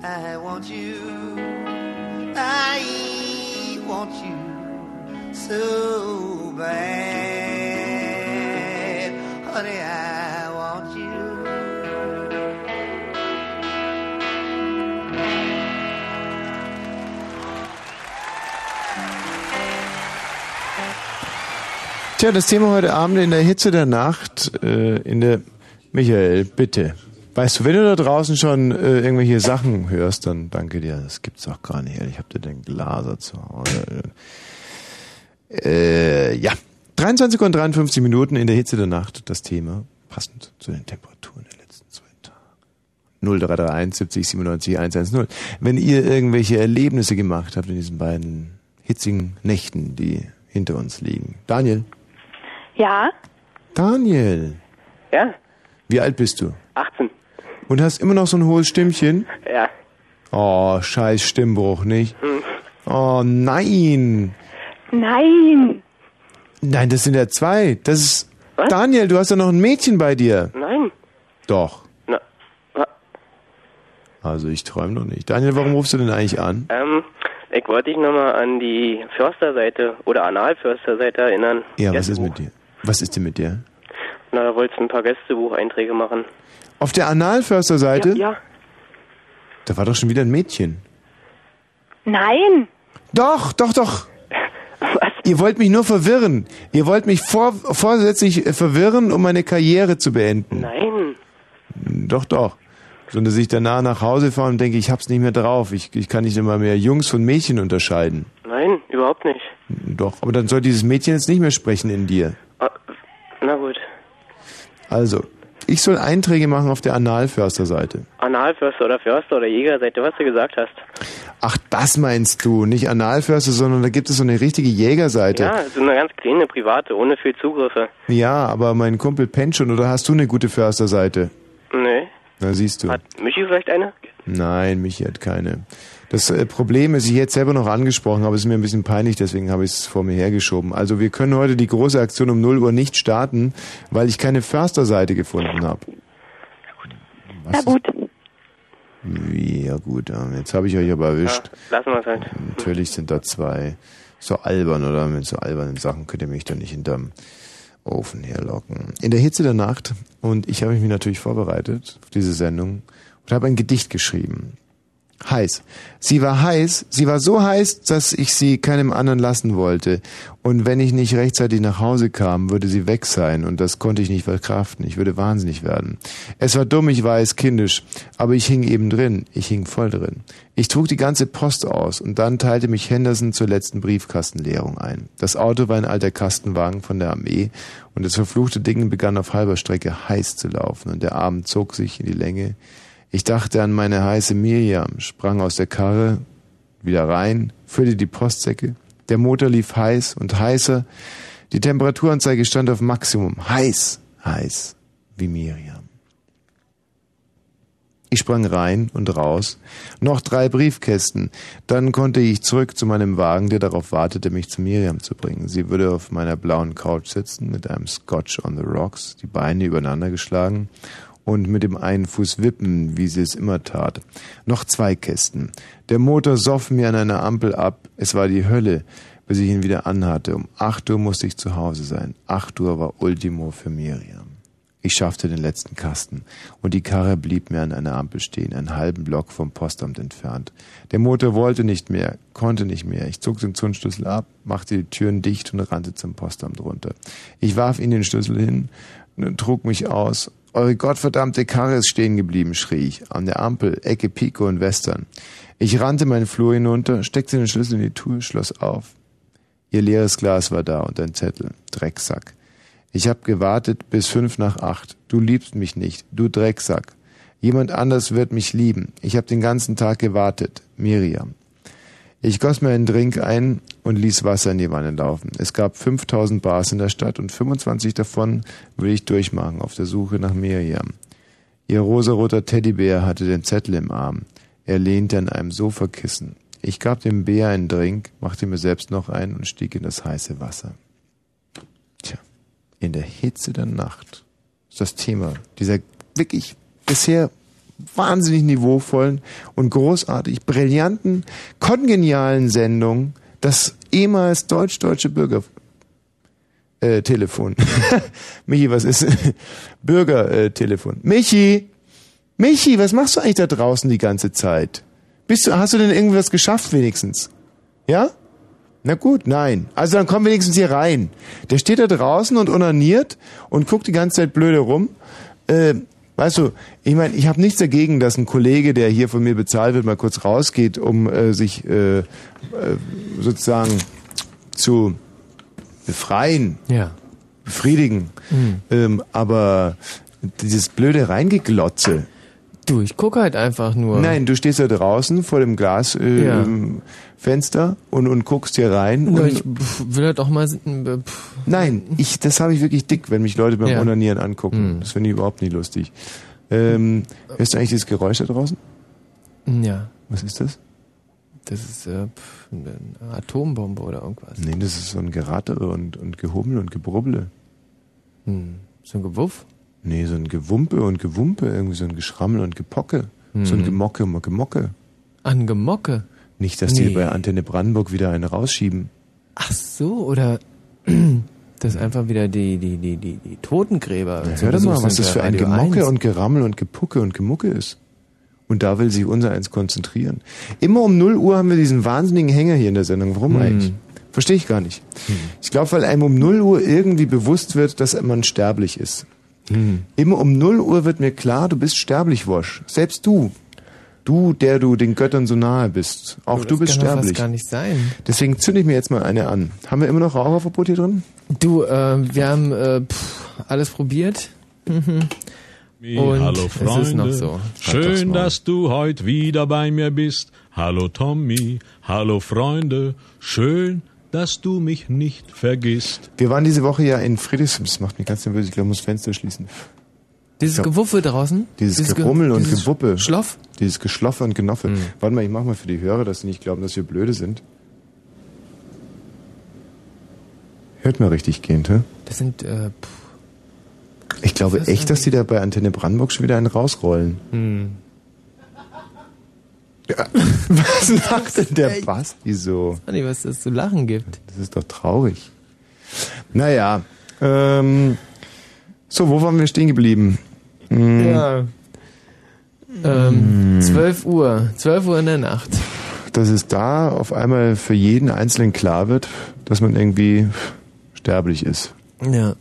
I want you. I want you so bad. Honey, I want you. Tja, das Thema heute Abend in der Hitze der Nacht, äh, in der Michael, bitte. Weißt du, wenn du da draußen schon äh, irgendwelche Sachen hörst, dann danke dir. Das gibt's doch gar nicht. Ich hab dir den Glaser zu Hause. Äh, ja. 23 und 53 Minuten in der Hitze der Nacht. Das Thema passend zu den Temperaturen der letzten zwei Tage. 0331 70 97 110. Wenn ihr irgendwelche Erlebnisse gemacht habt in diesen beiden hitzigen Nächten, die hinter uns liegen. Daniel. Ja, Daniel. Ja. Wie alt bist du? 18. Und hast immer noch so ein hohes Stimmchen? Ja. Oh, scheiß Stimmbruch, nicht? Hm. Oh, nein. Nein. Nein, das sind ja zwei. Das ist... Daniel, du hast ja noch ein Mädchen bei dir. Nein. Doch. Na, wa- Also ich träume noch nicht. Daniel, warum rufst du denn eigentlich an? ähm, ich wollte dich nochmal an die Försterseite oder Analförsterseite erinnern. Ja, was ist mit dir? Was ist denn mit dir? Na, da wolltest du ein paar Gästebucheinträge machen. Auf der Analförsterseite? Ja, ja. Da war doch schon wieder ein Mädchen. Nein. Doch, doch, doch. Ihr wollt mich nur verwirren. Ihr wollt mich vor, vorsätzlich äh, verwirren, um meine Karriere zu beenden. Nein. Doch, doch. So, dass ich danach nach Hause fahre und denke, ich hab's nicht mehr drauf. Ich, ich kann nicht immer mehr Jungs von Mädchen unterscheiden. Nein, überhaupt nicht. Doch, aber dann soll dieses Mädchen jetzt nicht mehr sprechen in dir. Ah, Na gut. Also, ich soll Einträge machen auf der Analförsterseite. Analförster oder Förster oder Jägerseite, was du gesagt hast. Ach, das meinst du. Nicht Analförster, sondern da gibt es so eine richtige Jägerseite. Ja, so eine ganz kleine private, ohne viel Zugriffe. Ja, aber mein Kumpel pennt schon. Oder hast du eine gute Försterseite? Nee. Na, siehst du. Hat Michi vielleicht eine? Nein, Michi hat keine. Das äh, Problem ist, ich hätte es selber noch angesprochen, aber es ist mir ein bisschen peinlich, deswegen habe ich es vor mir hergeschoben. Also wir können heute die große Aktion um 0 Uhr nicht starten, weil ich keine Försterseite gefunden habe. Na gut. Wie, ja gut, ja. jetzt habe ich euch aber erwischt. Lassen wir es halt. Natürlich sind da zwei. So albern, oder? Mit so albernen Sachen könnt ihr mich doch nicht hinterm Ofen herlocken. In der Hitze der Nacht, und ich habe mich natürlich vorbereitet auf diese Sendung und habe ein Gedicht geschrieben. Heiß. Sie war heiß, sie war so heiß, dass ich sie keinem anderen lassen wollte. Und wenn ich nicht rechtzeitig nach Hause kam, würde sie weg sein, und das konnte ich nicht verkraften. Ich würde wahnsinnig werden. Es war dumm, ich weiß, kindisch, aber ich hing eben drin, ich hing voll drin. Ich trug die ganze Post aus, und dann teilte mich Henderson zur letzten Briefkastenleerung ein. Das Auto war ein alter Kastenwagen von der Armee, und das verfluchte Ding begann auf halber Strecke heiß zu laufen, und der Abend zog sich in die Länge, ich dachte an meine heiße Miriam, sprang aus der Karre, wieder rein, füllte die Postsäcke. Der Motor lief heiß und heißer. Die Temperaturanzeige stand auf Maximum. Heiß, heiß, wie Miriam. Ich sprang rein und raus. Noch drei Briefkästen. Dann konnte ich zurück zu meinem Wagen, der darauf wartete, mich zu Miriam zu bringen. Sie würde auf meiner blauen Couch sitzen, mit einem Scotch on the Rocks, die Beine übereinander geschlagen und mit dem einen Fuß wippen, wie sie es immer tat. Noch zwei Kästen. Der Motor soff mir an einer Ampel ab. Es war die Hölle, bis ich ihn wieder anhatte. Um acht Uhr musste ich zu Hause sein. Acht Uhr war Ultimo für Miriam. Ich schaffte den letzten Kasten und die Karre blieb mir an einer Ampel stehen, einen halben Block vom Postamt entfernt. Der Motor wollte nicht mehr, konnte nicht mehr. Ich zog den Zündschlüssel ab, machte die Türen dicht und rannte zum Postamt runter. Ich warf ihn den Schlüssel hin, trug mich aus. Eure gottverdammte Karre ist stehen geblieben, schrie ich, an der Ampel, Ecke Pico und Western. Ich rannte meinen Flur hinunter, steckte den Schlüssel in die Tür, schloss auf. Ihr leeres Glas war da und ein Zettel. Drecksack. Ich hab gewartet bis fünf nach acht. Du liebst mich nicht, du Drecksack. Jemand anders wird mich lieben. Ich hab den ganzen Tag gewartet. Miriam. Ich goss mir einen Drink ein und ließ Wasser in die Wanne laufen. Es gab 5000 Bars in der Stadt und 25 davon würde ich durchmachen auf der Suche nach Miriam. Ihr rosaroter Teddybär hatte den Zettel im Arm. Er lehnte an einem Sofakissen. Ich gab dem Bär einen Drink, machte mir selbst noch einen und stieg in das heiße Wasser. Tja, in der Hitze der Nacht ist das Thema dieser wirklich bisher wahnsinnig niveauvollen und großartig brillanten, kongenialen Sendung, das ehemals deutsch-deutsche Bürger äh, Telefon. Michi, was ist Bürgertelefon? Michi, Michi, was machst du eigentlich da draußen die ganze Zeit? Bist du, hast du denn irgendwas geschafft wenigstens? Ja? Na gut, nein. Also dann komm wenigstens hier rein. Der steht da draußen und onaniert und guckt die ganze Zeit blöde rum. Äh, weißt du, ich meine, ich habe nichts dagegen, dass ein Kollege, der hier von mir bezahlt wird, mal kurz rausgeht, um äh, sich äh, äh, sozusagen zu befreien, Ja. befriedigen. Mhm. Ähm, aber dieses blöde Reingeglotze. Du, ich gucke halt einfach nur. Nein, du stehst da draußen vor dem Glasfenster äh, Ja. Fenster und, und guckst hier rein. Und, ich pf, will halt auch mal. äh, pf, Nein, ich, das habe ich wirklich dick, wenn mich Leute beim Ja. Onanieren angucken. Das finde ich überhaupt nicht lustig. Ähm, hörst du eigentlich dieses Geräusch da draußen? Ja. Was ist das? Das ist äh, pf, eine Atombombe oder irgendwas. Nee, das ist so ein Geratere und, und Gehummel und Gebrubble. Hm. So ein Gewuff? Nee, so ein Gewumpe und Gewumpe, irgendwie so ein Geschrammel und Gepocke. So ein Mhm. Gemocke, Gemocke. An Gemocke. Nicht, dass die Nee. bei Antenne Brandenburg wieder eine rausschieben. Ach so, oder das einfach wieder die, die, die, die, die Totengräber. Ja, hör doch mal, was das für ein Radio Gemocke 1. und Gerammel und Gepucke und Gemucke ist. Und da will sich unser eins konzentrieren. Immer um 0 Uhr haben wir diesen wahnsinnigen Hänger hier in der Sendung. Warum Hm. eigentlich? Verstehe ich gar nicht. Ich glaube, weil einem um 0 Uhr irgendwie bewusst wird, dass man sterblich ist. Hm. Immer um 0 Uhr wird mir klar, du bist sterblich, Wosch. Selbst du. Du, der du den Göttern so nahe bist. Auch Das du bist kann doch fast sterblich. gar nicht sein. Deswegen zünde ich mir jetzt mal eine an. Haben wir immer noch Raucherverbot hier drin? Du, äh, wir haben äh, pff, alles probiert. Mhm. Und Hallo Freunde, es ist noch so. schön, dass du heute wieder bei mir bist. Hallo Tommy, hallo Freunde, schön, dass du mich nicht vergisst. Wir waren diese Woche ja in Friedrichshain. Das macht mich ganz nervös. Ich glaube, ich muss Fenster schließen. Dieses. Gewuffel draußen? Dieses, Ge- Gerummel und dieses Gewuppe. Schloff? Dieses Geschloffe und Genoffe. Warte mal, ich mach mal für die Hörer, dass sie nicht glauben, dass wir blöde sind. Hört mal richtig gehend, hä? Das sind, äh, pff, Ich glaube echt, dass die da bei Antenne Brandenburg schon wieder einen rausrollen. Hm. Was macht denn der Basti so? Ich weiß nicht, was das zu lachen gibt. Das ist doch traurig. Naja, ähm, so, wo waren wir stehen geblieben? Hm, Ja. Ähm, 12 Uhr. 12 Uhr in der Nacht. Dass es da auf einmal für jeden Einzelnen klar wird, dass man irgendwie sterblich ist. Ja.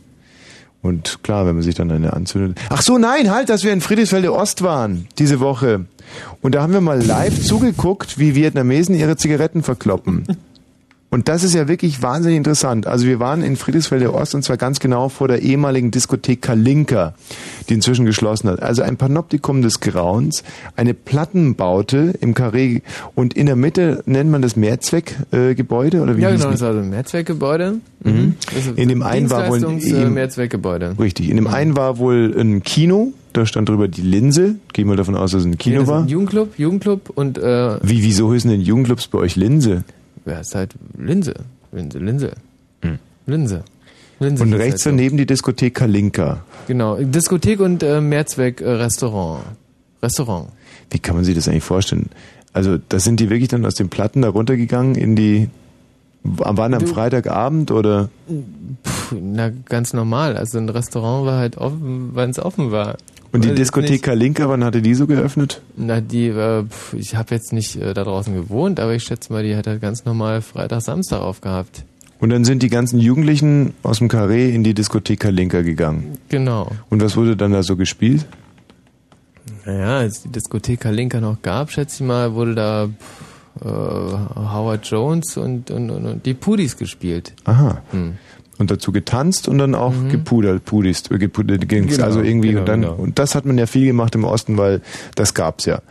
Und klar, wenn man sich dann eine anzündet. Ach so, nein, halt, dass wir in Friedrichsfelde Ost waren, diese Woche. Und da haben wir mal live zugeguckt, wie Vietnamesen ihre Zigaretten verkloppen. Und das ist ja wirklich wahnsinnig interessant. Also wir waren in Friedrichsfelde Ost und zwar ganz genau vor der ehemaligen Diskothek Kalinka, die inzwischen geschlossen hat. Also ein Panoptikum des Grauens, eine Plattenbaute im Karree und in der Mitte nennt man das Mehrzweckgebäude äh, oder wie Ja, genau, es? das ist also ein Mehrzweckgebäude. Mhm. Also In dem einen war wohl im- äh, Mehrzweckgebäude. Richtig. In dem einen war wohl ein Kino, da stand drüber die Linse. Geh mal davon aus, dass es ein Kino Nee, war. ein Jugendclub, Jugendclub und äh, Wie, wieso heißen denn Jugendclubs bei euch Linse? ja, ist halt Linse. Linse, Linse. Linse. Linse Und rechts halt so. daneben die Diskothek Kalinka. Genau, Diskothek und äh, Mehrzweck-Restaurant. Restaurant. Wie kann man sich das eigentlich vorstellen? Also, da sind die wirklich dann aus den Platten da runtergegangen in die, waren am Freitagabend oder? Puh, na, ganz normal. Also ein Restaurant war halt offen, wenn es offen war. Und die Diskothek. Kalinka, wann hatte die so geöffnet? Na, die, äh, ich habe jetzt nicht äh, da draußen gewohnt, aber ich schätze mal, die hat halt ganz normal Freitag, Samstag aufgehabt. Und dann sind die ganzen Jugendlichen aus dem Karree in die Diskothek Kalinka gegangen. Genau. Und was wurde dann da so gespielt? Naja, als die Diskothek Kalinka noch gab, schätze ich mal, wurde da äh, Howard Jones und, und, und, und die Pudis gespielt. Aha. Hm. Und dazu getanzt und dann auch gepudert, pudist, äh, gepudert ging's. Genau, also irgendwie genau, und dann genau. und das hat man ja viel gemacht im Osten, weil das gab's ja.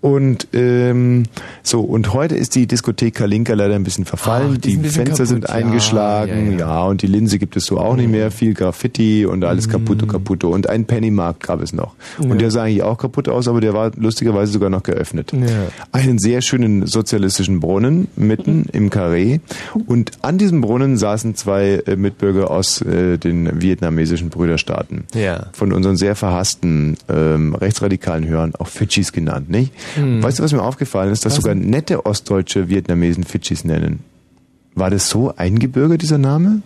Und ähm, so und heute ist die Diskothek Kalinka leider ein bisschen verfallen. Ach, die die bisschen Fenster sind kaputt. Ja, eingeschlagen, ja, ja, ja. und die Linse gibt es so auch nicht mehr. Viel Graffiti und alles kaputt und kaputt. Und ein Pennymarkt gab es noch. Ja. Und der sah eigentlich auch kaputt aus, aber der war lustigerweise sogar noch geöffnet Ja. einen sehr schönen sozialistischen Brunnen mitten im Karree und an diesem Brunnen saßen zwei äh, Mitbürger aus äh, den vietnamesischen Brüderstaaten. Ja. Von unseren sehr verhassten ähm, rechtsradikalen Hörern auch Fidschis genannt, nicht? Hm. Weißt du, was mir aufgefallen ist, dass Was sogar nette ostdeutsche Vietnamesen Fidschis nennen? War das so eingebürgert, dieser Name?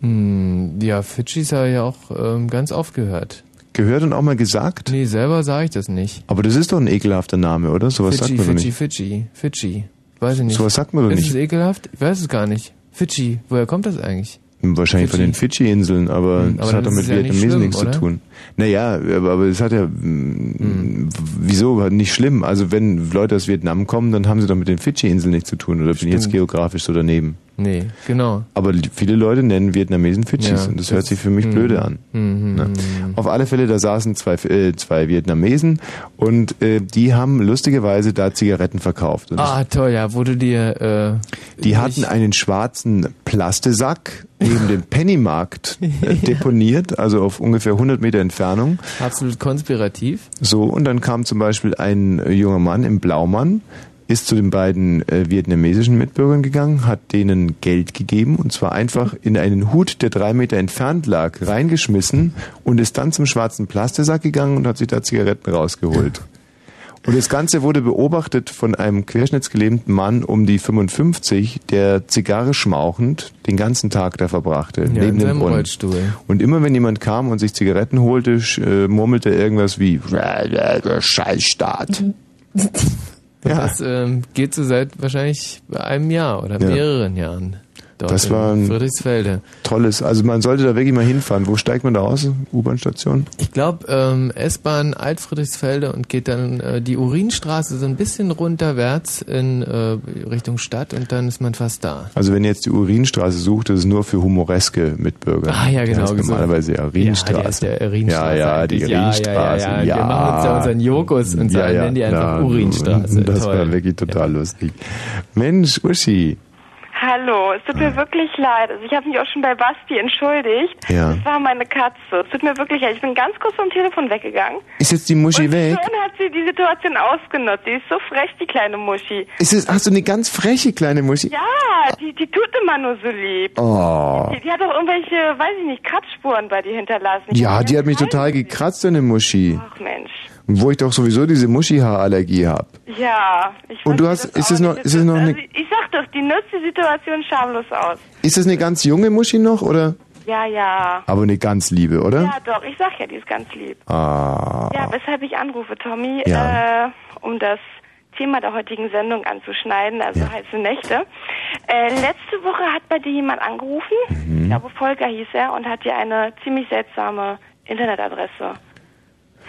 Hm, ja, Fidschis habe ich ja auch ähm, ganz oft gehört. Gehört und auch mal gesagt? Nee, selber sage ich das nicht. Aber das ist doch ein ekelhafter Name, oder? Sowas Fidschi, sagt man doch Fidschi, nicht. Fidschi, Fidschi. Weiß ich nicht. Sowas sagt man doch ist nicht. Ist es ekelhaft? Ich weiß es gar nicht. Fidschi, woher kommt das eigentlich? Wahrscheinlich von den Fidschi-Inseln, aber Hm, das aber hat doch das mit ja Vietnamesen nichts oder? zu tun. Naja, aber, aber es hat ja, mm, wieso, nicht schlimm. Also wenn Leute aus Vietnam kommen, dann haben sie doch mit den Fidschi-Inseln nichts zu tun, oder bin ich jetzt Stimmt. geografisch so daneben? Nee, genau. Aber viele Leute nennen Vietnamesen Fidschis Ja, und das, das- hört sich für mich hm, blöde an. hm, Ne? hm, Auf alle Fälle, da saßen zwei, äh, zwei Vietnamesen und äh, die haben lustigerweise da Zigaretten verkauft. Und Ah, toll, ja, du dir, äh, die hatten einen schwarzen Plastesack neben dem Pennymarkt äh, deponiert, also auf ungefähr 100 Meter Entfernung. absolut konspirativ. So, und dann kam zum Beispiel ein äh, junger Mann im Blaumann, ist zu den beiden äh, vietnamesischen Mitbürgern gegangen, hat denen Geld gegeben und zwar einfach in einen Hut, der drei Meter entfernt lag, reingeschmissen und ist dann zum schwarzen Plastesack gegangen und hat sich da Zigaretten rausgeholt. Und das Ganze wurde beobachtet von einem querschnittsgelähmten Mann um die 55, der Zigarre schmauchend den ganzen Tag da verbrachte, Ja, neben dem Brunnen. Rollstuhl. Und immer wenn jemand kam und sich Zigaretten holte, äh, murmelte er irgendwas wie Scheißstaat. Ja. Das ähm, geht so seit wahrscheinlich einem Jahr oder Ja. mehreren Jahren. Dort Das war ein Friedrichsfelde. tolles, also man sollte da wirklich mal hinfahren. Wo steigt man da aus? U-Bahn-Station? Ich glaube, ähm, S-Bahn Altfriedrichsfelde und geht dann äh, die Urinstraße so ein bisschen runterwärts in äh, Richtung Stadt und dann ist man fast da. Also wenn ihr jetzt die Urinstraße sucht, das ist nur für humoreske Mitbürger. Ah, ja, Die genau, so. Normalerweise ja Urinstraße. Ja, die ja Urinstraße Ja, ja, die eigentlich. Ja, ja, Urinstraße. ja, ja. Wir machen uns ja unseren Jokus und sagen, nennen die einfach Urinstraße. Das Toll. war wirklich total lustig. Mensch, Uschi. Hallo, es tut mir wirklich leid. Also ich habe mich auch schon bei Basti entschuldigt. Ja. Das war meine Katze. Es tut mir wirklich leid. Ich bin ganz kurz vom Telefon weggegangen. Ist jetzt die Muschi und weg? schon hat sie die Situation ausgenutzt. Die ist so frech, die kleine Muschi. Ist es, hast du eine ganz freche kleine Muschi? Ja, die, die tut immer nur so lieb. Oh. Die, die hat auch irgendwelche, weiß ich nicht, Kratzspuren bei dir hinterlassen. Ja, die hat mich total gekratzt, deine Muschi. Ach Mensch. Wo ich doch sowieso diese Muschi-Haarallergie habe. Ja. Ich Und du hast, ist es noch, ist es noch also eine, ich sag doch, die nutzt die Situation schamlos aus. ist es eine ganz junge Muschi noch, oder? Ja, ja. Aber eine ganz liebe, oder? Ja, doch, ich sag ja, die ist ganz lieb. Ah. Ja, weshalb ich anrufe, Tommy, Ja. äh, um das Thema der heutigen Sendung anzuschneiden, also heiße Nächte. Äh, letzte Woche hat bei dir jemand angerufen, Mhm. ich glaube Volker hieß er, und hat dir eine ziemlich seltsame Internetadresse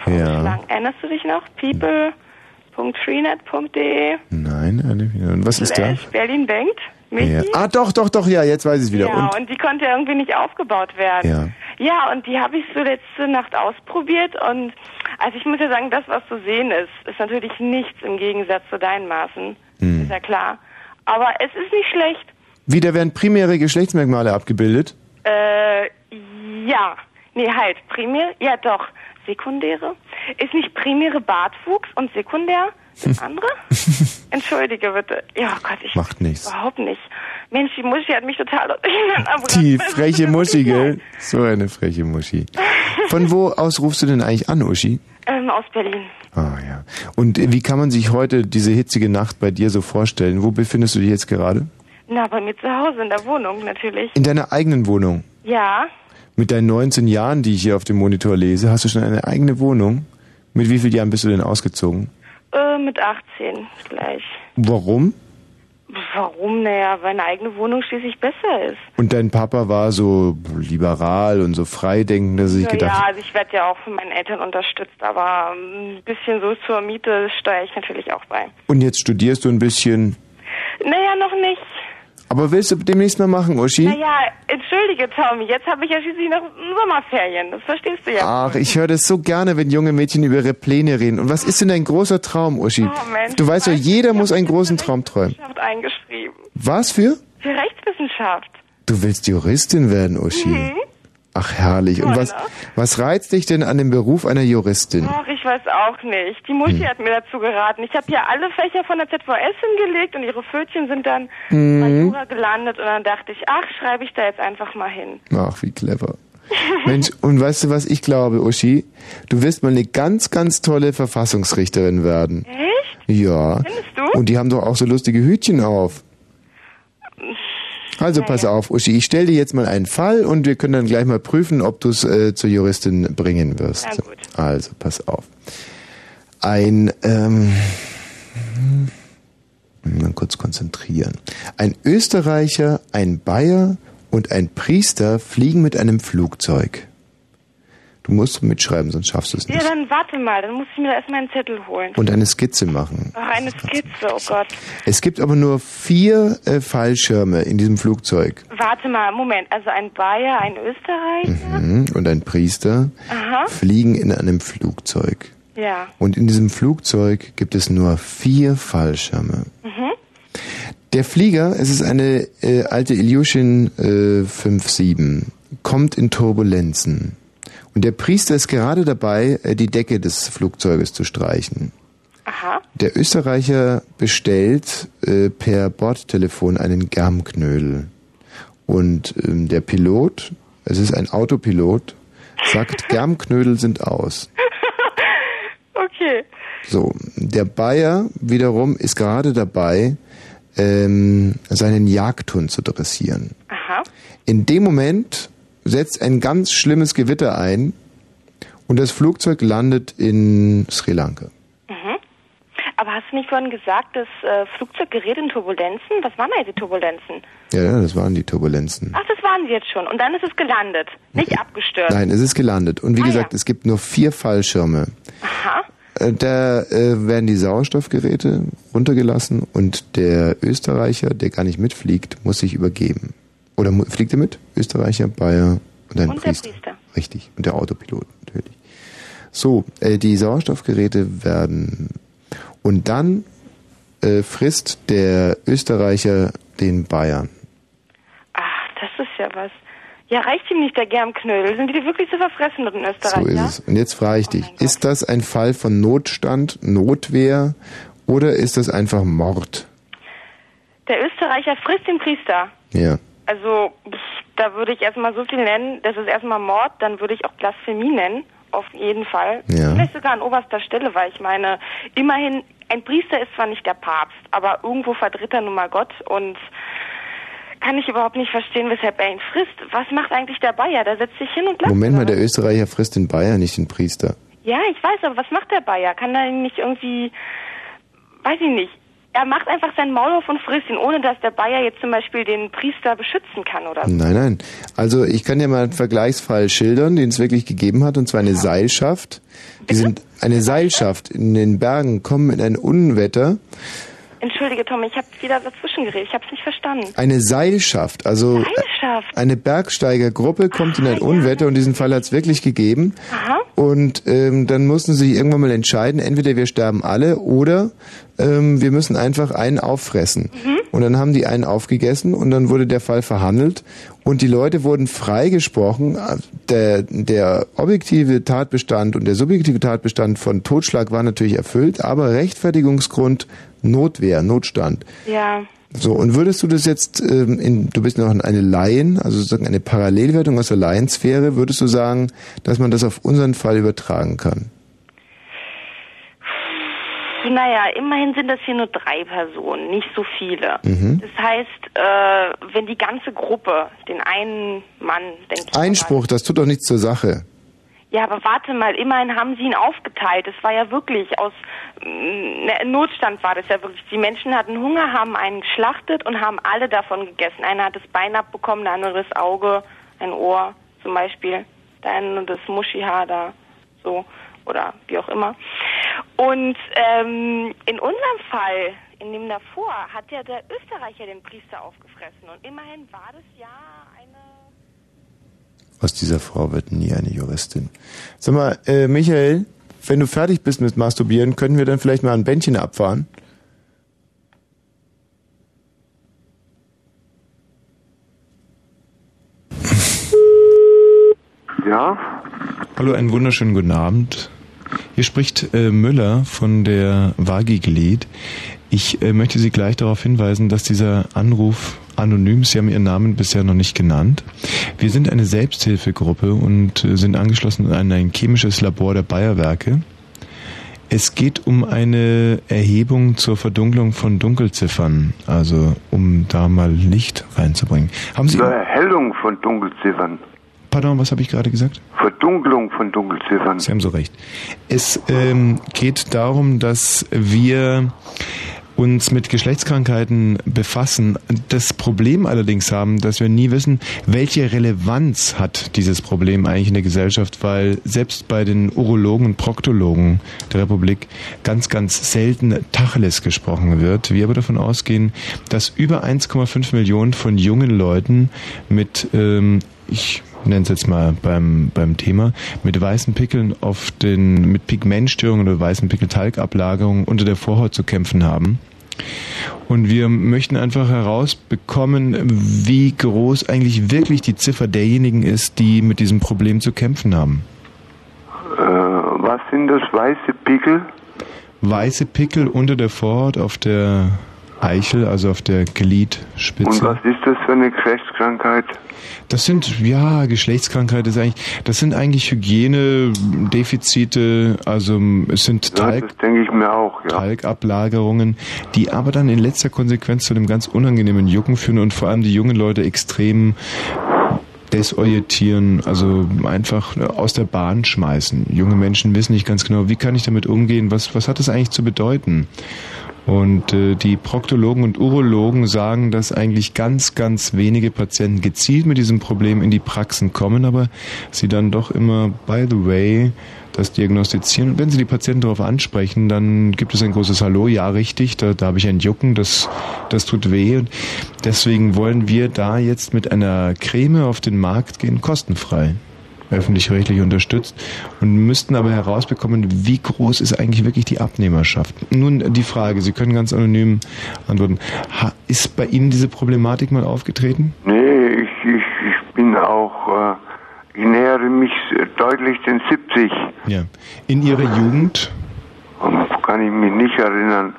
Ja. geschlagen. Erinnerst du dich noch? people.freenet.de Nein, nicht. Und was ist da? slash Berlin denkt. Ja. Ah, doch, doch, doch, ja, jetzt weiß ich es wieder. Ja, Und, und, die konnte irgendwie nicht aufgebaut werden. ja. Ja, und die habe ich so letzte Nacht ausprobiert und also ich muss ja sagen, das, was zu sehen ist, ist natürlich nichts im Gegensatz zu deinen Maßen. Hm. Ist ja klar. Aber es ist nicht schlecht. Wieder werden primäre Geschlechtsmerkmale abgebildet. Äh, ja. Nee, halt, primär, ja doch. Sekundäre? Ist nicht primäre Bartwuchs und sekundär das andere? Entschuldige bitte. Ja, Gott, ich Macht nichts. überhaupt nicht. Mensch, die Muschi hat mich total Die freche Muschi, gell? So eine freche Muschi. Von wo aus rufst du denn eigentlich an, Uschi? Ähm, aus Berlin. Ah ja. Und äh, wie kann man sich heute diese hitzige Nacht bei dir so vorstellen? Wo befindest du dich jetzt gerade? Na, bei mir zu Hause in der Wohnung natürlich. In deiner eigenen Wohnung. Ja, Mit deinen 19 Jahren, die ich hier auf dem Monitor lese, hast du schon eine eigene Wohnung? Mit wie vielen Jahren bist du denn ausgezogen? äh, mit 18 gleich. Warum? Warum? Naja, weil eine eigene Wohnung schließlich besser ist. Und dein Papa war so liberal und so freidenkend, dass sich ja, gedacht ja, also ich werde ja auch von meinen Eltern unterstützt, aber ähm, ein bisschen so zur Miete steuere ich natürlich auch bei. Und jetzt studierst du ein bisschen. Naja, noch nicht. Aber willst du demnächst mal machen, Uschi? Naja, entschuldige, Tommy, jetzt habe ich ja schließlich noch Sommerferien, das verstehst du ja. Ach, ich höre das so gerne, wenn junge Mädchen über ihre Pläne reden. Und was ist denn dein großer Traum, Uschi? Oh, Mensch, du weißt ja, jeder muss einen großen Traum träumen. Eingeschrieben. Was für? Für Rechtswissenschaft. Du willst Juristin werden, Uschi. Mhm. Ach, herrlich. Und was, was reizt dich denn an dem Beruf einer Juristin? Ach, ich weiß auch nicht. Die Muschi Hm. hat mir dazu geraten. Ich habe ja alle Fächer von der ZVS hingelegt und ihre Pfötchen sind dann bei Mhm. Jura gelandet und dann dachte ich, ach, schreibe ich da jetzt einfach mal hin. Ach, wie clever. Mensch, und weißt du, was ich glaube, Uschi? Du wirst mal eine ganz, ganz tolle Verfassungsrichterin werden. Echt? Ja. Findest du? Und die haben doch auch so lustige Hütchen auf. Also pass auf, Uschi, ich stelle dir jetzt mal einen Fall und wir können dann gleich mal prüfen, ob du es äh, zur Juristin bringen wirst. Na gut. Also, pass auf. Ein, ähm, mal kurz konzentrieren. Ein Österreicher, ein Bayer und ein Priester fliegen mit einem Flugzeug. Du musst mitschreiben, sonst schaffst du es Ja, nicht. dann warte mal, dann muss ich mir erstmal einen Zettel holen. Und eine Skizze machen. Ach, eine Skizze, oh Gott. Es gibt aber nur vier äh, Fallschirme in diesem Flugzeug. Warte mal, Moment, also ein Bayer, ein Österreicher? Mhm. Und ein Priester Aha. fliegen in einem Flugzeug. Ja. Und in diesem Flugzeug gibt es nur vier Fallschirme. Mhm. Der Flieger, es ist eine äh, alte Ilyushin äh, 5.7, kommt in Turbulenzen. Und der Priester ist gerade dabei, äh, die Decke des Flugzeuges zu streichen. Aha. Der Österreicher bestellt äh, per Bordtelefon einen Germknödel. Und ähm, der Pilot, es ist ein Autopilot, sagt, Germknödel sind aus. Okay. So, der Bayer wiederum ist gerade dabei, ähm, seinen Jagdhund zu dressieren. Aha. In dem Moment setzt ein ganz schlimmes Gewitter ein und das Flugzeug landet in Sri Lanka. Mhm. Aber hast du nicht vorhin gesagt, das äh, Flugzeug gerät in Turbulenzen? Was waren da die Turbulenzen? Ja, ja, das waren die Turbulenzen. Ach, das waren sie jetzt schon. Und dann ist es gelandet, nicht abgestürzt. Nein, es ist gelandet. Und wie Ah, gesagt, ja. es gibt nur vier Fallschirme. Aha. Äh, Da äh, werden die Sauerstoffgeräte runtergelassen und der Österreicher, der gar nicht mitfliegt, muss sich übergeben. Oder fliegt er mit? Österreicher, Bayer und ein Und der Priester. Priester. Richtig. Und der Autopilot natürlich. So, äh, die Sauerstoffgeräte werden und dann äh, frisst der Österreicher den Bayern. Ach, das ist ja was. Ja, reicht ihm nicht der Germknödel? Sind die wirklich so verfressen in Österreich, So ist ja? es. Und jetzt frage ich dich, ist das ein Fall von Notstand, Notwehr oder ist das einfach Mord? Der Österreicher frisst den Priester. Ja. Also, da würde ich erstmal so viel nennen. Das ist erstmal Mord, dann würde ich auch Blasphemie nennen. Auf jeden Fall. Ja. Vielleicht sogar an oberster Stelle, weil ich meine, immerhin, ein Priester ist zwar nicht der Papst, aber irgendwo vertritt er nun mal Gott und kann ich überhaupt nicht verstehen, weshalb er ihn frisst. Was macht eigentlich der Bayer? Der setzt sich hin und lasst Moment mal, der? Österreicher frisst den Bayer, nicht den Priester. Ja, ich weiß, aber was macht der Bayer? Kann er ihn nicht irgendwie, weiß ich nicht. Er macht einfach seinen Maul auf und frisst ihn, ohne dass der Bayer jetzt zum Beispiel den Priester beschützen kann oder. Nein, nein. Also ich kann dir mal einen Vergleichsfall schildern, den es wirklich gegeben hat, und zwar eine Seilschaft. Die sind eine Seilschaft in den Bergen, kommen in ein Unwetter. Entschuldige, Tom, ich habe wieder dazwischen geredet. Ich habe es nicht verstanden. Eine Seilschaft, also Seilschaft? eine Bergsteigergruppe kommt in ein Unwetter und diesen Fall hat es wirklich gegeben. Aha. Und ähm, dann mussten sie sich irgendwann mal entscheiden, entweder wir sterben alle oder ähm, wir müssen einfach einen auffressen. Und dann haben die einen aufgegessen und dann wurde der Fall verhandelt und die Leute wurden freigesprochen. Der, der objektive Tatbestand und der subjektive Tatbestand von Totschlag war natürlich erfüllt, aber Rechtfertigungsgrund Notwehr, Notstand. Ja. So, und würdest du das jetzt, ähm, in, du bist noch eine Laien, also sozusagen eine Parallelwertung aus der Laiensphäre, würdest du sagen, dass man das auf unseren Fall übertragen kann? Naja, immerhin sind das hier nur drei Personen, nicht so viele. Mhm. Das heißt, äh, wenn die ganze Gruppe den einen Mann, denke ich, Einspruch, das tut doch nichts zur Sache. Ja, aber warte mal, immerhin haben sie ihn aufgeteilt. Es war ja wirklich aus mm, ne, Notstand war das ja wirklich. Die Menschen hatten Hunger, haben einen geschlachtet und haben alle davon gegessen. Einer hat das Bein abbekommen, der andere das Auge, ein Ohr zum Beispiel, der eine das Muschihaar da, so oder wie auch immer. Und ähm, in unserem Fall, in dem davor, hat ja der Österreicher den Priester aufgefressen und immerhin war das ja eine Aus dieser Frau wird nie eine Juristin. Sag mal, äh, Michael, wenn du fertig bist mit Masturbieren, können wir dann vielleicht mal ein Bändchen abfahren? Ja? Hallo, einen wunderschönen guten Abend. Hier spricht äh, Müller von der Vagigled. Ich äh, möchte Sie gleich darauf hinweisen, dass dieser Anruf anonym, Sie haben Ihren Namen bisher noch nicht genannt. Wir sind eine Selbsthilfegruppe und äh, sind angeschlossen an ein chemisches Labor der Bayerwerke. Es geht um eine Erhebung zur Verdunklung von Dunkelziffern, also um da mal Licht reinzubringen. Haben Sie Zur Erhellung von Dunkelziffern. Pardon, was habe ich gerade gesagt? Verdunklung von Dunkelziffern. Sie haben so recht. Es ähm, geht darum, dass wir uns mit Geschlechtskrankheiten befassen. Das Problem allerdings haben, dass wir nie wissen, welche Relevanz hat dieses Problem eigentlich in der Gesellschaft, weil selbst bei den Urologen und Proktologen der Republik ganz, ganz selten Tacheles gesprochen wird. Wir aber davon ausgehen, dass über 1,5 Millionen von jungen Leuten mit, ähm, ich nenne es jetzt mal beim, beim Thema, mit weißen Pickeln auf den, mit Pigmentstörungen oder weißen Pickeltalgablagerungen unter der Vorhaut zu kämpfen haben. Und wir möchten einfach herausbekommen, wie groß eigentlich wirklich die Ziffer derjenigen ist, die mit diesem Problem zu kämpfen haben. Äh, was sind das? Weiße Pickel? Weiße Pickel unter der Vorhaut auf der Eichel, also auf der Gliedspitze. Und was ist das für eine Geschlechtskrankheit? Das sind, ja, Geschlechtskrankheit ist eigentlich, das sind eigentlich Hygienedefizite, also es sind Talg, das denke ich mir auch, ja. Talgablagerungen, die aber dann in letzter Konsequenz zu einem ganz unangenehmen Jucken führen und vor allem die jungen Leute extrem desorientieren, also einfach aus der Bahn schmeißen. Junge Menschen wissen nicht ganz genau, wie kann ich damit umgehen, was, was hat das eigentlich zu bedeuten? Und äh, die Proktologen und Urologen sagen, dass eigentlich ganz, ganz wenige Patienten gezielt mit diesem Problem in die Praxen kommen, aber sie dann doch immer, by the way, das diagnostizieren. Und wenn sie die Patienten darauf ansprechen, dann gibt es ein großes Hallo, ja richtig, da, da habe ich ein Jucken, das, das tut weh. Und deswegen wollen wir da jetzt mit einer Creme auf den Markt gehen, kostenfrei öffentlich-rechtlich unterstützt und müssten aber herausbekommen, wie groß ist eigentlich wirklich die Abnehmerschaft. Nun die Frage, Sie können ganz anonym antworten. Ha, ist bei Ihnen diese Problematik mal aufgetreten? Nee, ich, ich, ich bin auch, äh, ich nähere mich deutlich den 70. Ja. In Ihrer Jugend? Kann ich mich nicht erinnern.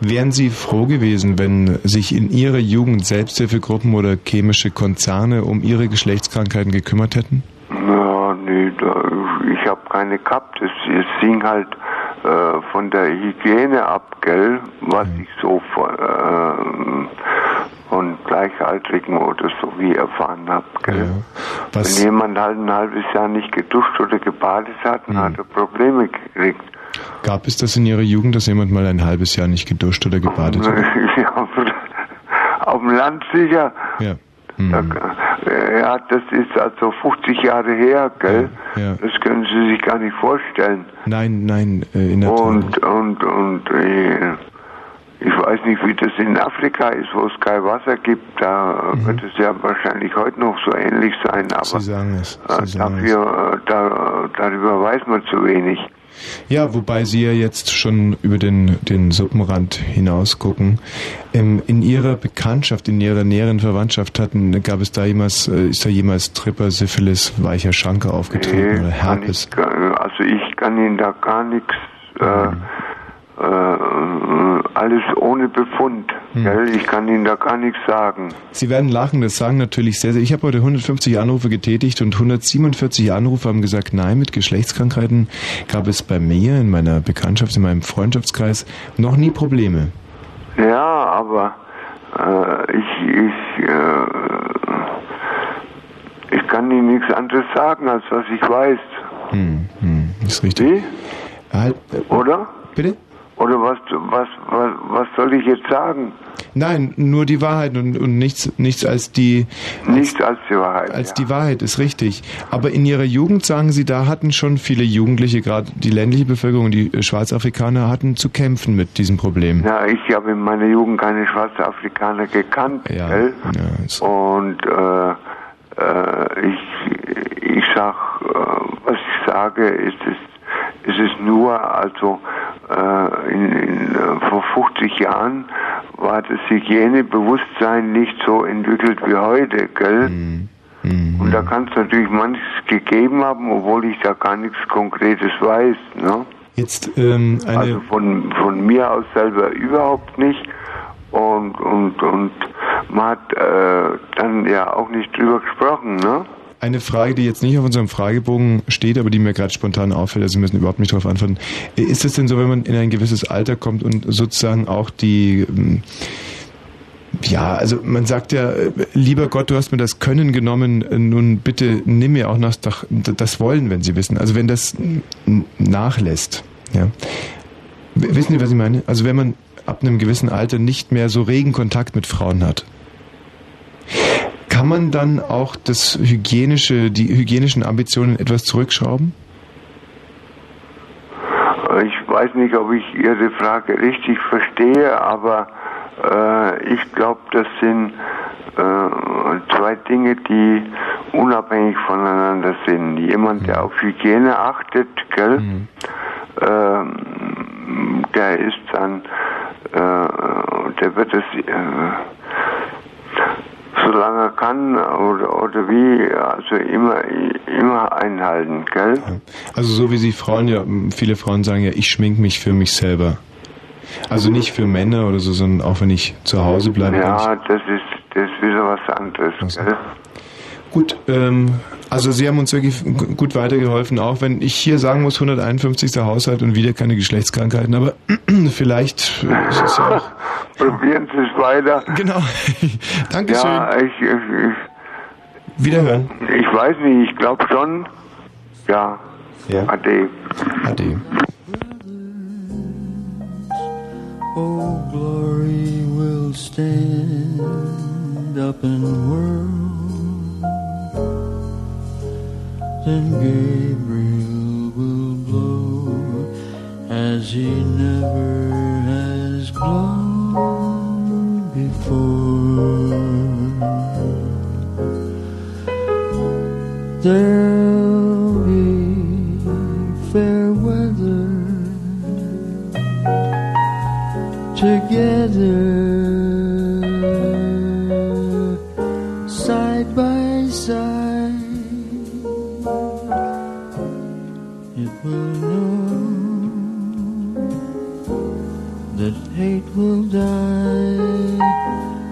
Wären Sie froh gewesen, wenn sich in Ihrer Jugend Selbsthilfegruppen oder chemische Konzerne um Ihre Geschlechtskrankheiten gekümmert hätten? Ja, nee, da, ich habe keine gehabt. Es, es hing halt äh, von der Hygiene ab, gell, was ich so von, äh, von Gleichaltrigen oder so wie erfahren habe, gell. Was- Wenn jemand halt ein halbes Jahr nicht geduscht oder gebadet hat, dann hat er Probleme gekriegt. Gab es das in Ihrer Jugend, dass jemand mal ein halbes Jahr nicht geduscht oder gebadet hat? Ja, auf dem Land sicher. Ja. Da, äh, ja, das ist also 50 Jahre her, gell? Ja. Das können Sie sich gar nicht vorstellen. Nein, nein, äh, in der Tat. Und, und, und äh, ich weiß nicht, wie das in Afrika ist, wo es kein Wasser gibt. Da Mhm. wird es ja wahrscheinlich heute noch so ähnlich sein, aber Sie sagen es. äh, dafür, da, darüber weiß man zu wenig. Ja, wobei Sie ja jetzt schon über den, den Suppenrand hinaus gucken. Ähm, in Ihrer Bekanntschaft, in Ihrer näheren Verwandtschaft hatten, gab es da jemals, äh, ist da jemals Tripper, Syphilis, weicher Schanke aufgetreten oder kann Herpes? ich, also ich kann Ihnen da gar nichts, äh, äh, alles ohne Befund. Hm. Ich kann Ihnen da gar nichts sagen. Sie werden lachen, das sagen natürlich sehr, sehr. Ich habe heute 150 Anrufe getätigt und 147 Anrufe haben gesagt, nein, mit Geschlechtskrankheiten gab es bei mir in meiner Bekanntschaft, in meinem Freundschaftskreis noch nie Probleme. Ja, aber äh, ich, ich, äh, ich kann Ihnen nichts anderes sagen, als was ich weiß. Hm, hm, ist richtig. Wie? Halt, Oder? Bitte? Oder was, was, was, was soll ich jetzt sagen? Nein, nur die Wahrheit und, und nichts, nichts als die. Nichts als die Wahrheit. Als die Wahrheit ist richtig. Aber in ihrer Jugend sagen Sie, da hatten schon viele Jugendliche, gerade die ländliche Bevölkerung, die äh, Schwarzafrikaner, hatten zu kämpfen mit diesem Problem. Ja, ich habe in meiner Jugend keine schwarze Afrikaner gekannt, gell? Und äh, äh, ich, ich sag, äh, was ich sage, ist es, ist es nur, also äh, in, in, äh, vor 50 Jahren war das Hygienebewusstsein nicht so entwickelt wie heute, gell? Und da kann es natürlich manches gegeben haben, obwohl ich da gar nichts Konkretes weiß, ne? Jetzt ähm, eine Also von, von mir aus selber überhaupt nicht. Und, und, und man hat äh, dann ja auch nicht drüber gesprochen, ne? Eine Frage, die jetzt nicht auf unserem Fragebogen steht, aber die mir gerade spontan auffällt, also Sie müssen überhaupt nicht darauf antworten. Ist es denn so, wenn man in ein gewisses Alter kommt und sozusagen auch die, ähm, ja, also man sagt ja, lieber Gott, du hast mir das Können genommen, nun bitte nimm mir auch noch das, Wollen, wenn Sie wissen. Also wenn das nachlässt, ja. Wissen Sie, was ich meine? Also wenn man ab einem gewissen Alter nicht mehr so regen Kontakt mit Frauen hat. Kann man dann auch das hygienische, die hygienischen Ambitionen etwas zurückschrauben? Ich weiß nicht, ob ich Ihre Frage richtig verstehe, aber äh, ich glaube, das sind äh, zwei Dinge, die unabhängig voneinander sind. Jemand, der auf Hygiene achtet, gell, ähm, der ist dann, äh, der wird es, äh, solange er kann oder, oder wie, also immer, immer einhalten, gell? Also so wie Sie Frauen ja, viele Frauen sagen ja, ich schmink mich für mich selber. Also nicht für Männer oder so, sondern auch wenn ich zu Hause bleibe. Ja, das ist, das ist wieder was anderes, gell? Gut, ähm, also Sie haben uns wirklich gut weitergeholfen, auch wenn ich hier sagen muss, 151. Haushalt und wieder keine Geschlechtskrankheiten, aber vielleicht äh, ist es ja auch... Probieren Sie es weiter. Genau. Dankeschön. Ja, ich, ich, ich, Wiederhören. ich weiß nicht, ich glaube schon. Ja. Ja. Ade. Ade. Oh, glory will stand up and whirl. Then Gabriel will blow as he never has blown before. There'll be fair weather together will die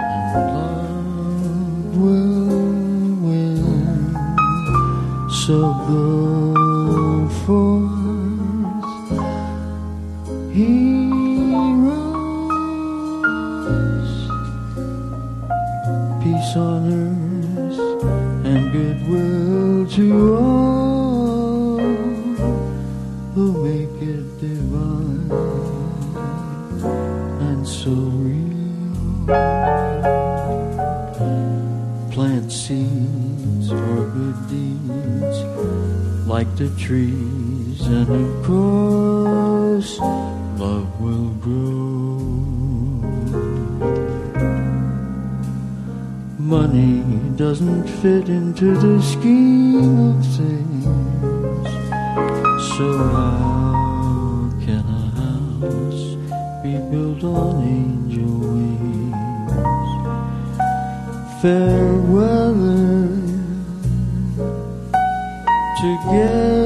and love will win. So go like the trees, and of course, love will grow. Money doesn't fit into the scheme of things. So how can a house be built on angel wings? Fair 夜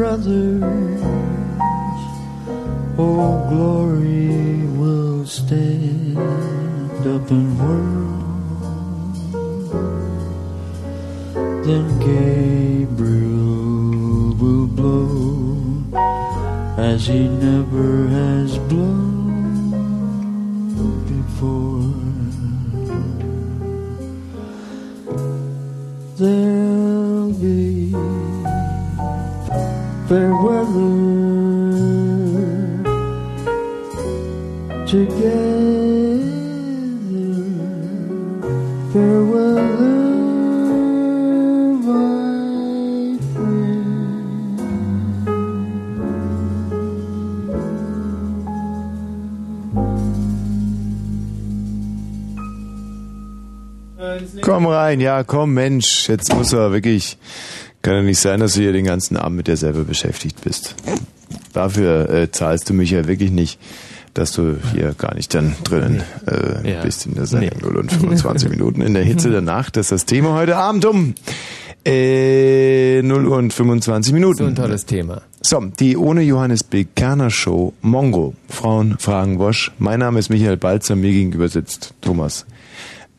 brother. Rein, ja, komm, Mensch, jetzt muss er wirklich. Kann ja nicht sein, dass du hier den ganzen Abend mit dir selber beschäftigt bist. Dafür äh, zahlst du mich ja wirklich nicht, dass du hier gar nicht dann drinnen äh, Ja. bist in der Sendung 0 und 25 Minuten in der Hitze der Nacht. Das ist das Thema heute Abend um äh, 0 und 25 Minuten. So ein tolles Thema. So, die ohne Johannes B. Kerner Show Mongo. Frauen fragen Wosch. Mein Name ist Michael Balzer, mir gegenüber sitzt Thomas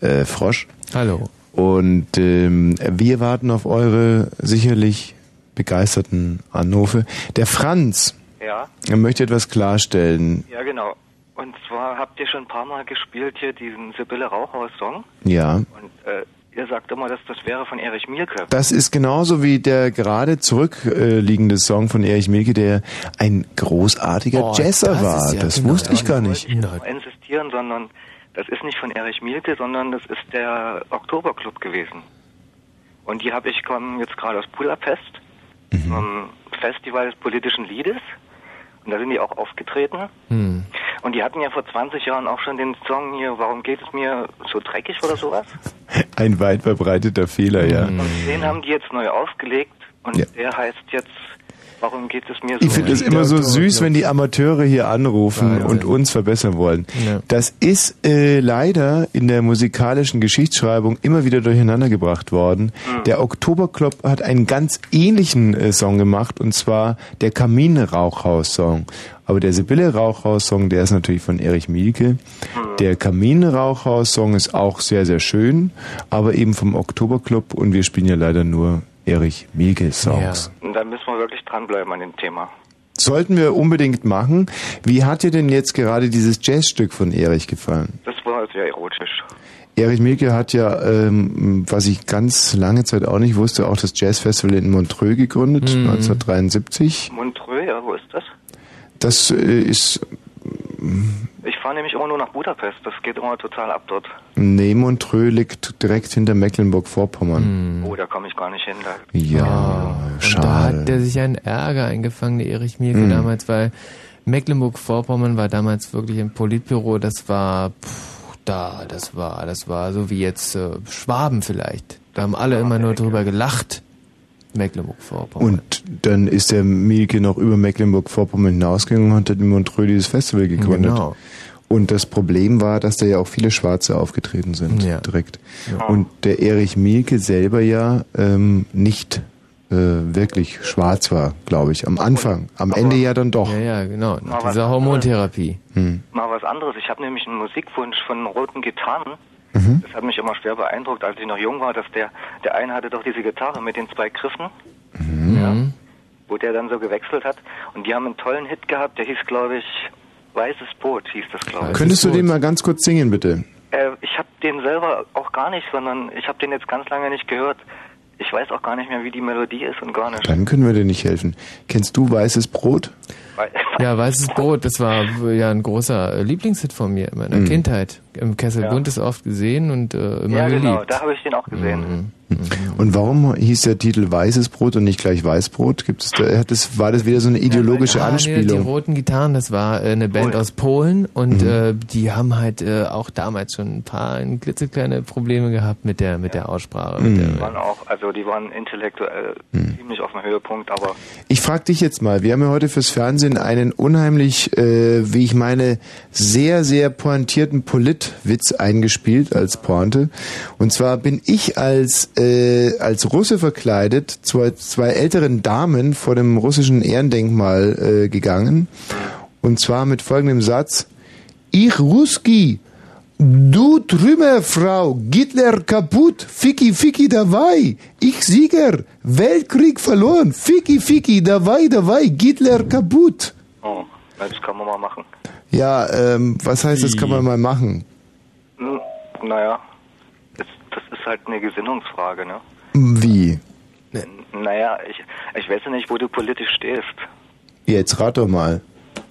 äh, Frosch. Hallo. Und ähm, wir warten auf eure sicherlich begeisterten Anrufe. Der Franz Ja, er möchte etwas klarstellen. ja genau. Und zwar habt ihr schon ein paar Mal gespielt hier diesen Sibylle Rauchhaus-Song. Ja. Und äh, ihr sagt immer, dass das wäre von Erich Mielke. Das ist genauso wie der gerade zurückliegende Song von Erich Milke, der ein großartiger Oh, Jazzer das war. ja das genau. wusste ich gar nicht. nicht nur insistieren, sondern das ist nicht von Erich Mielke, sondern das ist der Oktoberclub gewesen. Und die habe ich kommen jetzt gerade aus Budapest, vom Festival des politischen Liedes. Und da sind die auch aufgetreten. Hm. Und die hatten ja vor 20 Jahren auch schon den Song hier, Warum geht es mir so dreckig oder sowas? Ein weit verbreiteter Fehler, ja. Und den haben die jetzt neu aufgelegt und Ja. der heißt jetzt, Warum geht es mir so Ich finde es immer so süß, wenn die Amateure hier anrufen und uns verbessern wollen. Ja. Das ist äh, leider in der musikalischen Geschichtsschreibung immer wieder durcheinander gebracht worden. Hm. Der Oktoberclub hat einen ganz ähnlichen äh, Song gemacht und zwar der Kaminrauchhaus-Song. Aber der Sibylle Rauchhaus-Song, der ist natürlich von Erich Mielke. Hm. Der Kaminrauchhaus-Song ist auch sehr, sehr schön, aber eben vom Oktoberclub und wir spielen ja leider nur Erich Mielke-Songs. Und da müssen wir wirklich dranbleiben an dem Thema. Sollten wir unbedingt machen. Wie hat dir denn jetzt gerade dieses Jazzstück von Erich gefallen? Das war sehr erotisch. Erich Mielke hat ja, ähm, was ich ganz lange Zeit auch nicht wusste, auch das Jazzfestival in Montreux gegründet, Mhm. 1973. Montreux, ja, wo ist das? Das äh, ist, Ich fahre nämlich immer nur nach Budapest. Das geht immer total ab dort. nee, Montreux liegt direkt hinter Mecklenburg-Vorpommern. Oh, da komme ich gar nicht hin. Da. Ja, Und da schade. hat der sich einen Ärger eingefangen, der Erich Mielke Mhm. damals, weil Mecklenburg-Vorpommern war damals wirklich im Politbüro, das war, pff, da, das war, das war so wie jetzt äh, Schwaben vielleicht. Da haben alle immer nur drüber gelacht. Mecklenburg-Vorpommern. Und dann ist der Mielke noch über Mecklenburg-Vorpommern hinausgegangen und hat in Montreux dieses Festival gegründet. Genau. Und das Problem war, dass da ja auch viele Schwarze aufgetreten sind, Ja. direkt. Ja. Und der Erich Mielke selber ja ähm, nicht äh, wirklich schwarz war, glaube ich. Am Anfang. Am Ende ja dann doch. Ja, ja, genau. Nach dieser Hormontherapie. Hm. Mal was anderes. Ich habe nämlich einen Musikwunsch von roten Gitarren. Mhm. Das hat mich immer schwer beeindruckt, als ich noch jung war, dass der, der eine hatte doch diese Gitarre mit den zwei Griffen, Mhm. wo der dann so gewechselt hat. Und die haben einen tollen Hit gehabt, der hieß, glaube ich, Weißes Boot hieß das, glaube ich. Könntest du den mal ganz kurz singen, bitte? Äh, ich habe den selber auch gar nicht, sondern ich habe den jetzt ganz lange nicht gehört. Ich weiß auch gar nicht mehr, wie die Melodie ist und gar nicht. Dann können wir dir nicht helfen. Kennst du Weißes Brot? Ja, Weißes Brot, das war ja ein großer äh, Lieblingshit von mir in meiner Mhm. Kindheit. Im Kessel Bund ist oft gesehen und äh, immer ja, geliebt. genau, da habe ich den auch gesehen. Und warum hieß der Titel Weißes Brot und nicht gleich Weißbrot? Gibt es da, hat das, war das wieder so eine ideologische Ah, nee, die Anspielung? Roten Gitarren, das war äh, eine Band aus Polen und äh, die haben halt äh, auch damals schon ein paar ein klitzekleine Probleme gehabt mit der mit der Aussprache. Mit Mhm. Die waren auch, also die waren intellektuell ziemlich auf dem Höhepunkt, aber Ich frage dich jetzt mal, wir haben ja heute fürs Fernsehen einen unheimlich, äh, wie ich meine, sehr, sehr pointierten Politwitz eingespielt als Pointe. Und zwar bin ich als, äh, als Russe verkleidet zu zwei älteren Damen vor dem russischen Ehrendenkmal äh, gegangen. Und zwar mit folgendem Satz. Ich Ruski, du Trümmerfrau, Hitler kaputt, Ficky Ficky dabei, ich Sieger, Weltkrieg verloren, Ficky Ficky dabei dabei, Hitler kaputt. oh, das kann man mal machen. Ja, ähm, was heißt, das kann man mal machen? Hm, naja, ist halt eine Gesinnungsfrage, ne? Wie? N- Naja, ich, ich weiß ja nicht, wo du politisch stehst. Jetzt rat doch mal.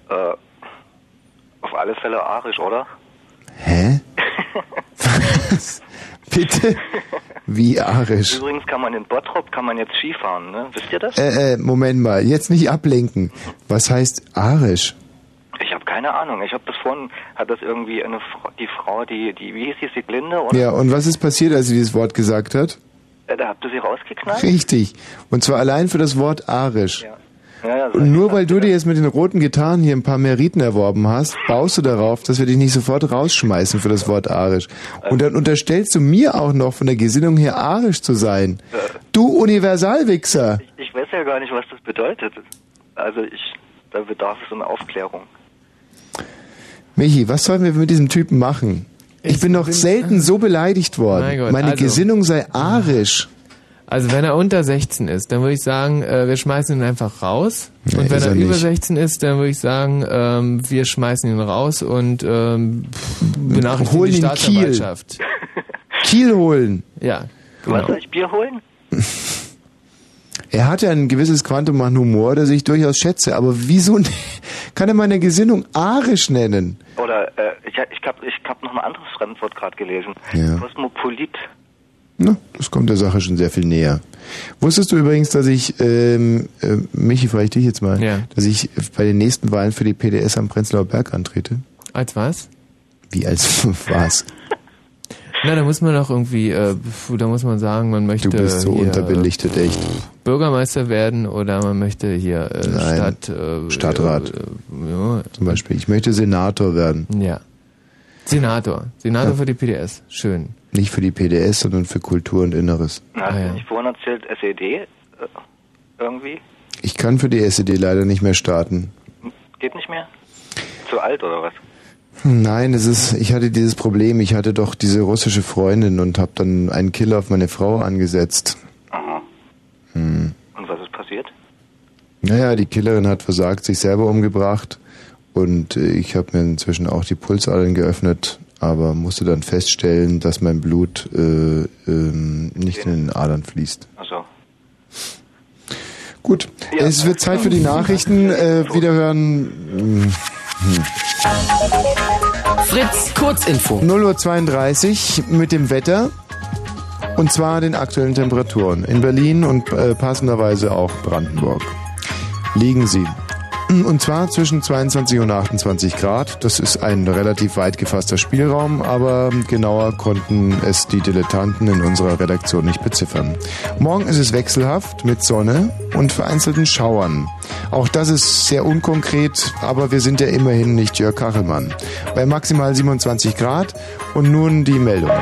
Äh, auf alle Fälle arisch, oder? Hä? Was? Bitte? Wie arisch? Übrigens kann man in Bottrop kann man jetzt Skifahren, ne? Wisst ihr das? Äh, äh, Moment mal, jetzt nicht ablenken. Was heißt arisch? Ich keine Ahnung. Ich habe das vorhin, hat das irgendwie eine Frau, die Frau, die, die, wie hieß die, Sieglinde, oder? Ja, und was ist passiert, als sie dieses Wort gesagt hat? Äh, da habt ihr sie rausgeknallt? Richtig. Und zwar allein für das Wort arisch. Ja, ja, so Und nur weil du dir jetzt mit den roten Gitarren hier ein paar Meriten erworben hast, baust du darauf, dass wir dich nicht sofort rausschmeißen für das Wort arisch. Und dann unterstellst du mir auch noch von der Gesinnung her arisch zu sein. Du Universalwichser. ich weiß ja gar nicht, was das bedeutet. Also ich, da bedarf es einer Aufklärung. Michi, was sollen wir mit diesem Typen machen? Ich, bin noch selten so beleidigt worden. Mein Gott, Meine also- Gesinnung sei arisch. Also wenn er unter 16 ist, dann würde ich sagen, äh, wir schmeißen ihn einfach raus. Nee, und wenn er, er über nicht. 16 ist, dann würde ich sagen, ähm, wir schmeißen ihn raus und ähm, pff, benachrichtigen Holen die ihn Staatsanwaltschaft. Kiel holen. Ja, Was genau. soll ich Bier holen? Er hat ja ein gewisses Quantum an Humor, das ich durchaus schätze. Aber wieso kann er meine Gesinnung arisch nennen? Oder äh, ich, ich habe ich hab noch ein anderes Fremdwort gerade gelesen. Ja. Kosmopolit. Na, das kommt der Sache schon sehr viel näher. Wusstest du übrigens, dass ich, ähm, äh, Michi, frage ich dich jetzt mal, Ja. dass ich bei den nächsten Wahlen für die PDS am Prenzlauer Berg antrete? Als was? Wie als was? Na, da muss man doch irgendwie, äh, da muss man sagen, man möchte Du bist so hier, unterbelichtet, echt. Bürgermeister werden oder man möchte hier äh, Nein, Stadt, äh, Stadtrat. Äh, ja, Zum Beispiel, ich möchte Senator werden. ja. Senator. Senator Ja. für die PDS. Schön. Nicht für die PDS, sondern für Kultur und Inneres. Na, hast du nicht vorhin erzählt, SED? Äh, irgendwie? Ich kann für die SED leider nicht mehr starten. Geht nicht mehr? Zu alt oder was? Nein, es ist, ich hatte dieses Problem. Ich hatte doch diese russische Freundin und habe dann einen Killer auf meine Frau angesetzt. Aha. Hm. Und was ist passiert? Naja, die Killerin hat versagt, sich selber umgebracht und äh, ich habe mir inzwischen auch die Pulsadern geöffnet, aber musste dann feststellen, dass mein Blut äh, ähm, nicht in den Adern fließt. Also. Gut, es wird Zeit für die Nachrichten. Äh, wiederhören. Hm. Fritz, Kurzinfo. 0.32 Uhr mit dem Wetter. Und zwar den aktuellen Temperaturen. In Berlin und äh, passenderweise auch Brandenburg. Liegen sie. Und zwar zwischen 22 und 28 Grad. Das ist ein relativ weit gefasster Spielraum, aber genauer konnten es die Dilettanten in unserer Redaktion nicht beziffern. Morgen ist es wechselhaft mit Sonne und vereinzelten Schauern. Auch das ist sehr unkonkret, aber wir sind ja immerhin nicht Jörg Kachelmann. Bei maximal 27 Grad und nun die Meldungen.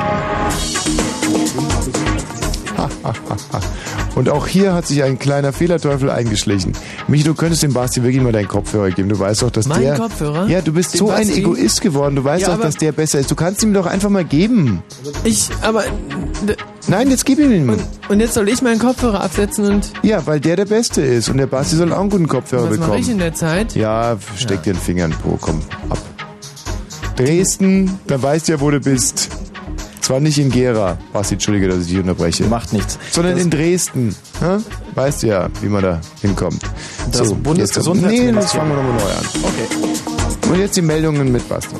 Und auch hier hat sich ein kleiner Fehlerteufel eingeschlichen. Michi, du könntest dem Basti wirklich mal deinen Kopfhörer geben. Du weißt doch, dass Mein der... Kopfhörer? Ja, du bist Den so ein Basti? Egoist geworden. Du weißt Ja, doch, dass der besser ist. Du kannst ihm doch einfach mal geben. Ich, aber... Nein, jetzt gib ihm ihn. Und, und jetzt soll ich meinen Kopfhörer absetzen und... Ja, weil der der Beste ist. Und der Basti soll auch einen guten Kopfhörer Was mache bekommen. ich in der Zeit? Ja, steck dir den Finger in den Po, komm, ab. Dresden, dann weißt du ja, wo du bist. Zwar nicht in Gera, Basti, entschuldige, dass ich dich unterbreche. Macht nichts. Sondern Das- in Dresden. Hä? Weißt du ja, wie man da hinkommt. Das So, Bundesgesundheitsministerium- Nee, das fangen wir nochmal neu an. Okay. Und jetzt die Meldungen mit Basti.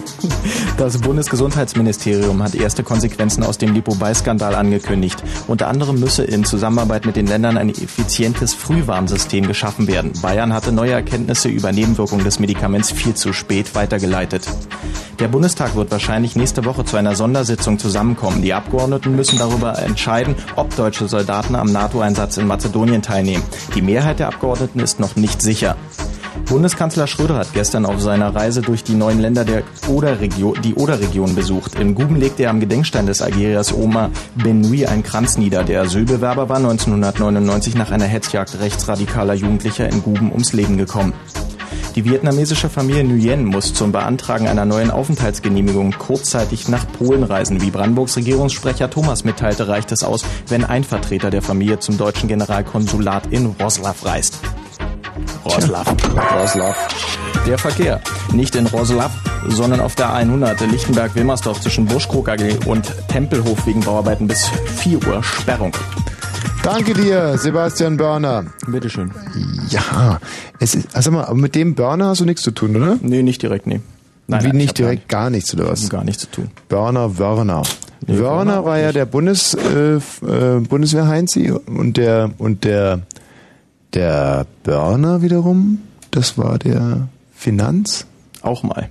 Das Bundesgesundheitsministerium hat erste Konsequenzen aus dem Lipo-Bei-Skandal angekündigt. Unter anderem müsse in Zusammenarbeit mit den Ländern ein effizientes Frühwarnsystem geschaffen werden. Bayern hatte neue Erkenntnisse über Nebenwirkungen des Medikaments viel zu spät weitergeleitet. Der Bundestag wird wahrscheinlich nächste Woche zu einer Sondersitzung zusammenkommen. Die Abgeordneten müssen darüber entscheiden, ob deutsche Soldaten am NATO-Einsatz in Mazedonien teilnehmen. Die Mehrheit der Abgeordneten ist noch nicht sicher. Bundeskanzler Schröder hat gestern auf seiner Reise durch die neuen Länder der Oder-Region, die Oder-Region besucht. In Guben legte er am Gedenkstein des Algeriers Omar Benoui einen Kranz nieder. Der Asylbewerber war 1999 nach einer Hetzjagd rechtsradikaler Jugendlicher in Guben ums Leben gekommen. Die vietnamesische Familie Nguyen muss zum Beantragen einer neuen Aufenthaltsgenehmigung kurzzeitig nach Polen reisen. Wie Brandenburgs Regierungssprecher Thomas mitteilte, reicht es aus, wenn ein Vertreter der Familie zum deutschen Generalkonsulat in Roslav reist. Roslav. Roslav. Der Verkehr. Nicht in Roslav, sondern auf der 100 Lichtenberg-Wilmersdorf zwischen Buschkrug AG und Tempelhof wegen Bauarbeiten bis 4 Uhr Sperrung. Danke dir, Sebastian Börner. Bitteschön. Ja, es ist, also mal, mit dem Börner hast du nichts zu tun, oder? Nee, nicht direkt, nee. Nein, Wie nein, ich nicht hab gar direkt gar, nichts, oder was? Gar nichts zu tun. Börner, Wörner. Nee, Wörner war ja der Bundes, äh, äh, Bundeswehr-Heinzi und der, und der, der Börner wiederum, das war der Finanz? Auch mal.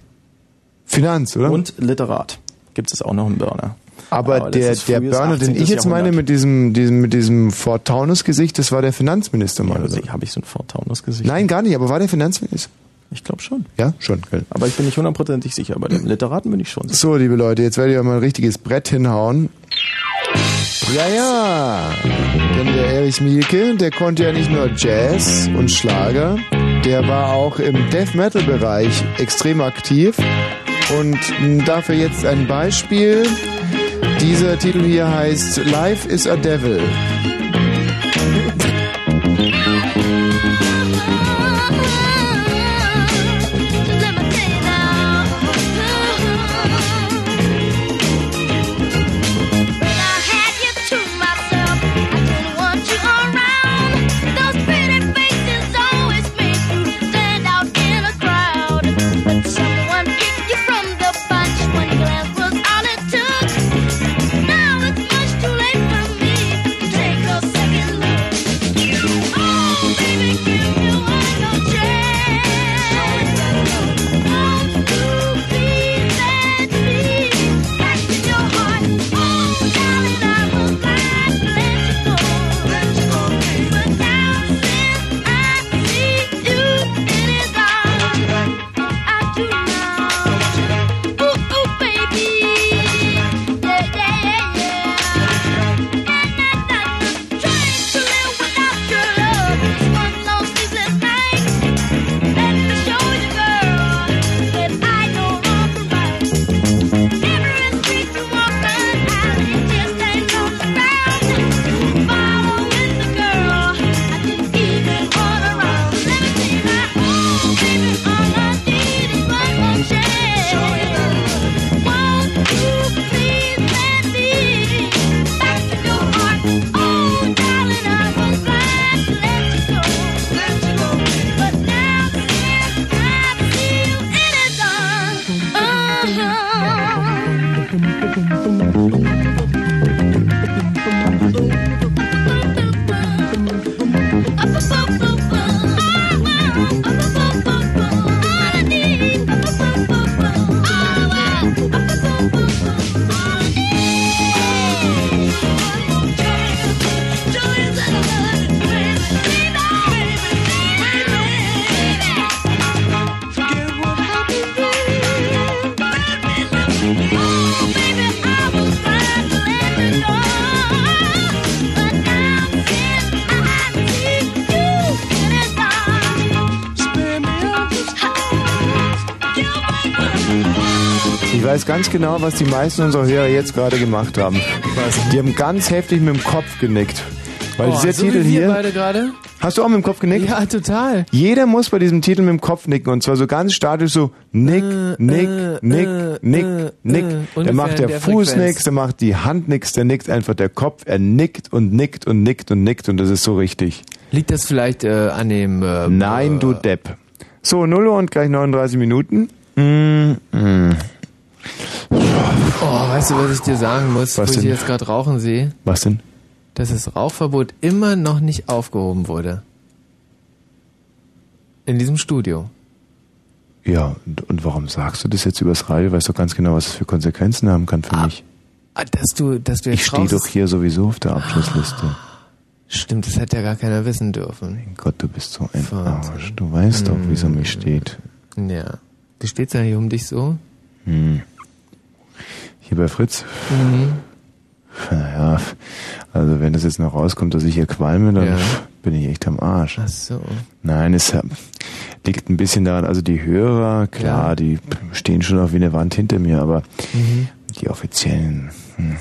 Finanz, oder? Und Literat. Gibt es auch noch einen Burner. Aber, Aber der, der Börner, den 18. ich jetzt meine, mit diesem, diesem, mit diesem Fort Taunus-Gesicht, das war der Finanzminister mal. Also oder? habe ich so ein Fortaunus-Gesicht? Nein, gar nicht, aber war der Finanzminister? Ich glaube schon. Ja, schon. Gell. Aber ich bin nicht hundertprozentig sicher. Bei dem Literaten bin ich schon sicher. So, liebe Leute, jetzt werde ich mal ein richtiges Brett hinhauen. Ja, ja. Denn der Erich Mielke, der konnte ja nicht nur Jazz und Schlager, der war auch im Death Metal Bereich extrem aktiv. Und dafür jetzt ein Beispiel. Dieser Titel hier heißt Life is a Devil. Ganz genau, was die meisten unserer Hörer jetzt gerade gemacht haben. Die haben ganz heftig mit dem Kopf genickt. Weil Oh, dieser so Titel hier. beide gerade? Hast du auch mit dem Kopf genickt? Ja, total. Jeder muss bei diesem Titel mit dem Kopf nicken und zwar so ganz statisch so nick, nick, nick, nick, nick. äh, Der ungefähr macht in der der Fuß Frequenz. nix, der macht die Hand nix, der nickt einfach der Kopf. Er nickt und nickt und nickt und nickt und das ist so richtig. Liegt das vielleicht äh, an dem... Äh, Nein, du Depp. So, 0 Uhr und gleich 39 Minuten. Mm, mm. Oh, weißt du, was ich dir sagen muss, Was wo ich denn? dich jetzt gerade rauchen sehe? Was denn? Dass das Rauchverbot immer noch nicht aufgehoben wurde. In diesem Studio. Ja, und, und warum sagst du das jetzt übers Radio? Weißt du ganz genau, was das für Konsequenzen haben kann für mich. Ah, dass du, dass du jetzt Ich stehe doch hier sowieso auf der Abschlussliste. Stimmt, das hätte ja gar keiner wissen dürfen. Mein Gott, du bist so ein Arsch. Du weißt doch, wie es um mich steht. Ja. Wie steht's ja hier um dich so? Hm. Hier bei Fritz? Mhm. Naja, also wenn das jetzt noch rauskommt, dass ich hier qualme, dann Ja. bin ich echt am Arsch. Ach so. Nein, es äh, liegt ein bisschen daran, also die Hörer, klar, Ja. die stehen schon auf wie eine Wand hinter mir, aber Mhm. die offiziellen. Hm.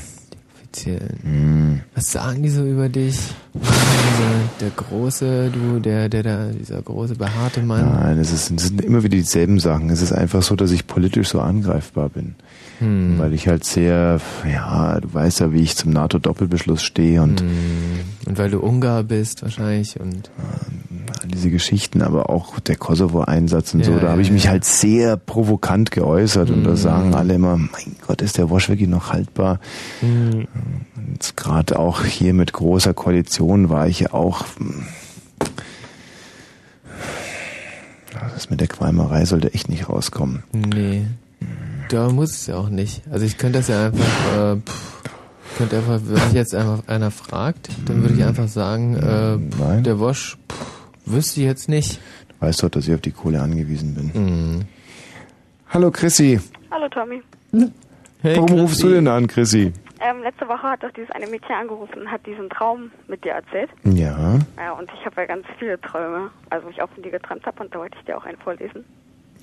Offiziellen. Hm. Was sagen die so über dich? Dieser, der große, du, der, der, der, dieser große behaarte Mann. Nein, es, ist, es sind immer wieder dieselben Sachen. Es ist einfach so, dass ich politisch so angreifbar bin. Hm. Weil ich halt sehr, ja, du weißt ja, wie ich zum NATO-Doppelbeschluss stehe und Hm. Und weil du Ungar bist wahrscheinlich und all diese Geschichten, aber auch der Kosovo-Einsatz und so, Ja, da habe ich ja, mich halt sehr provokant geäußert und da Mhm. sagen alle immer, mein Gott, ist der Wosch wirklich noch haltbar? Mhm. Und gerade auch hier mit großer Koalition war ich ja auch. hm, Das mit der Qualmerei sollte echt nicht rauskommen. Nee. Da muss es ja auch nicht. Also ich könnte das ja einfach, äh, pff, könnte einfach, wenn mich jetzt einfach einer fragt, dann würde ich einfach sagen, äh, pff, der Wosch, pff, wüsste ich jetzt nicht. Du weißt doch, dass ich auf die Kohle angewiesen bin. Mhm. Hallo Chrissy. Hallo Tommy. Warum rufst du denn an, Chrissy? Ähm, letzte Woche hat doch dieses eine Mädchen angerufen und hat diesen Traum mit dir erzählt. Ja. Ja, und ich habe ja ganz viele Träume, also ich auch von dir geträumt habe und da wollte ich dir auch einen vorlesen.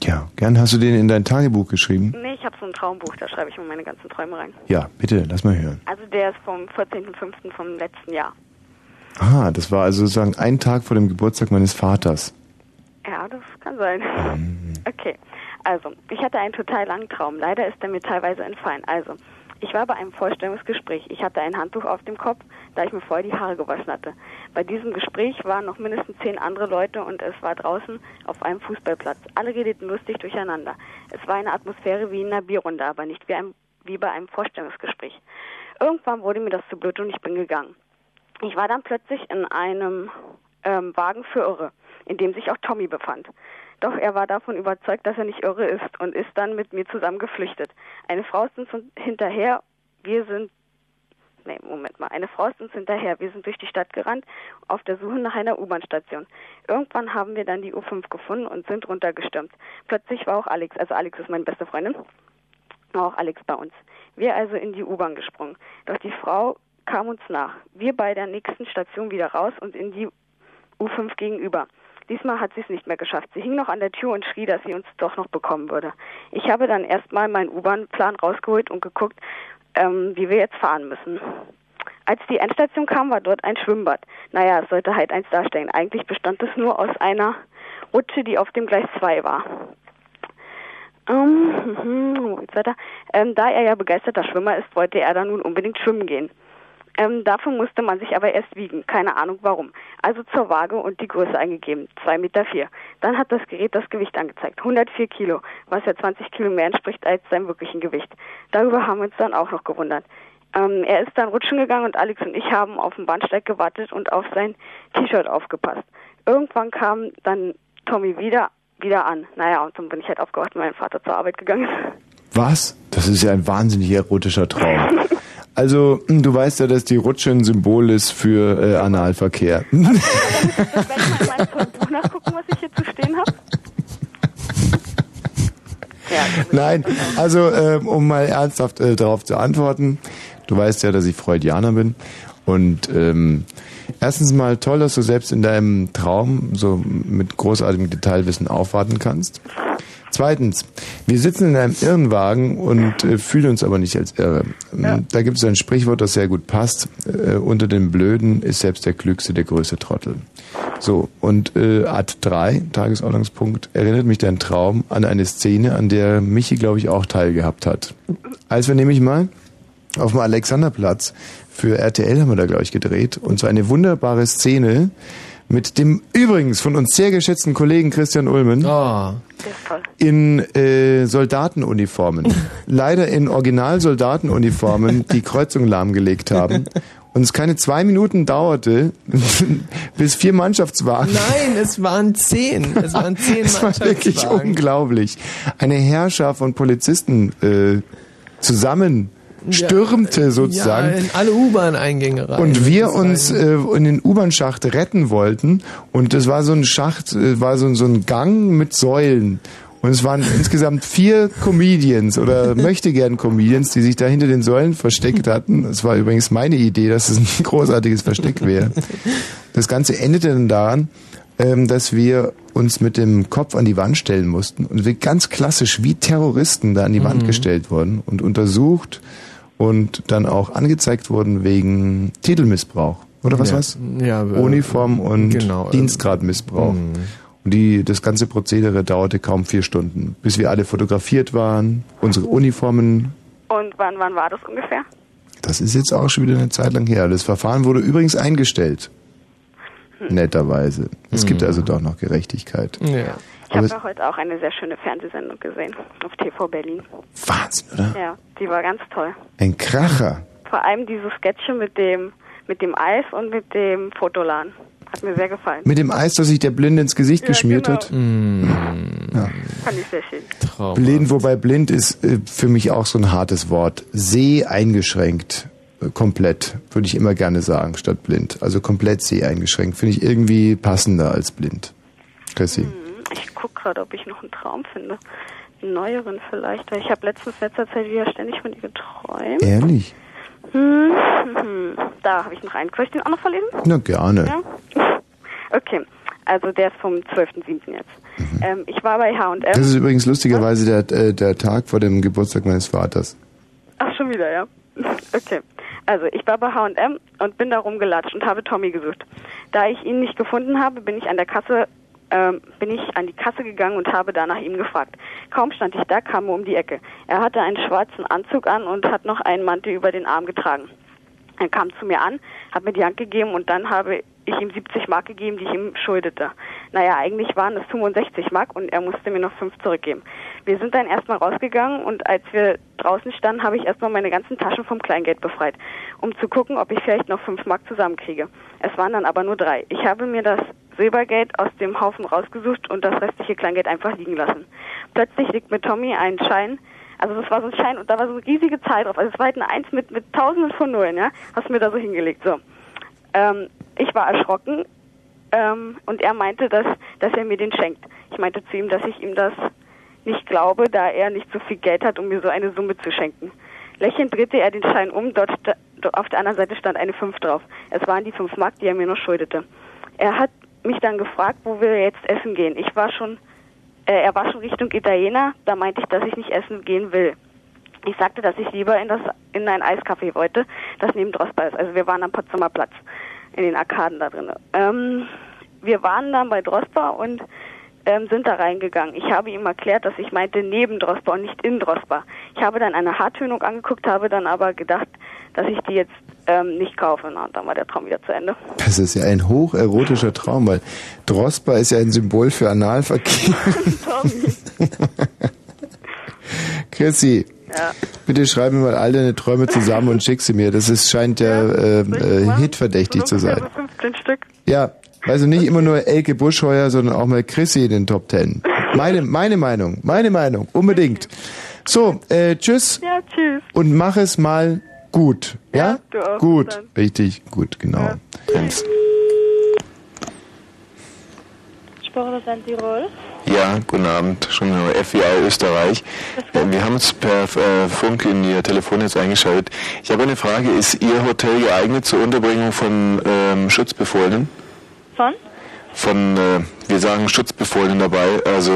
Ja, gern. Hast du den in dein Tagebuch geschrieben? Nee, ich habe so ein Traumbuch, da schreibe ich mir meine ganzen Träume rein. Ja, bitte, lass mal hören. Also der ist vom 14.05. vom letzten Jahr. Ah, das war also sozusagen ein Tag vor dem Geburtstag meines Vaters. Ja, das kann sein. Okay, also ich hatte einen total langen Traum. Leider ist er mir teilweise entfallen. Also, ich war bei einem Vorstellungsgespräch. Ich hatte ein Handtuch auf dem Kopf, da ich mir vorher die Haare gewaschen hatte. Bei diesem Gespräch waren noch mindestens zehn andere Leute und es war draußen auf einem Fußballplatz. Alle redeten lustig durcheinander. Es war eine Atmosphäre wie in einer Bierrunde, aber nicht wie, ein, wie bei einem Vorstellungsgespräch. Irgendwann wurde mir das zu blöd und ich bin gegangen. Ich war dann plötzlich in einem ähm, Wagen für Irre, in dem sich auch Tommy befand. Doch er war davon überzeugt, dass er nicht irre ist und ist dann mit mir zusammen geflüchtet. Eine Frau ist uns hinterher, wir sind Nee, Moment mal. Eine Frau ist uns hinterher. Wir sind durch die Stadt gerannt, auf der Suche nach einer U-Bahn-Station. Irgendwann haben wir dann die U5 gefunden und sind runtergestürmt. Plötzlich war auch Alex, also Alex ist meine beste Freundin, war auch Alex bei uns. Wir also in die U-Bahn gesprungen. Doch die Frau kam uns nach. Wir bei der nächsten Station wieder raus und in die U5 gegenüber. Diesmal hat sie es nicht mehr geschafft. Sie hing noch an der Tür und schrie, dass sie uns doch noch bekommen würde. Ich habe dann erstmal meinen U-Bahn-Plan rausgeholt und geguckt, ähm, wie wir jetzt fahren müssen. Als die Endstation kam, war dort ein Schwimmbad. Naja, es sollte halt eins darstellen. Eigentlich bestand es nur aus einer Rutsche, die auf dem Gleis 2 war. Ähm? Ähm, da er ja begeisterter Schwimmer ist, wollte er dann nun unbedingt schwimmen gehen. Ähm, dafür musste man sich aber erst wiegen, keine Ahnung warum. Also zur Waage und die Größe eingegeben, 2,4 Meter. Vier. Dann hat das Gerät das Gewicht angezeigt, 104 Kilo, was ja 20 Kilo mehr entspricht als seinem wirklichen Gewicht. Darüber haben wir uns dann auch noch gewundert. Ähm, er ist dann rutschen gegangen und Alex und ich haben auf dem Bahnsteig gewartet und auf sein T-Shirt aufgepasst. Irgendwann kam dann Tommy wieder, wieder an. Naja, und dann bin ich halt aufgewacht und mein Vater zur Arbeit gegangen ist. Was? Das ist ja ein wahnsinnig erotischer Traum. Also, hm, du weißt ja, dass die Rutsche ein Symbol ist für äh, Analverkehr. Ich werde mal in meinem Buch nachgucken, was ich hier zu stehen habe. Nein, also ähm, um mal ernsthaft äh, darauf zu antworten, du weißt ja, dass ich Freudianer bin und ähm, erstens mal toll, dass du selbst in deinem Traum so mit großartigem Detailwissen aufwarten kannst. Zweitens, wir sitzen in einem Irrenwagen und äh, fühlen uns aber nicht als irre. Ähm, Da gibt es ein Sprichwort, das sehr gut passt. Äh, unter den Blöden ist selbst der Klügste der größte Trottel. So, und äh, Art 3, Tagesordnungspunkt, erinnert mich dein Traum an eine Szene, an der Michi, glaube ich, auch teilgehabt hat. Als wir nämlich mal auf dem Alexanderplatz für RTL haben wir da, glaube ich, gedreht. Und so eine wunderbare Szene, mit dem übrigens von uns sehr geschätzten Kollegen Christian Ulmen Oh. in äh, Soldatenuniformen. Leider in Original-Soldatenuniformen die Kreuzung lahmgelegt haben. Und es keine zwei Minuten dauerte, bis vier Mannschaftswagen. Nein, es waren zehn. Es waren zehn Es war wirklich Mannschaftswagen. unglaublich. Eine Herrschaft von Polizisten äh, zusammen stürmte sozusagen. Ja, in alle U-Bahn-Eingänge rein. Und wir uns äh, in den U-Bahn-Schacht retten wollten. Und es war so ein Schacht, äh, war so, so ein Gang mit Säulen. Und es waren insgesamt vier Comedians oder möchte gern Comedians, die sich da hinter den Säulen versteckt hatten. Es war übrigens meine Idee, dass es ein großartiges Versteck wäre. Das Ganze endete dann daran, ähm, dass wir uns mit dem Kopf an die Wand stellen mussten und wir ganz klassisch wie Terroristen da an die Wand Mhm. gestellt wurden und untersucht und dann auch angezeigt wurden wegen Titelmissbrauch. Oder was Ja. war's? Ja, äh, Uniform und genau, äh, Dienstgradmissbrauch. Mhm. Und die, das ganze Prozedere dauerte kaum vier Stunden, bis wir alle fotografiert waren, unsere Uniformen. Und wann, wann war das ungefähr? Das ist jetzt auch schon wieder eine Zeit lang her. Das Verfahren wurde übrigens eingestellt. Hm. Netterweise. Es gibt Mhm. also doch noch Gerechtigkeit. Ja. Ich habe ja heute auch eine sehr schöne Fernsehsendung gesehen auf TV Berlin. Wahnsinn, oder? Ja, die war ganz toll. Ein Kracher. Vor allem diese Sketche mit dem mit dem Eis und mit dem Fotoladen. Hat mir sehr gefallen. Mit dem Eis, das sich der Blinde ins Gesicht Ja, geschmiert genau. hat. Mm. Fand ich sehr schön. Blind, wobei blind ist äh, für mich auch so ein hartes Wort. Seh eingeschränkt. Äh, Komplett, würde ich immer gerne sagen, statt blind. Also komplett seh eingeschränkt. Finde ich irgendwie passender als blind. Chrissy. Hm, Ich gucke gerade, ob ich noch einen Traum finde. Einen neueren vielleicht. Weil ich habe letztens letzter Zeit wieder ständig von ihr geträumt. Ehrlich? Hm, hm, hm. Da habe ich noch einen. Soll ich den auch noch verlesen? Na gerne. Ja? Okay. Also der ist vom 12.07. jetzt. Ähm, ich war bei H&M. Das ist übrigens lustigerweise der, äh, der Tag vor dem Geburtstag meines Vaters. Ach, schon wieder, ja. Okay. Also, ich war bei H&M und bin da rumgelatscht und habe Tommy gesucht. Da ich ihn nicht gefunden habe, bin ich an der Kasse, ähm, bin ich an die Kasse gegangen und habe da nach ihm gefragt. Kaum stand ich da, kam er um die Ecke. Er hatte einen schwarzen Anzug an und hat noch einen Mantel über den Arm getragen. Er kam zu mir an, hat mir die Hand gegeben und dann habe ich ihm 70 Mark gegeben, die ich ihm schuldete. Naja, eigentlich waren es 65 Mark und er musste mir noch 5 zurückgeben. Wir sind dann erstmal rausgegangen und als wir draußen standen, habe ich erstmal meine ganzen Taschen vom Kleingeld befreit, um zu gucken, ob ich vielleicht noch 5 Mark zusammenkriege. Es waren dann aber nur drei. Ich habe mir das Silbergeld aus dem Haufen rausgesucht und das restliche Kleingeld einfach liegen lassen. Plötzlich liegt mit Tommy ein Schein also das war so ein Schein und da war so eine riesige Zahl drauf. Also es war halt eine Eins mit, mit tausenden von Nullen, ja. Hast mir da so hingelegt. So. Ähm, ich war erschrocken ähm, und er meinte, dass, dass er mir den schenkt. Ich meinte zu ihm, dass ich ihm das nicht glaube, da er nicht so viel Geld hat, um mir so eine Summe zu schenken. Lächelnd drehte er den Schein um, dort dort auf der anderen Seite stand eine 5 drauf. Es waren die 5 Mark, die er mir noch schuldete. Er hat mich dann gefragt, wo wir jetzt essen gehen. Ich war schon äh, er war schon Richtung Italiener, da meinte ich, dass ich nicht essen gehen will. Ich sagte, dass ich lieber in das in ein Eiscafé wollte, das neben Drosper ist. Also wir waren am Potsdamer Platz, in den Arkaden da drin. Ähm, wir waren dann bei Drosper und ähm, sind da reingegangen. Ich habe ihm erklärt, dass ich meinte neben Drosper und nicht in Drosper. Ich habe dann eine Haartönung angeguckt, habe dann aber gedacht, dass ich die jetzt ähm, nicht kaufe. Na, und dann war der Traum wieder zu Ende. Das ist ja ein hocherotischer Traum, weil Drosper ist ja ein Symbol für Analverkehr. Chrissy, Ja. bitte schreib mir mal all deine Träume zusammen und schick sie mir. Das ist, scheint ja, äh, äh, hitverdächtig zu sein. 15 Stück. Ja, also nicht immer nur Elke Buschheuer, sondern auch mal Chrissy in den Top Ten. Meine, meine Meinung, meine Meinung, unbedingt. So, äh, tschüss Ja, tschüss. und mach es mal gut. Ja? du auch. Bis Gut, dann. richtig, gut, genau. Thanks. Sportler Tirol. Ja, guten Abend, schon FBI Österreich. Äh, Wir haben uns per äh, Funk in Ihr Telefonnetz eingeschaltet. Ich habe eine Frage, ist Ihr Hotel geeignet zur Unterbringung von ähm, Schutzbefohlenen? Von? Von, äh, wir sagen Schutzbefohlenen dabei, also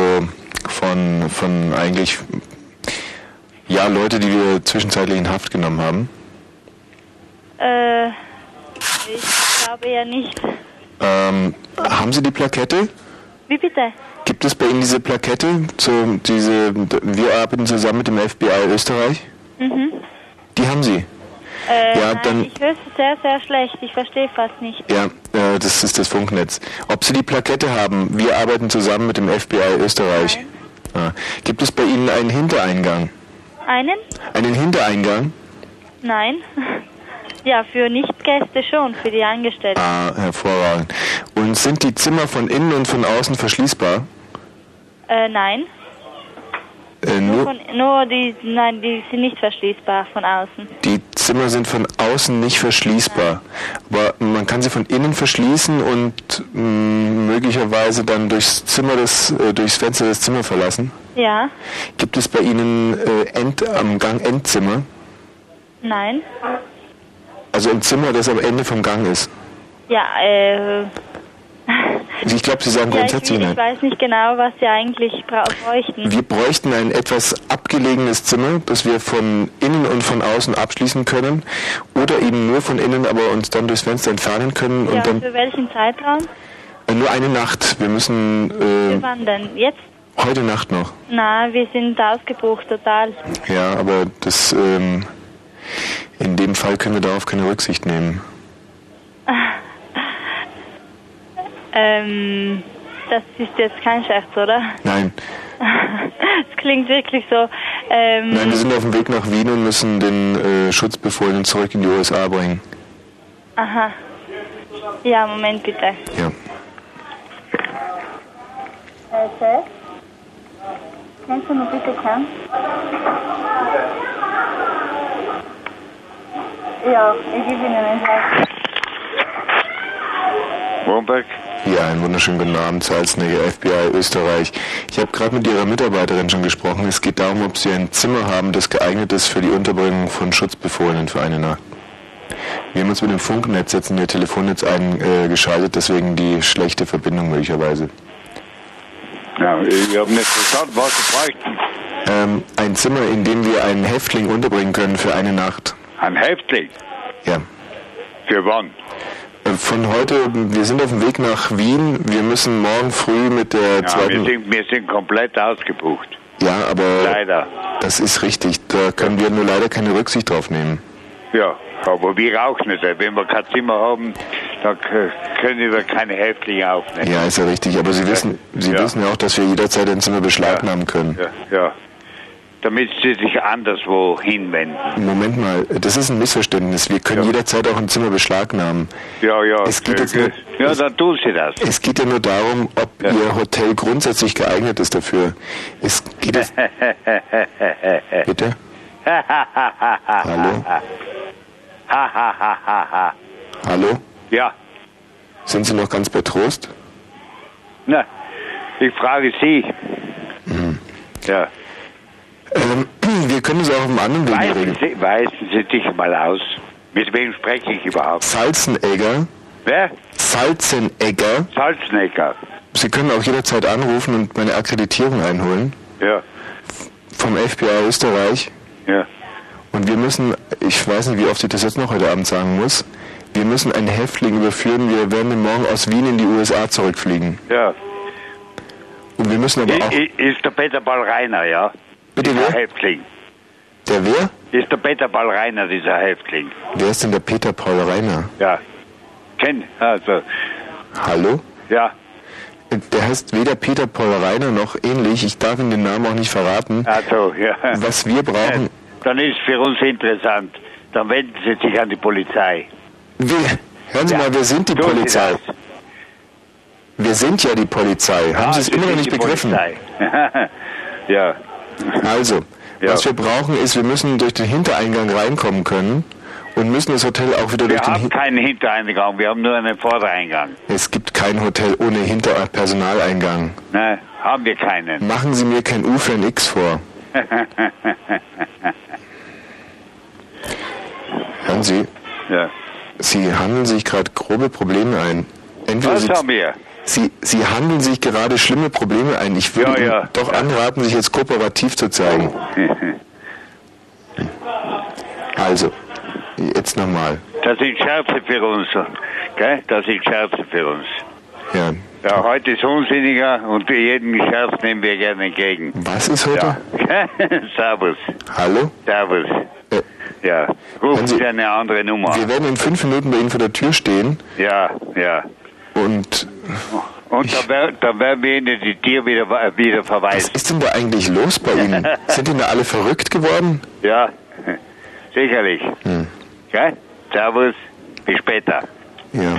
von, von eigentlich, ja, Leute, die wir zwischenzeitlich in Haft genommen haben. Äh, ich glaube ja nicht. Ähm, haben Sie die Plakette? Wie bitte? Gibt es bei Ihnen diese Plakette? So, diese, wir arbeiten zusammen mit dem FBI Österreich? Mhm. Die haben Sie. Äh, Ja, nein, dann- ich höre es sehr, sehr schlecht. Ich verstehe fast nicht. Ja, Äh, das ist das Funknetz. Ob Sie die Plakette haben, wir arbeiten zusammen mit dem FBI Österreich. Ah. Gibt es bei Ihnen einen Hintereingang? Einen? Einen Hintereingang? Nein. Ja, für Nichtgäste schon, für die Angestellten. Ah, hervorragend. Und sind die Zimmer von innen und von außen verschließbar? Äh, nein. Äh, Nur, nur von, nur die, nein, die sind nicht verschließbar von außen. die Zimmer sind von außen nicht verschließbar. Aber man kann sie von innen verschließen und mh, möglicherweise dann durchs Zimmer des, äh, durchs Fenster des Zimmer verlassen. Ja, Gibt es bei Ihnen äh, End, am Gang Endzimmer? nein. Also ein Zimmer, das am Ende vom Gang ist. Ja, äh, Also ich glaube, Sie sagen ja, ich, grundsätzlich ich nein. weiß nicht genau, was sie eigentlich bräuchten. Wir bräuchten ein etwas abgelegenes Zimmer, das wir von innen und von außen abschließen können oder eben nur von innen, aber uns dann durchs Fenster entfernen können Ja, und dann für welchen Zeitraum? äh, nur eine Nacht. Wir müssen äh, wann denn? Jetzt? heute Nacht noch. Na, wir sind ausgebucht total. Ja, aber das ähm, in dem Fall können wir darauf keine Rücksicht nehmen. Ähm, das ist jetzt kein Scherz, oder? Nein, Es klingt wirklich so. Ähm, nein, wir sind auf dem Weg nach Wien und müssen den äh, Schutzbefohlenen zurück in die USA bringen. Aha. Ja, Moment bitte. Ja. Äh, Chef? Kannst du mir bitte kommen? Ja, ich gebe Ihnen einen Tag. Womberg? Ja, einen wunderschönen guten Abend, Salznegger, FBI Österreich. Ich habe gerade mit Ihrer Mitarbeiterin schon gesprochen. Es geht darum, ob Sie ein Zimmer haben, das geeignet ist für die Unterbringung von Schutzbefohlenen für eine Nacht. Wir haben uns mit dem Funknetz jetzt in Ihr Telefonnetz eingeschaltet, deswegen die schlechte Verbindung möglicherweise. Ja, ich habe nicht verstanden, was Sie bräuchten. Ähm, ein Zimmer, in dem wir einen Häftling unterbringen können für eine Nacht. Ein Häftling? Ja. Für wann? Äh, Von heute, wir sind auf dem Weg nach Wien. Wir müssen morgen früh mit der Ja, wir zweiten. sind, wir sind komplett ausgebucht. Ja, aber Leider. das ist richtig. Da können wir nur leider keine Rücksicht drauf nehmen. Ja, aber wir auch nicht. Wenn wir kein Zimmer haben, dann können wir keine Häftlinge aufnehmen. Ja, ist ja richtig. Aber Sie wissen, Sie Ja. wissen ja auch, dass wir jederzeit ein Zimmer beschlagnahmen können. Ja, ja. Damit sie sich anderswo hinwenden. Moment mal, das ist ein Missverständnis. Wir können jederzeit auch ein Zimmer beschlagnahmen. Ja, ja. Es geht jetzt nur, ja, dann tun sie das. es geht ja nur darum, ob Ihr Hotel grundsätzlich geeignet ist dafür. Es geht es, bitte? Hallo? Hallo? Ja, Sind Sie noch ganz bei Trost? na, ich frage Sie. Ja. Ähm, wir können es auch auf einem anderen Weg regeln. Sie, weisen Sie dich mal aus. Mit wem spreche ich überhaupt? Salzenegger. Wer? Salzenegger. Salzenegger. Sie können auch jederzeit anrufen und meine Akkreditierung einholen. Ja. Vom FBI Österreich. Ja. Und wir müssen, ich weiß nicht, wie oft ich das jetzt noch heute Abend sagen muss, wir müssen einen Häftling überführen. Wir werden morgen aus Wien in die USA zurückfliegen. Ja. Und wir müssen aber auch... ist der Peter Ball Reiner, ja? Bitte wer? Häftling. Der wer? Ist der Peter Ball Reiner, dieser Häftling? Wer ist denn der Peter Paul Reiner? Ja. Kenn, also, Hallo? ja. Der heißt weder Peter Paul Reiner noch ähnlich. Ich darf Ihnen den Namen auch nicht verraten. Also, ja. Was wir brauchen... Dann ist für uns interessant. Dann wenden Sie sich an die Polizei. Wir, hören Sie Ja. mal, wir sind die Tun Polizei. Wir sind ja die Polizei. Haben Ah, Sie es immer noch nicht begriffen? Ja. Also, Ja. was wir brauchen ist, wir müssen durch den Hintereingang reinkommen können und müssen das Hotel auch wieder Wir durch den haben Hin keinen Hintereingang, wir haben nur einen Vordereingang. Es gibt kein Hotel ohne Hinterpersonaleingang. Nein, haben wir keinen. Machen Sie mir kein U für ein X vor. Hören Sie, ja. Sie handeln sich gerade grobe Probleme ein. Entweder Was Sie, haben wir? Sie, Sie handeln sich gerade schlimme Probleme ein. Ich würde Ja, ja. Ihnen doch anraten, sich jetzt kooperativ zu zeigen. Also, jetzt nochmal. Das sind Scherze für uns. Gell? Das sind Scherze für uns. Ja. Ja, heute ist unsinniger und jeden Scherz nehmen wir gerne entgegen. Was ist heute? Ja. Servus. Hallo? Servus. Äh, Ja, rufen Sie eine andere Nummer. Wir werden in fünf Minuten bei Ihnen vor der Tür stehen. Ja, ja. Und. Und da, wer- da werden wir Ihnen die Tier wieder, wieder verweisen. Was ist denn da eigentlich los bei Ihnen? Sind da alle verrückt geworden? Ja, sicherlich. Hm. Ja? Servus, bis später. Ja.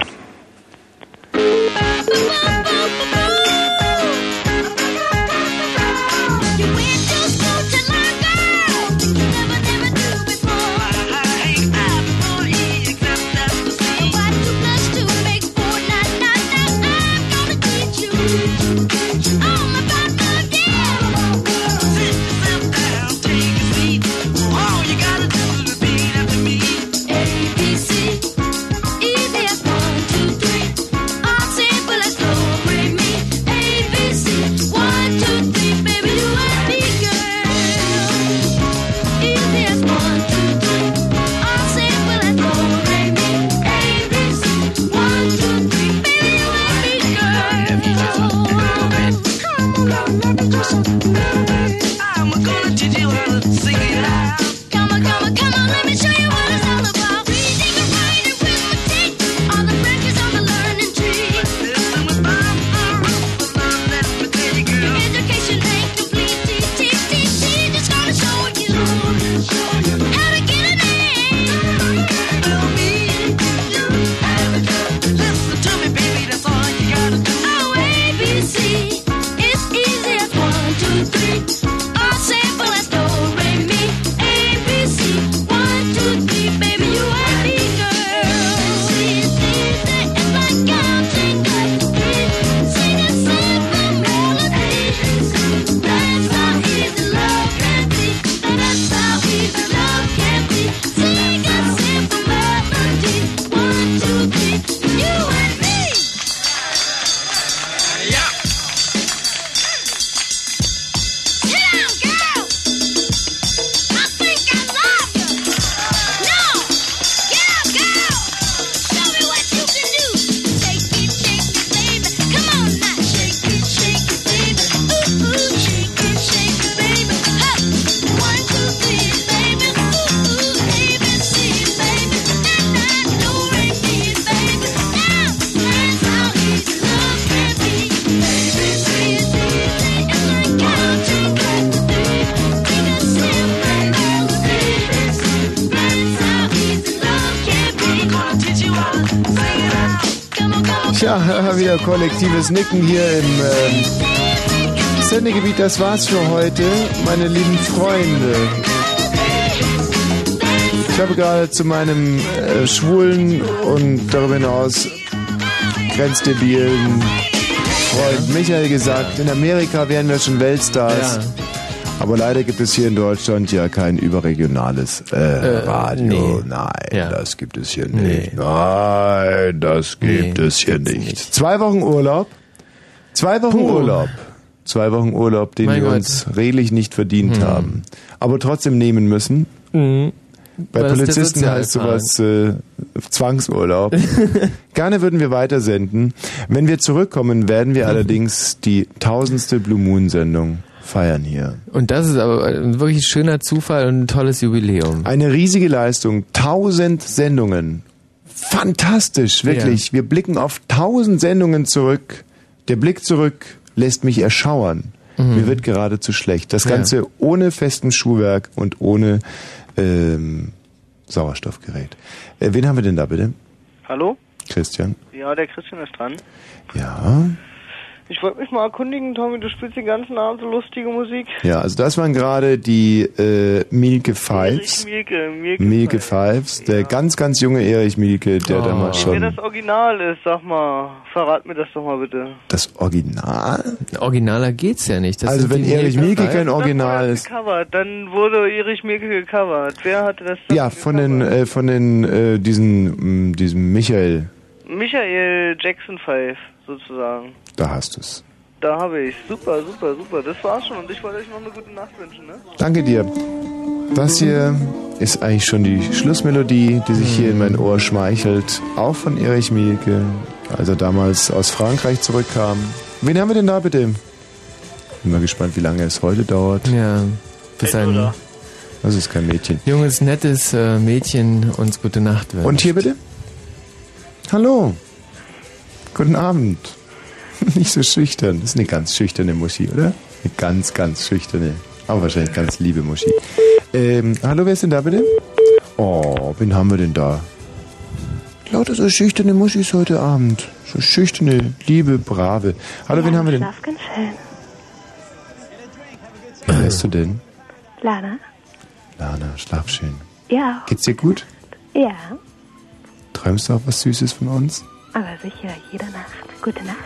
Kollektives Nicken hier im ähm, Sendegebiet. Das war's für heute, meine lieben Freunde. Ich habe gerade zu meinem äh, schwulen und darüber hinaus grenzdebilen Freund Michael gesagt, in Amerika wären wir schon Weltstars. Ja. Aber leider gibt es hier in Deutschland ja kein überregionales äh, Radio. nee. Nein, das gibt es hier nicht. Nein, das gibt Nee, es hier nicht. Zwei Wochen Urlaub. Zwei Wochen Puh. Urlaub. Zwei Wochen Urlaub, den Mein wir Gott. uns redlich nicht verdient Hm. haben. Aber trotzdem nehmen müssen. Mhm. Bei der Polizisten heißt sowas äh, Zwangsurlaub. Gerne würden wir weitersenden. Wenn wir zurückkommen, werden wir allerdings die tausendste Blue Moon Sendung feiern hier. Und das ist aber ein wirklich schöner Zufall und ein tolles Jubiläum. Eine riesige Leistung, tausend Sendungen. Fantastisch, wirklich. Wir blicken auf tausend Sendungen zurück. Der Blick zurück lässt mich erschauern. Mhm. Mir wird geradezu schlecht. Das Ja. Ganze ohne festen Schuhwerk und ohne ähm, Sauerstoffgerät. Äh, wen haben wir denn da bitte? Hallo? Christian? Ja, der Christian ist dran. Ja. Ich wollte mich mal erkundigen, Tommy, du spielst den ganzen Abend so lustige Musik. Ja, also das waren gerade die äh, Milke Fives. Mielke, Mielke. Milke Fives, der ganz, ganz junge Erich Mielke, der damals Wer schon das Original ist, sag mal, verrat mir das doch mal bitte. das Original. Originaler geht's ja nicht. Das also wenn Erich Mielke Fives. kein Original ist. Gecovert, dann wurde Erich Mielke gecovert. Wer hatte das? Ja, von den äh, von den äh, diesen mh, diesem Michael, Michael Jackson Five, sozusagen. da hast du's. Da habe ich. Super, super, super. Das war's schon und ich wollte euch noch eine gute Nacht wünschen, ne? Danke dir. Das hier ist eigentlich schon die Schlussmelodie, die sich hier in mein Ohr schmeichelt, auch von Erich Mielke, als er damals aus Frankreich zurückkam. Wen haben wir denn da bitte? Bin mal gespannt, wie lange es heute dauert. Ja, bis ein, Das ist kein Mädchen. Junges, nettes äh, Mädchen uns gute Nacht wünscht. Und hier bitte? Hallo. Guten Abend. Nicht so schüchtern. Das ist eine ganz schüchterne Muschi, oder? Eine ganz, ganz schüchterne. Aber wahrscheinlich ganz liebe Muschi. Ähm, hallo, wer ist denn da bitte? Oh, wen haben wir denn da? Lauter so schüchterne Muschis heute Abend. So schüchterne, liebe, brave. Hallo, wen haben wir denn? Schlaf ganz schön. Wie heißt du denn? Lana? Lana, schlaf schön. Ja. Geht's dir gut? Ja, Träumst du auch was Süßes von uns? Aber sicher jede Nacht. Gute Nacht.